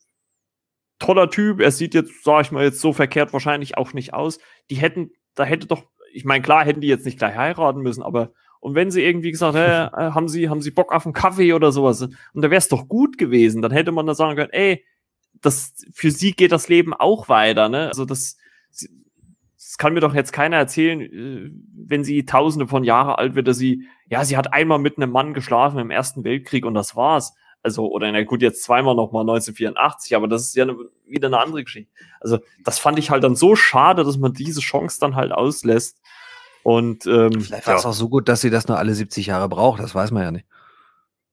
toller Typ, er sieht jetzt, sag ich mal, jetzt so verkehrt wahrscheinlich auch nicht aus. Die hätten, da hätte doch, ich meine, klar hätten die jetzt nicht gleich heiraten müssen, aber und wenn sie irgendwie gesagt, hey, äh, haben sie, haben sie Bock auf einen Kaffee oder sowas, und da wäre es doch gut gewesen, dann hätte man da sagen können, ey, das, für sie geht das Leben auch weiter, ne? Also das, das kann mir doch jetzt keiner erzählen, äh, wenn sie tausende von Jahren alt wird, dass sie, ja, sie hat einmal mit einem Mann geschlafen im Ersten Weltkrieg und das war's. Also, oder na gut, jetzt zweimal nochmal 1984, aber das ist ja eine, wieder eine andere Geschichte. Also, das fand ich halt dann so schade, dass man diese Chance dann halt auslässt. Und ähm, vielleicht war es ja. auch so gut, dass sie das nur alle 70 Jahre braucht, das weiß man ja nicht.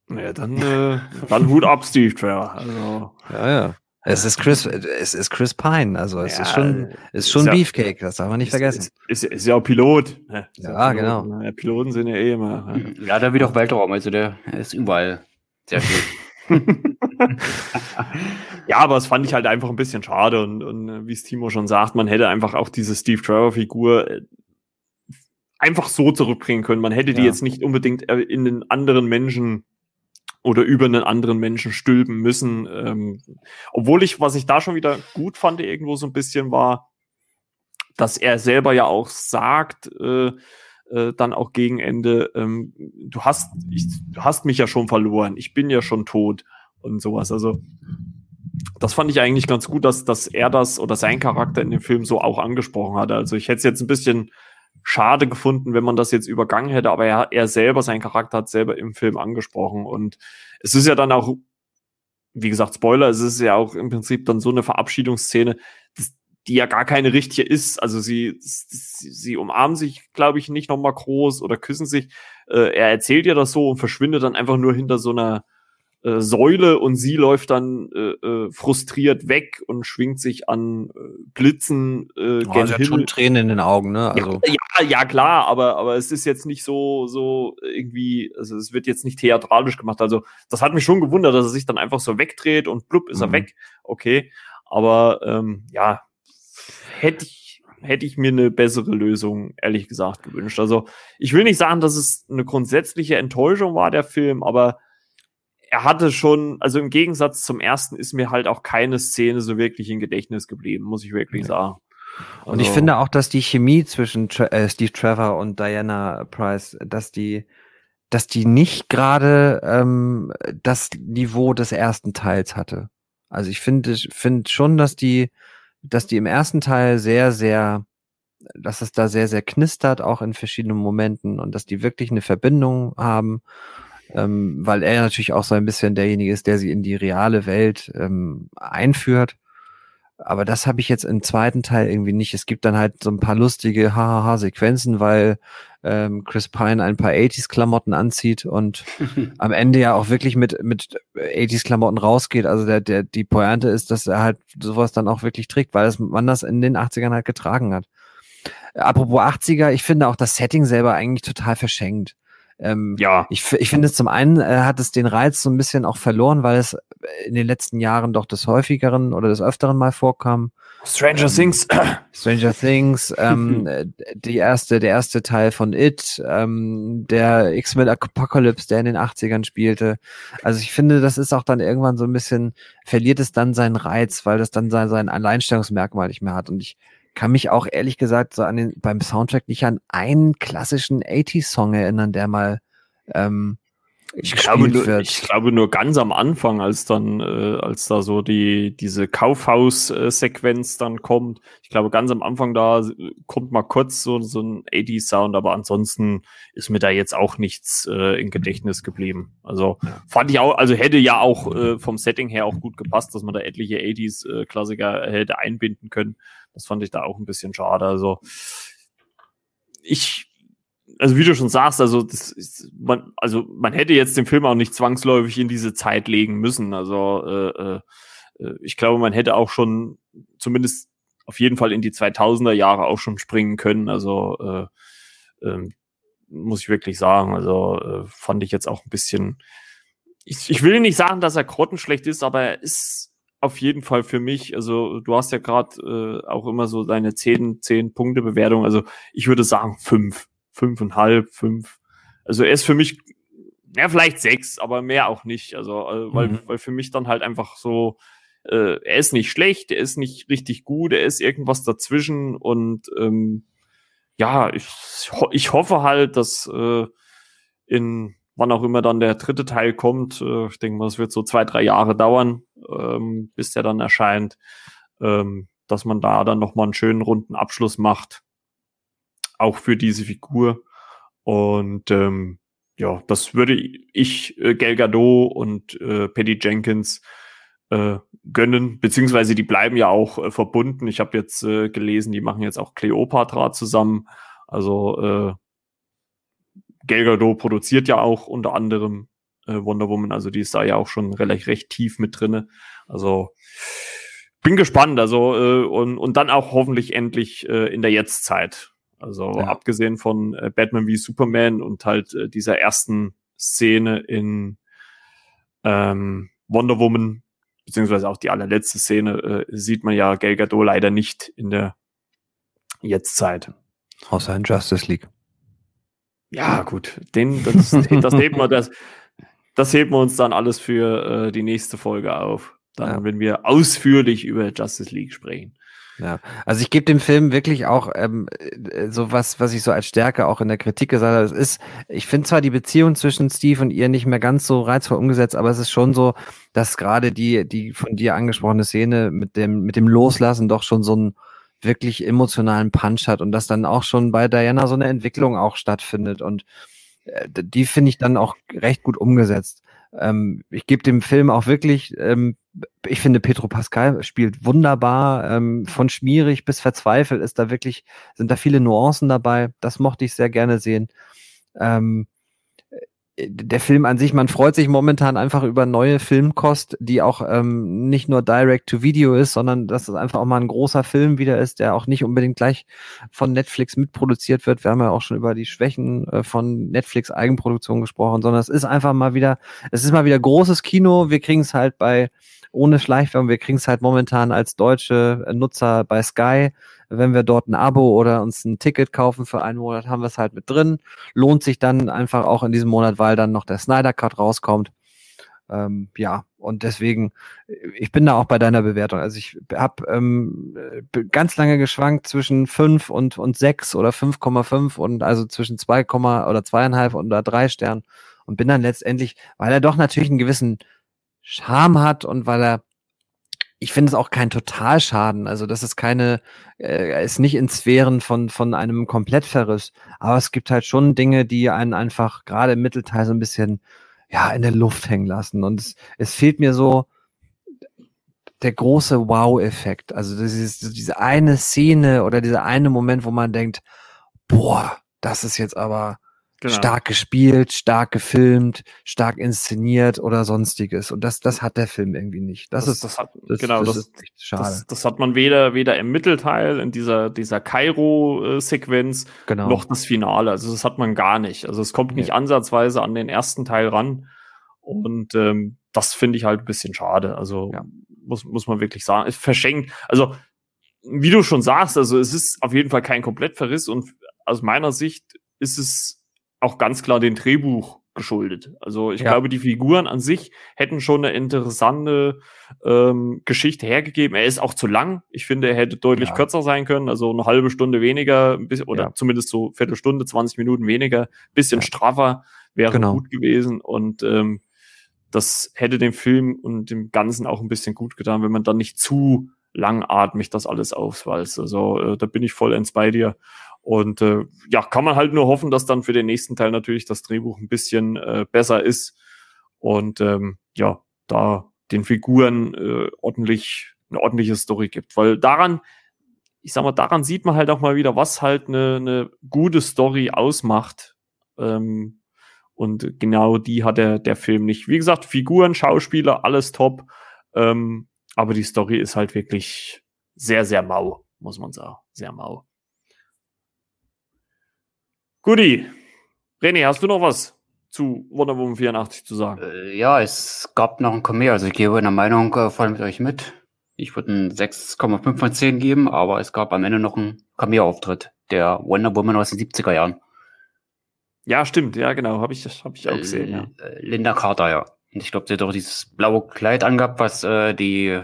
Naja, dann, äh, dann Hut ab, Steve Trevor. Also, ja, ja. Es ist Chris, es ist Chris Pine, also es ja, ist schon, ist schon ist Beefcake, das darf man nicht ist, vergessen. Ist, ist, ist, ja auch Pilot. Ne? Ja, genau. Ne? Piloten sind ja eh immer. Ne? Ja, der will doch Weltraum, also der ist überall sehr schön. [laughs] [laughs] ja, aber es fand ich halt einfach ein bisschen schade und, und äh, wie es Timo schon sagt, man hätte einfach auch diese Steve Trevor-Figur äh, einfach so zurückbringen können. Man hätte ja. die jetzt nicht unbedingt äh, in den anderen Menschen oder über einen anderen Menschen stülpen müssen. Ähm, obwohl ich, was ich da schon wieder gut fand, irgendwo so ein bisschen war, dass er selber ja auch sagt, äh, äh, dann auch gegen Ende, ähm, du hast, ich, du hast mich ja schon verloren, ich bin ja schon tot und sowas. Also das fand ich eigentlich ganz gut, dass, dass er das oder sein Charakter in dem Film so auch angesprochen hatte. Also ich hätte es jetzt ein bisschen schade gefunden, wenn man das jetzt übergangen hätte, aber er, er selber, sein Charakter hat selber im Film angesprochen und es ist ja dann auch, wie gesagt, Spoiler, es ist ja auch im Prinzip dann so eine Verabschiedungsszene, die ja gar keine richtige ist. Also sie, sie, sie umarmen sich, glaube ich, nicht nochmal groß oder küssen sich. Äh, er erzählt ja das so und verschwindet dann einfach nur hinter so einer äh, Säule und sie läuft dann äh, äh, frustriert weg und schwingt sich an äh, Blitzen äh, oh, gen hat schon Tränen in den Augen, ne? Also. Ja, ja, ja, klar, aber, aber es ist jetzt nicht so, so irgendwie, also es wird jetzt nicht theatralisch gemacht. Also das hat mich schon gewundert, dass er sich dann einfach so wegdreht und blub ist mhm. er weg. Okay. Aber ähm, ja, hätte ich, hätte ich mir eine bessere Lösung, ehrlich gesagt, gewünscht. Also ich will nicht sagen, dass es eine grundsätzliche Enttäuschung war, der Film, aber er hatte schon, also im Gegensatz zum ersten ist mir halt auch keine Szene so wirklich im Gedächtnis geblieben, muss ich wirklich okay. sagen. Also, und ich also finde auch, dass die Chemie zwischen Tra äh, Steve Trevor und Diana Price, dass die, dass die nicht gerade ähm, das Niveau des ersten Teils hatte. Also ich finde, finde schon, dass die, dass die im ersten Teil sehr, sehr, dass es da sehr, sehr knistert, auch in verschiedenen Momenten und dass die wirklich eine Verbindung haben ähm, weil er natürlich auch so ein bisschen derjenige ist, der sie in die reale Welt ähm, einführt. Aber das habe ich jetzt im zweiten Teil irgendwie nicht. Es gibt dann halt so ein paar lustige Hahaha-Sequenzen, weil ähm, Chris Pine ein paar 80s-Klamotten anzieht und [laughs] am Ende ja auch wirklich mit, mit 80s-Klamotten rausgeht. Also der, der, die Pointe ist, dass er halt sowas dann auch wirklich trägt, weil das, man das in den 80ern halt getragen hat. Apropos 80er, ich finde auch das Setting selber eigentlich total verschenkt. Ähm, ja. Ich, ich finde, zum einen äh, hat es den Reiz so ein bisschen auch verloren, weil es in den letzten Jahren doch des häufigeren oder des öfteren mal vorkam. Stranger ähm, Things. [clears throat] Stranger Things, ähm, [laughs] die erste, der erste Teil von It, ähm, der X-Men Apocalypse, der in den 80ern spielte. Also ich finde, das ist auch dann irgendwann so ein bisschen, verliert es dann seinen Reiz, weil das dann sein, sein Alleinstellungsmerkmal nicht mehr hat. Und ich kann mich auch ehrlich gesagt so an den, beim Soundtrack nicht an einen klassischen 80s-Song erinnern, der mal, ähm, ich glaube, nur, ich glaube nur ganz am Anfang, als dann, äh, als da so die diese Kaufhaus-Sequenz dann kommt. Ich glaube, ganz am Anfang da kommt mal kurz so, so ein 80-Sound, aber ansonsten ist mir da jetzt auch nichts äh, in Gedächtnis geblieben. Also ja. fand ich auch, also hätte ja auch äh, vom Setting her auch gut gepasst, dass man da etliche 80s-Klassiker äh, hätte einbinden können. Das fand ich da auch ein bisschen schade. Also ich also wie du schon sagst, also das ist, man, also man hätte jetzt den Film auch nicht zwangsläufig in diese Zeit legen müssen. Also äh, äh, ich glaube, man hätte auch schon zumindest auf jeden Fall in die 2000er Jahre auch schon springen können. Also äh, äh, muss ich wirklich sagen. Also äh, fand ich jetzt auch ein bisschen. Ich, ich will nicht sagen, dass er grottenschlecht ist, aber er ist auf jeden Fall für mich, also du hast ja gerade äh, auch immer so deine 10, 10 Punkte Bewertung, also ich würde sagen fünf fünfeinhalb, fünf. Also er ist für mich, ja, vielleicht sechs, aber mehr auch nicht. Also, äh, weil, mhm. weil für mich dann halt einfach so, äh, er ist nicht schlecht, er ist nicht richtig gut, er ist irgendwas dazwischen und ähm, ja, ich, ich hoffe halt, dass äh, in wann auch immer dann der dritte Teil kommt, äh, ich denke mal, es wird so zwei, drei Jahre dauern, ähm, bis der dann erscheint, ähm, dass man da dann nochmal einen schönen runden Abschluss macht auch für diese Figur. Und ähm, ja, das würde ich äh, Gal Gadot und äh, Patty Jenkins äh, gönnen, beziehungsweise die bleiben ja auch äh, verbunden. Ich habe jetzt äh, gelesen, die machen jetzt auch Cleopatra zusammen. Also äh, Gal Gadot produziert ja auch unter anderem äh, Wonder Woman, also die ist da ja auch schon relativ recht tief mit drinne. Also bin gespannt, also äh, und, und dann auch hoffentlich endlich äh, in der Jetztzeit. Also ja. abgesehen von äh, Batman wie Superman und halt äh, dieser ersten Szene in ähm, Wonder Woman, beziehungsweise auch die allerletzte Szene, äh, sieht man ja Gal Gadot leider nicht in der Jetztzeit. Außer in Justice League. Ja, gut. Den, das, das, heben wir, das, das heben wir uns dann alles für äh, die nächste Folge auf. Dann, ja. wenn wir ausführlich über Justice League sprechen. Ja, also ich gebe dem Film wirklich auch ähm, äh, so was, was ich so als Stärke auch in der Kritik gesagt habe. Es ist, ich finde zwar die Beziehung zwischen Steve und ihr nicht mehr ganz so reizvoll umgesetzt, aber es ist schon so, dass gerade die, die von dir angesprochene Szene mit dem, mit dem Loslassen doch schon so einen wirklich emotionalen Punch hat und dass dann auch schon bei Diana so eine Entwicklung auch stattfindet und äh, die finde ich dann auch recht gut umgesetzt. Ähm, ich gebe dem Film auch wirklich, ähm, ich finde, Petro Pascal spielt wunderbar. Ähm, von schmierig bis verzweifelt ist da wirklich, sind da viele Nuancen dabei. Das mochte ich sehr gerne sehen. Ähm, der Film an sich, man freut sich momentan einfach über neue Filmkost, die auch ähm, nicht nur Direct-to-Video ist, sondern dass es einfach auch mal ein großer Film wieder ist, der auch nicht unbedingt gleich von Netflix mitproduziert wird. Wir haben ja auch schon über die Schwächen äh, von Netflix Eigenproduktion gesprochen, sondern es ist einfach mal wieder, es ist mal wieder großes Kino. Wir kriegen es halt bei ohne Schleichwerbung, wir kriegen es halt momentan als deutsche Nutzer bei Sky wenn wir dort ein Abo oder uns ein Ticket kaufen für einen Monat, haben wir es halt mit drin. Lohnt sich dann einfach auch in diesem Monat, weil dann noch der Snyder Cut rauskommt. Ähm, ja, und deswegen, ich bin da auch bei deiner Bewertung. Also ich habe ähm, ganz lange geschwankt zwischen 5 und, und 6 oder 5,5 und also zwischen 2, oder 2,5 oder 3 Sternen und bin dann letztendlich, weil er doch natürlich einen gewissen Charme hat und weil er ich finde es auch kein Totalschaden. Also das ist keine, äh, ist nicht in Sphären von, von einem Komplettverriss. Aber es gibt halt schon Dinge, die einen einfach gerade im Mittelteil so ein bisschen, ja, in der Luft hängen lassen. Und es, es fehlt mir so der große Wow-Effekt. Also das ist diese eine Szene oder dieser eine Moment, wo man denkt, boah, das ist jetzt aber, Genau. Stark gespielt, stark gefilmt, stark inszeniert oder sonstiges. Und das, das hat der Film irgendwie nicht. Das, das ist, das hat, das, genau, das, das, ist echt schade. Das, hat man weder, weder im Mittelteil, in dieser, dieser Kairo-Sequenz, genau. noch das Finale. Also das hat man gar nicht. Also es kommt nicht ja. ansatzweise an den ersten Teil ran. Und ähm, das finde ich halt ein bisschen schade. Also ja. muss, muss man wirklich sagen. Es verschenkt, also wie du schon sagst, also es ist auf jeden Fall kein Komplettverriss und aus meiner Sicht ist es auch ganz klar dem Drehbuch geschuldet. Also ich ja. glaube, die Figuren an sich hätten schon eine interessante ähm, Geschichte hergegeben. Er ist auch zu lang. Ich finde, er hätte deutlich ja. kürzer sein können, also eine halbe Stunde weniger, oder ja. zumindest so Viertelstunde, 20 Minuten weniger, bisschen straffer. wäre genau. gut gewesen und ähm, das hätte dem Film und dem Ganzen auch ein bisschen gut getan, wenn man dann nicht zu langatmig das alles aufwalzt. Also äh, da bin ich vollends bei dir. Und äh, ja, kann man halt nur hoffen, dass dann für den nächsten Teil natürlich das Drehbuch ein bisschen äh, besser ist und ähm, ja, da den Figuren äh, ordentlich eine ordentliche Story gibt. Weil daran, ich sag mal, daran sieht man halt auch mal wieder, was halt eine, eine gute Story ausmacht. Ähm, und genau die hat der, der Film nicht. Wie gesagt, Figuren, Schauspieler, alles top. Ähm, aber die Story ist halt wirklich sehr, sehr mau, muss man sagen. Sehr mau. Guti. René, hast du noch was zu Wonder Woman 84 zu sagen? Äh, ja, es gab noch ein Cameo. Also ich gebe in der Meinung äh, voll mit euch mit. Ich würde ein 6,5 von 10 geben, aber es gab am Ende noch einen Cameo-Auftritt der Wonder Woman aus den 70er Jahren. Ja, stimmt, ja, genau, habe ich, hab ich auch gesehen. Ja. Äh, Linda Carter, ja. Und ich glaube, sie hat doch dieses blaue Kleid angehabt, was äh, die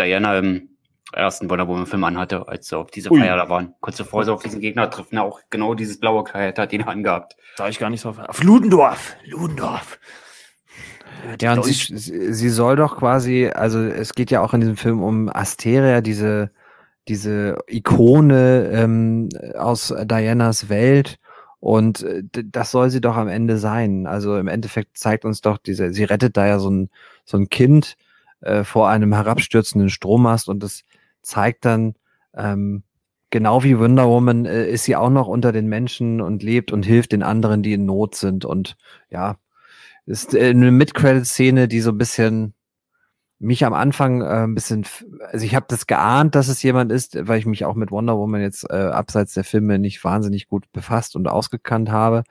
Diana im ersten Wonder Woman-Film anhatte, als sie auf diese Ui. Feier da waren. Kurz bevor sie auf diesen Gegner treffen, auch genau dieses blaue Kleid hat ihn angehabt. Da habe ich gar nicht so auf. Ludendorff! Ludendorff! Ja, und sie, sie soll doch quasi, also es geht ja auch in diesem Film um Asteria, diese, diese Ikone ähm, aus Dianas Welt. Und äh, das soll sie doch am Ende sein. Also im Endeffekt zeigt uns doch diese, sie rettet da ja so ein, so ein Kind äh, vor einem herabstürzenden Strommast und das zeigt dann, ähm, genau wie Wonder Woman äh, ist sie auch noch unter den Menschen und lebt und hilft den anderen, die in Not sind. Und ja, ist äh, eine Mid-Credit-Szene, die so ein bisschen mich am Anfang äh, ein bisschen, also ich habe das geahnt, dass es jemand ist, weil ich mich auch mit Wonder Woman jetzt äh, abseits der Filme nicht wahnsinnig gut befasst und ausgekannt habe.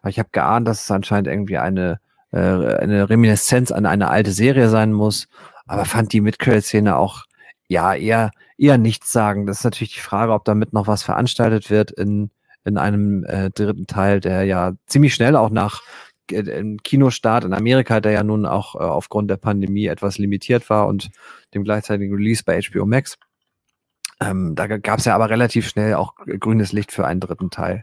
Aber ich habe geahnt, dass es anscheinend irgendwie eine, äh, eine Reminiszenz an eine alte Serie sein muss. Aber fand die Mid-Credit-Szene auch ja eher eher nichts sagen. Das ist natürlich die Frage, ob damit noch was veranstaltet wird in in einem äh, dritten Teil, der ja ziemlich schnell auch nach äh, Kinostart in Amerika, der ja nun auch äh, aufgrund der Pandemie etwas limitiert war und dem gleichzeitigen Release bei HBO Max. Ähm, da gab es ja aber relativ schnell auch grünes Licht für einen dritten Teil.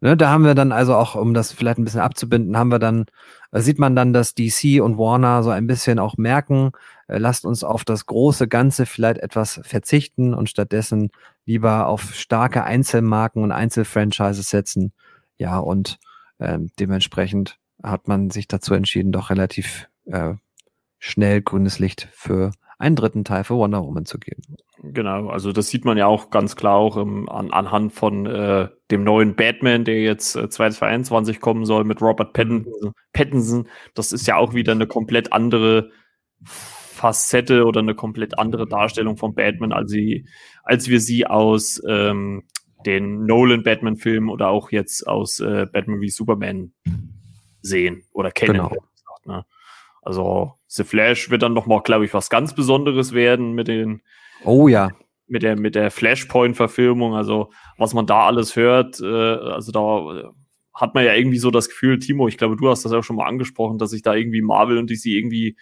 Ne, da haben wir dann also auch, um das vielleicht ein bisschen abzubinden, haben wir dann, äh, sieht man dann, dass DC und Warner so ein bisschen auch merken, äh, lasst uns auf das große Ganze vielleicht etwas verzichten und stattdessen lieber auf starke Einzelmarken und Einzelfranchises setzen. Ja, und ähm, dementsprechend hat man sich dazu entschieden, doch relativ äh, schnell grünes Licht für einen dritten Teil für Wonder Woman zu geben. Genau, also das sieht man ja auch ganz klar auch im, an, anhand von äh, dem neuen Batman, der jetzt äh, 2021 kommen soll mit Robert Pattinson, Pattinson. Das ist ja auch wieder eine komplett andere Facette oder eine komplett andere Darstellung von Batman, als, sie, als wir sie aus ähm, den Nolan-Batman-Filmen oder auch jetzt aus äh, Batman wie Superman sehen oder kennen. Genau. Gesagt, ne? Also The Flash wird dann noch mal, glaube ich, was ganz Besonderes werden mit den. Oh ja. Mit der mit der Flashpoint-Verfilmung. Also was man da alles hört, äh, also da hat man ja irgendwie so das Gefühl, Timo, ich glaube, du hast das auch schon mal angesprochen, dass sich da irgendwie Marvel und DC irgendwie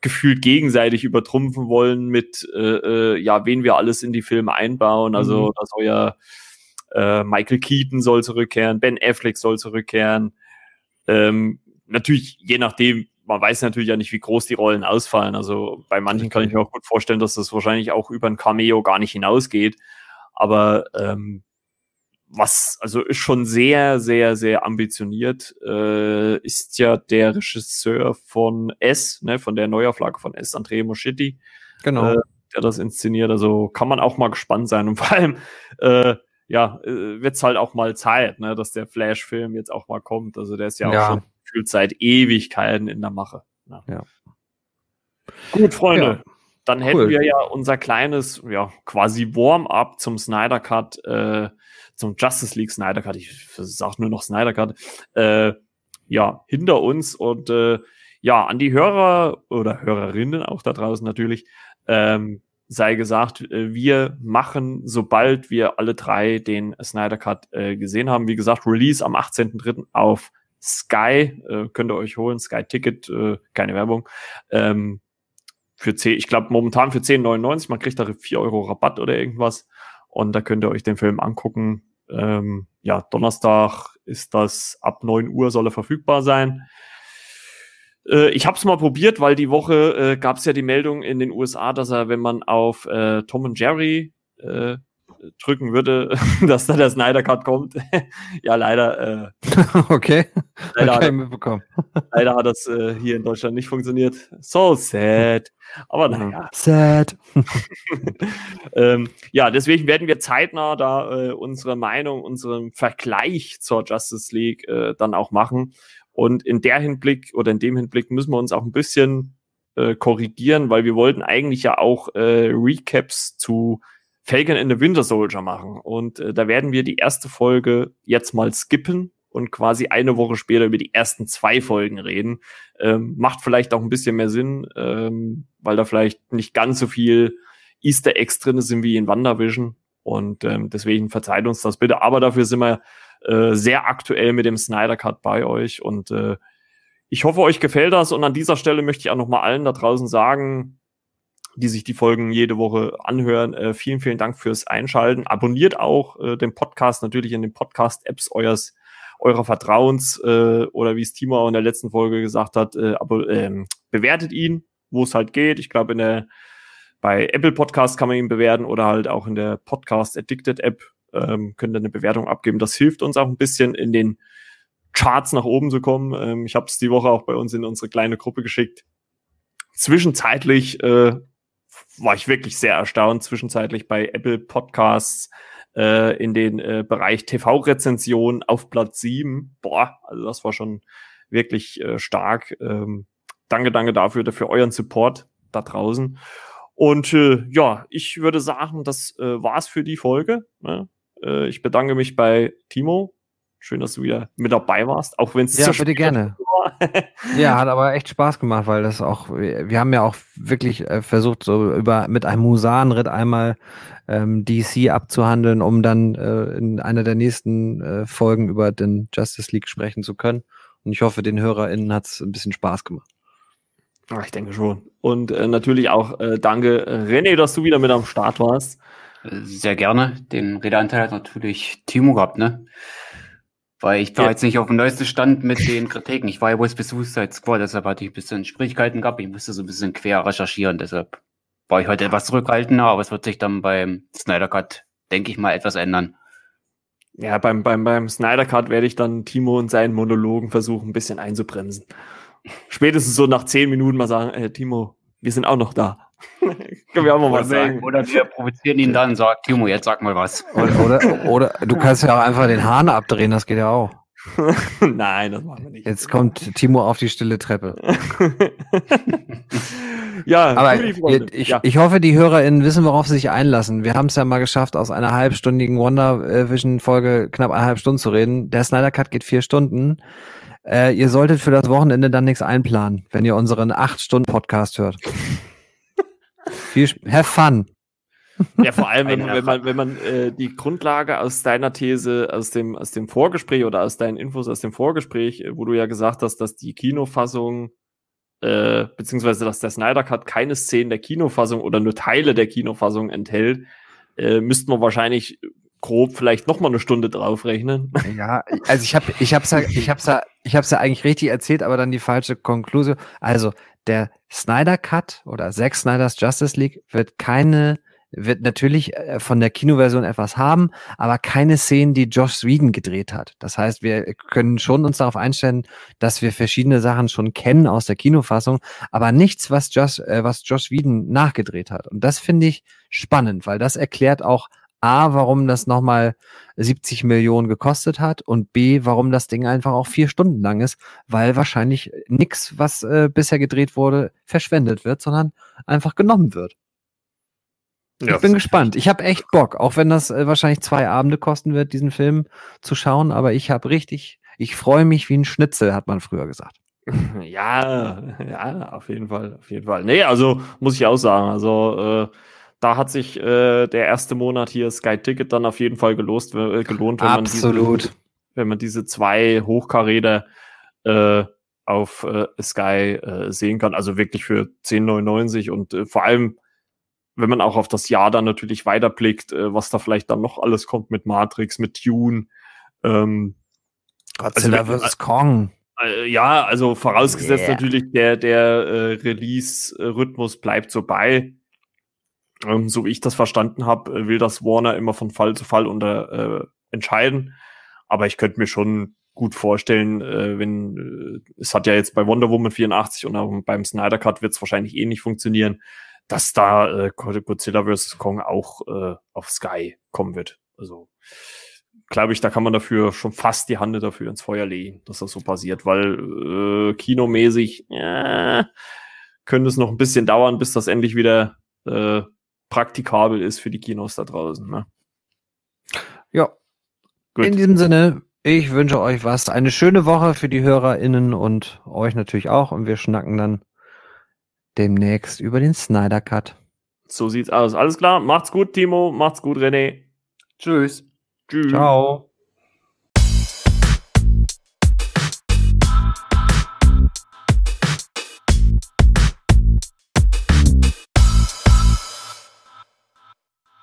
gefühlt gegenseitig übertrumpfen wollen mit, äh, äh, ja, wen wir alles in die Filme einbauen. Also mhm. da soll ja äh, Michael Keaton soll zurückkehren, Ben Affleck soll zurückkehren. Ähm, natürlich, je nachdem, man weiß natürlich ja nicht, wie groß die Rollen ausfallen. Also bei manchen kann ich mir auch gut vorstellen, dass das wahrscheinlich auch über ein Cameo gar nicht hinausgeht. Aber ähm, was also ist schon sehr, sehr, sehr ambitioniert, äh, ist ja der Regisseur von S, ne, von der Neuauflage von S, Andrea Moschetti. Genau. Äh, der das inszeniert. Also kann man auch mal gespannt sein. Und [laughs] vor allem, äh, ja, äh, wird es halt auch mal Zeit, ne, dass der Flash-Film jetzt auch mal kommt. Also der ist ja, ja. auch schon gefühlt seit Ewigkeiten in der Mache. Ne? Ja. Gut, Freunde. Ja. Dann cool. hätten wir ja unser kleines, ja, quasi Warm-up zum Snyder Cut, äh, zum Justice League Snyder Cut. Ich sag nur noch Snyder Cut, äh, ja, hinter uns und äh, ja, an die Hörer oder Hörerinnen auch da draußen natürlich, ähm, sei gesagt, äh, wir machen, sobald wir alle drei den Snyder Cut äh, gesehen haben, wie gesagt, Release am 18.03. auf Sky, äh, könnt ihr euch holen, Sky Ticket, äh, keine Werbung. Ähm, für 10, ich glaube momentan für 10,99, man kriegt da 4 Euro Rabatt oder irgendwas. Und da könnt ihr euch den Film angucken. Ähm, ja, Donnerstag ist das ab 9 Uhr soll er verfügbar sein. Äh, ich habe es mal probiert, weil die Woche äh, gab es ja die Meldung in den USA, dass er, wenn man auf äh, Tom und Jerry äh, drücken würde, [laughs] dass da der Snyder Cut kommt. [laughs] ja, leider. Äh, [laughs] okay. Leider hat, mitbekommen. leider hat das äh, hier in Deutschland nicht funktioniert. So sad. Aber naja. Sad. ähm, ja, deswegen werden wir zeitnah da äh, unsere Meinung, unseren Vergleich zur Justice League äh, dann auch machen. Und in der Hinblick oder in dem Hinblick müssen wir uns auch ein bisschen äh, korrigieren, weil wir wollten eigentlich ja auch äh, Recaps zu Falcon in the Winter Soldier machen. Und äh, da werden wir die erste Folge jetzt mal skippen und quasi eine Woche später über die ersten zwei Folgen reden. Ähm, macht vielleicht auch ein bisschen mehr Sinn, ähm, weil da vielleicht nicht ganz so viel Easter Eggs drin sind wie in WandaVision. Und ähm, deswegen verzeiht uns das bitte. Aber dafür sind wir äh, sehr aktuell mit dem Snyder Cut bei euch. Und äh, ich hoffe, euch gefällt das. Und an dieser Stelle möchte ich auch noch mal allen da draußen sagen, die sich die Folgen jede Woche anhören. Äh, vielen, vielen Dank fürs Einschalten. Abonniert auch äh, den Podcast natürlich in den Podcast-Apps eures eurer Vertrauens äh, oder wie es Timo auch in der letzten Folge gesagt hat, äh, aber, ähm, bewertet ihn, wo es halt geht. Ich glaube, in der bei Apple Podcast kann man ihn bewerten oder halt auch in der Podcast Addicted App ähm, könnt ihr eine Bewertung abgeben. Das hilft uns auch ein bisschen in den Charts nach oben zu kommen. Ähm, ich habe es die Woche auch bei uns in unsere kleine Gruppe geschickt. Zwischenzeitlich äh, war ich wirklich sehr erstaunt. Zwischenzeitlich bei Apple Podcasts äh, in den äh, Bereich TV-Rezension auf Platz 7. Boah, also das war schon wirklich äh, stark. Ähm, danke, danke dafür, für euren Support da draußen. Und äh, ja, ich würde sagen, das äh, war's für die Folge. Ne? Äh, ich bedanke mich bei Timo. Schön, dass du wieder mit dabei warst, auch wenn es ja bitte gerne. [laughs] ja, hat aber echt Spaß gemacht, weil das auch, wir haben ja auch wirklich äh, versucht, so über mit einem Musanritt einmal ähm, DC abzuhandeln, um dann äh, in einer der nächsten äh, Folgen über den Justice League sprechen zu können. Und ich hoffe, den HörerInnen hat es ein bisschen Spaß gemacht. Ach, ich denke schon. Und äh, natürlich auch äh, danke, René, dass du wieder mit am Start warst. Sehr gerne. Den Redeanteil hat natürlich Timo gehabt, ne? Weil ich war ja. jetzt nicht auf dem neuesten Stand mit den Kritiken. Ich war ja bloß bis Suicide Squad, deshalb hatte ich ein bisschen Schwierigkeiten gehabt. Ich musste so ein bisschen quer recherchieren, deshalb war ich heute etwas zurückhaltender, aber es wird sich dann beim Snyder Cut, denke ich mal, etwas ändern. Ja, beim, beim, beim Snyder Cut werde ich dann Timo und seinen Monologen versuchen, ein bisschen einzubremsen spätestens so nach zehn Minuten mal sagen, äh, Timo, wir sind auch noch da. [laughs] Können wir auch mal was sagen. Oder wir provozieren ihn dann und sagen, Timo, jetzt sag mal was. Oder, oder, oder du kannst ja auch einfach den Hahn abdrehen, das geht ja auch. [laughs] Nein, das machen wir nicht. Jetzt kommt Timo auf die stille Treppe. [laughs] ja, aber ich, ja. ich hoffe, die HörerInnen wissen, worauf sie sich einlassen. Wir haben es ja mal geschafft, aus einer halbstündigen Wonder Vision Folge knapp eineinhalb Stunden zu reden. Der Snyder Cut geht vier Stunden. Äh, ihr solltet für das Wochenende dann nichts einplanen, wenn ihr unseren 8-Stunden-Podcast hört. Viel have fun. Ja, vor allem, wenn, wenn man, wenn man äh, die Grundlage aus deiner These, aus dem, aus dem Vorgespräch oder aus deinen Infos aus dem Vorgespräch, äh, wo du ja gesagt hast, dass die Kinofassung, äh, beziehungsweise dass der Snyder Cut keine Szenen der Kinofassung oder nur Teile der Kinofassung enthält, äh, müssten wir wahrscheinlich grob vielleicht noch mal eine Stunde draufrechnen. Ja, also ich habe ich hab's ja ich hab's ja ich hab's ja eigentlich richtig erzählt, aber dann die falsche Konklusion. Also, der Snyder Cut oder Zack Snyders Justice League wird keine wird natürlich äh, von der Kinoversion etwas haben, aber keine Szenen, die Josh Whedon gedreht hat. Das heißt, wir können schon uns darauf einstellen, dass wir verschiedene Sachen schon kennen aus der Kinofassung, aber nichts, was Josh, äh, was Josh Whedon nachgedreht hat. Und das finde ich spannend, weil das erklärt auch A, warum das nochmal 70 Millionen gekostet hat und B, warum das Ding einfach auch vier Stunden lang ist, weil wahrscheinlich nichts, was äh, bisher gedreht wurde, verschwendet wird, sondern einfach genommen wird. Ja, ich bin gespannt. Ich habe echt Bock, auch wenn das äh, wahrscheinlich zwei Abende kosten wird, diesen Film zu schauen, aber ich habe richtig, ich freue mich wie ein Schnitzel, hat man früher gesagt. [laughs] Ja, ja, auf jeden Fall, auf jeden Fall. Nee, also muss ich auch sagen, also äh, da hat sich äh, der erste Monat hier Sky Ticket dann auf jeden Fall gelost, äh, gelohnt, wenn Absolut. man, diese, wenn man diese zwei Hochkaräter äh, auf äh, Sky äh, sehen kann. Also wirklich für 10,99 und äh, vor allem, wenn man auch auf das Jahr dann natürlich weiterblickt, was da vielleicht dann noch alles kommt mit Matrix, mit Dune, Ähm, Godzilla also, vs. Kong. Ja, also vorausgesetzt yeah. natürlich, der, der äh, Release-Rhythmus bleibt so bei. Ähm, so wie ich das verstanden habe, äh, will das Warner immer von Fall zu Fall unter, äh, entscheiden. Aber ich könnte mir schon gut vorstellen, äh, wenn äh, es hat ja jetzt bei Wonder Woman 84 und auch beim Snyder Cut wird es wahrscheinlich eh nicht funktionieren, dass da äh, Godzilla vs. Kong auch äh, auf Sky kommen wird. Also glaube ich, da kann man dafür schon fast die Hand dafür ins Feuer legen, dass das so passiert, weil äh, kinomäßig äh, könnte es noch ein bisschen dauern, bis das endlich wieder äh, praktikabel ist für die Kinos da draußen. Ne? Ja. Gut. In diesem Sinne, ich wünsche euch was. Eine schöne Woche für die HörerInnen und euch natürlich auch. Und wir schnacken dann demnächst über den Snyder Cut. So sieht's aus. Alles klar. Macht's gut, Timo. Macht's gut, René. Tschüss. Tschüss. Ciao.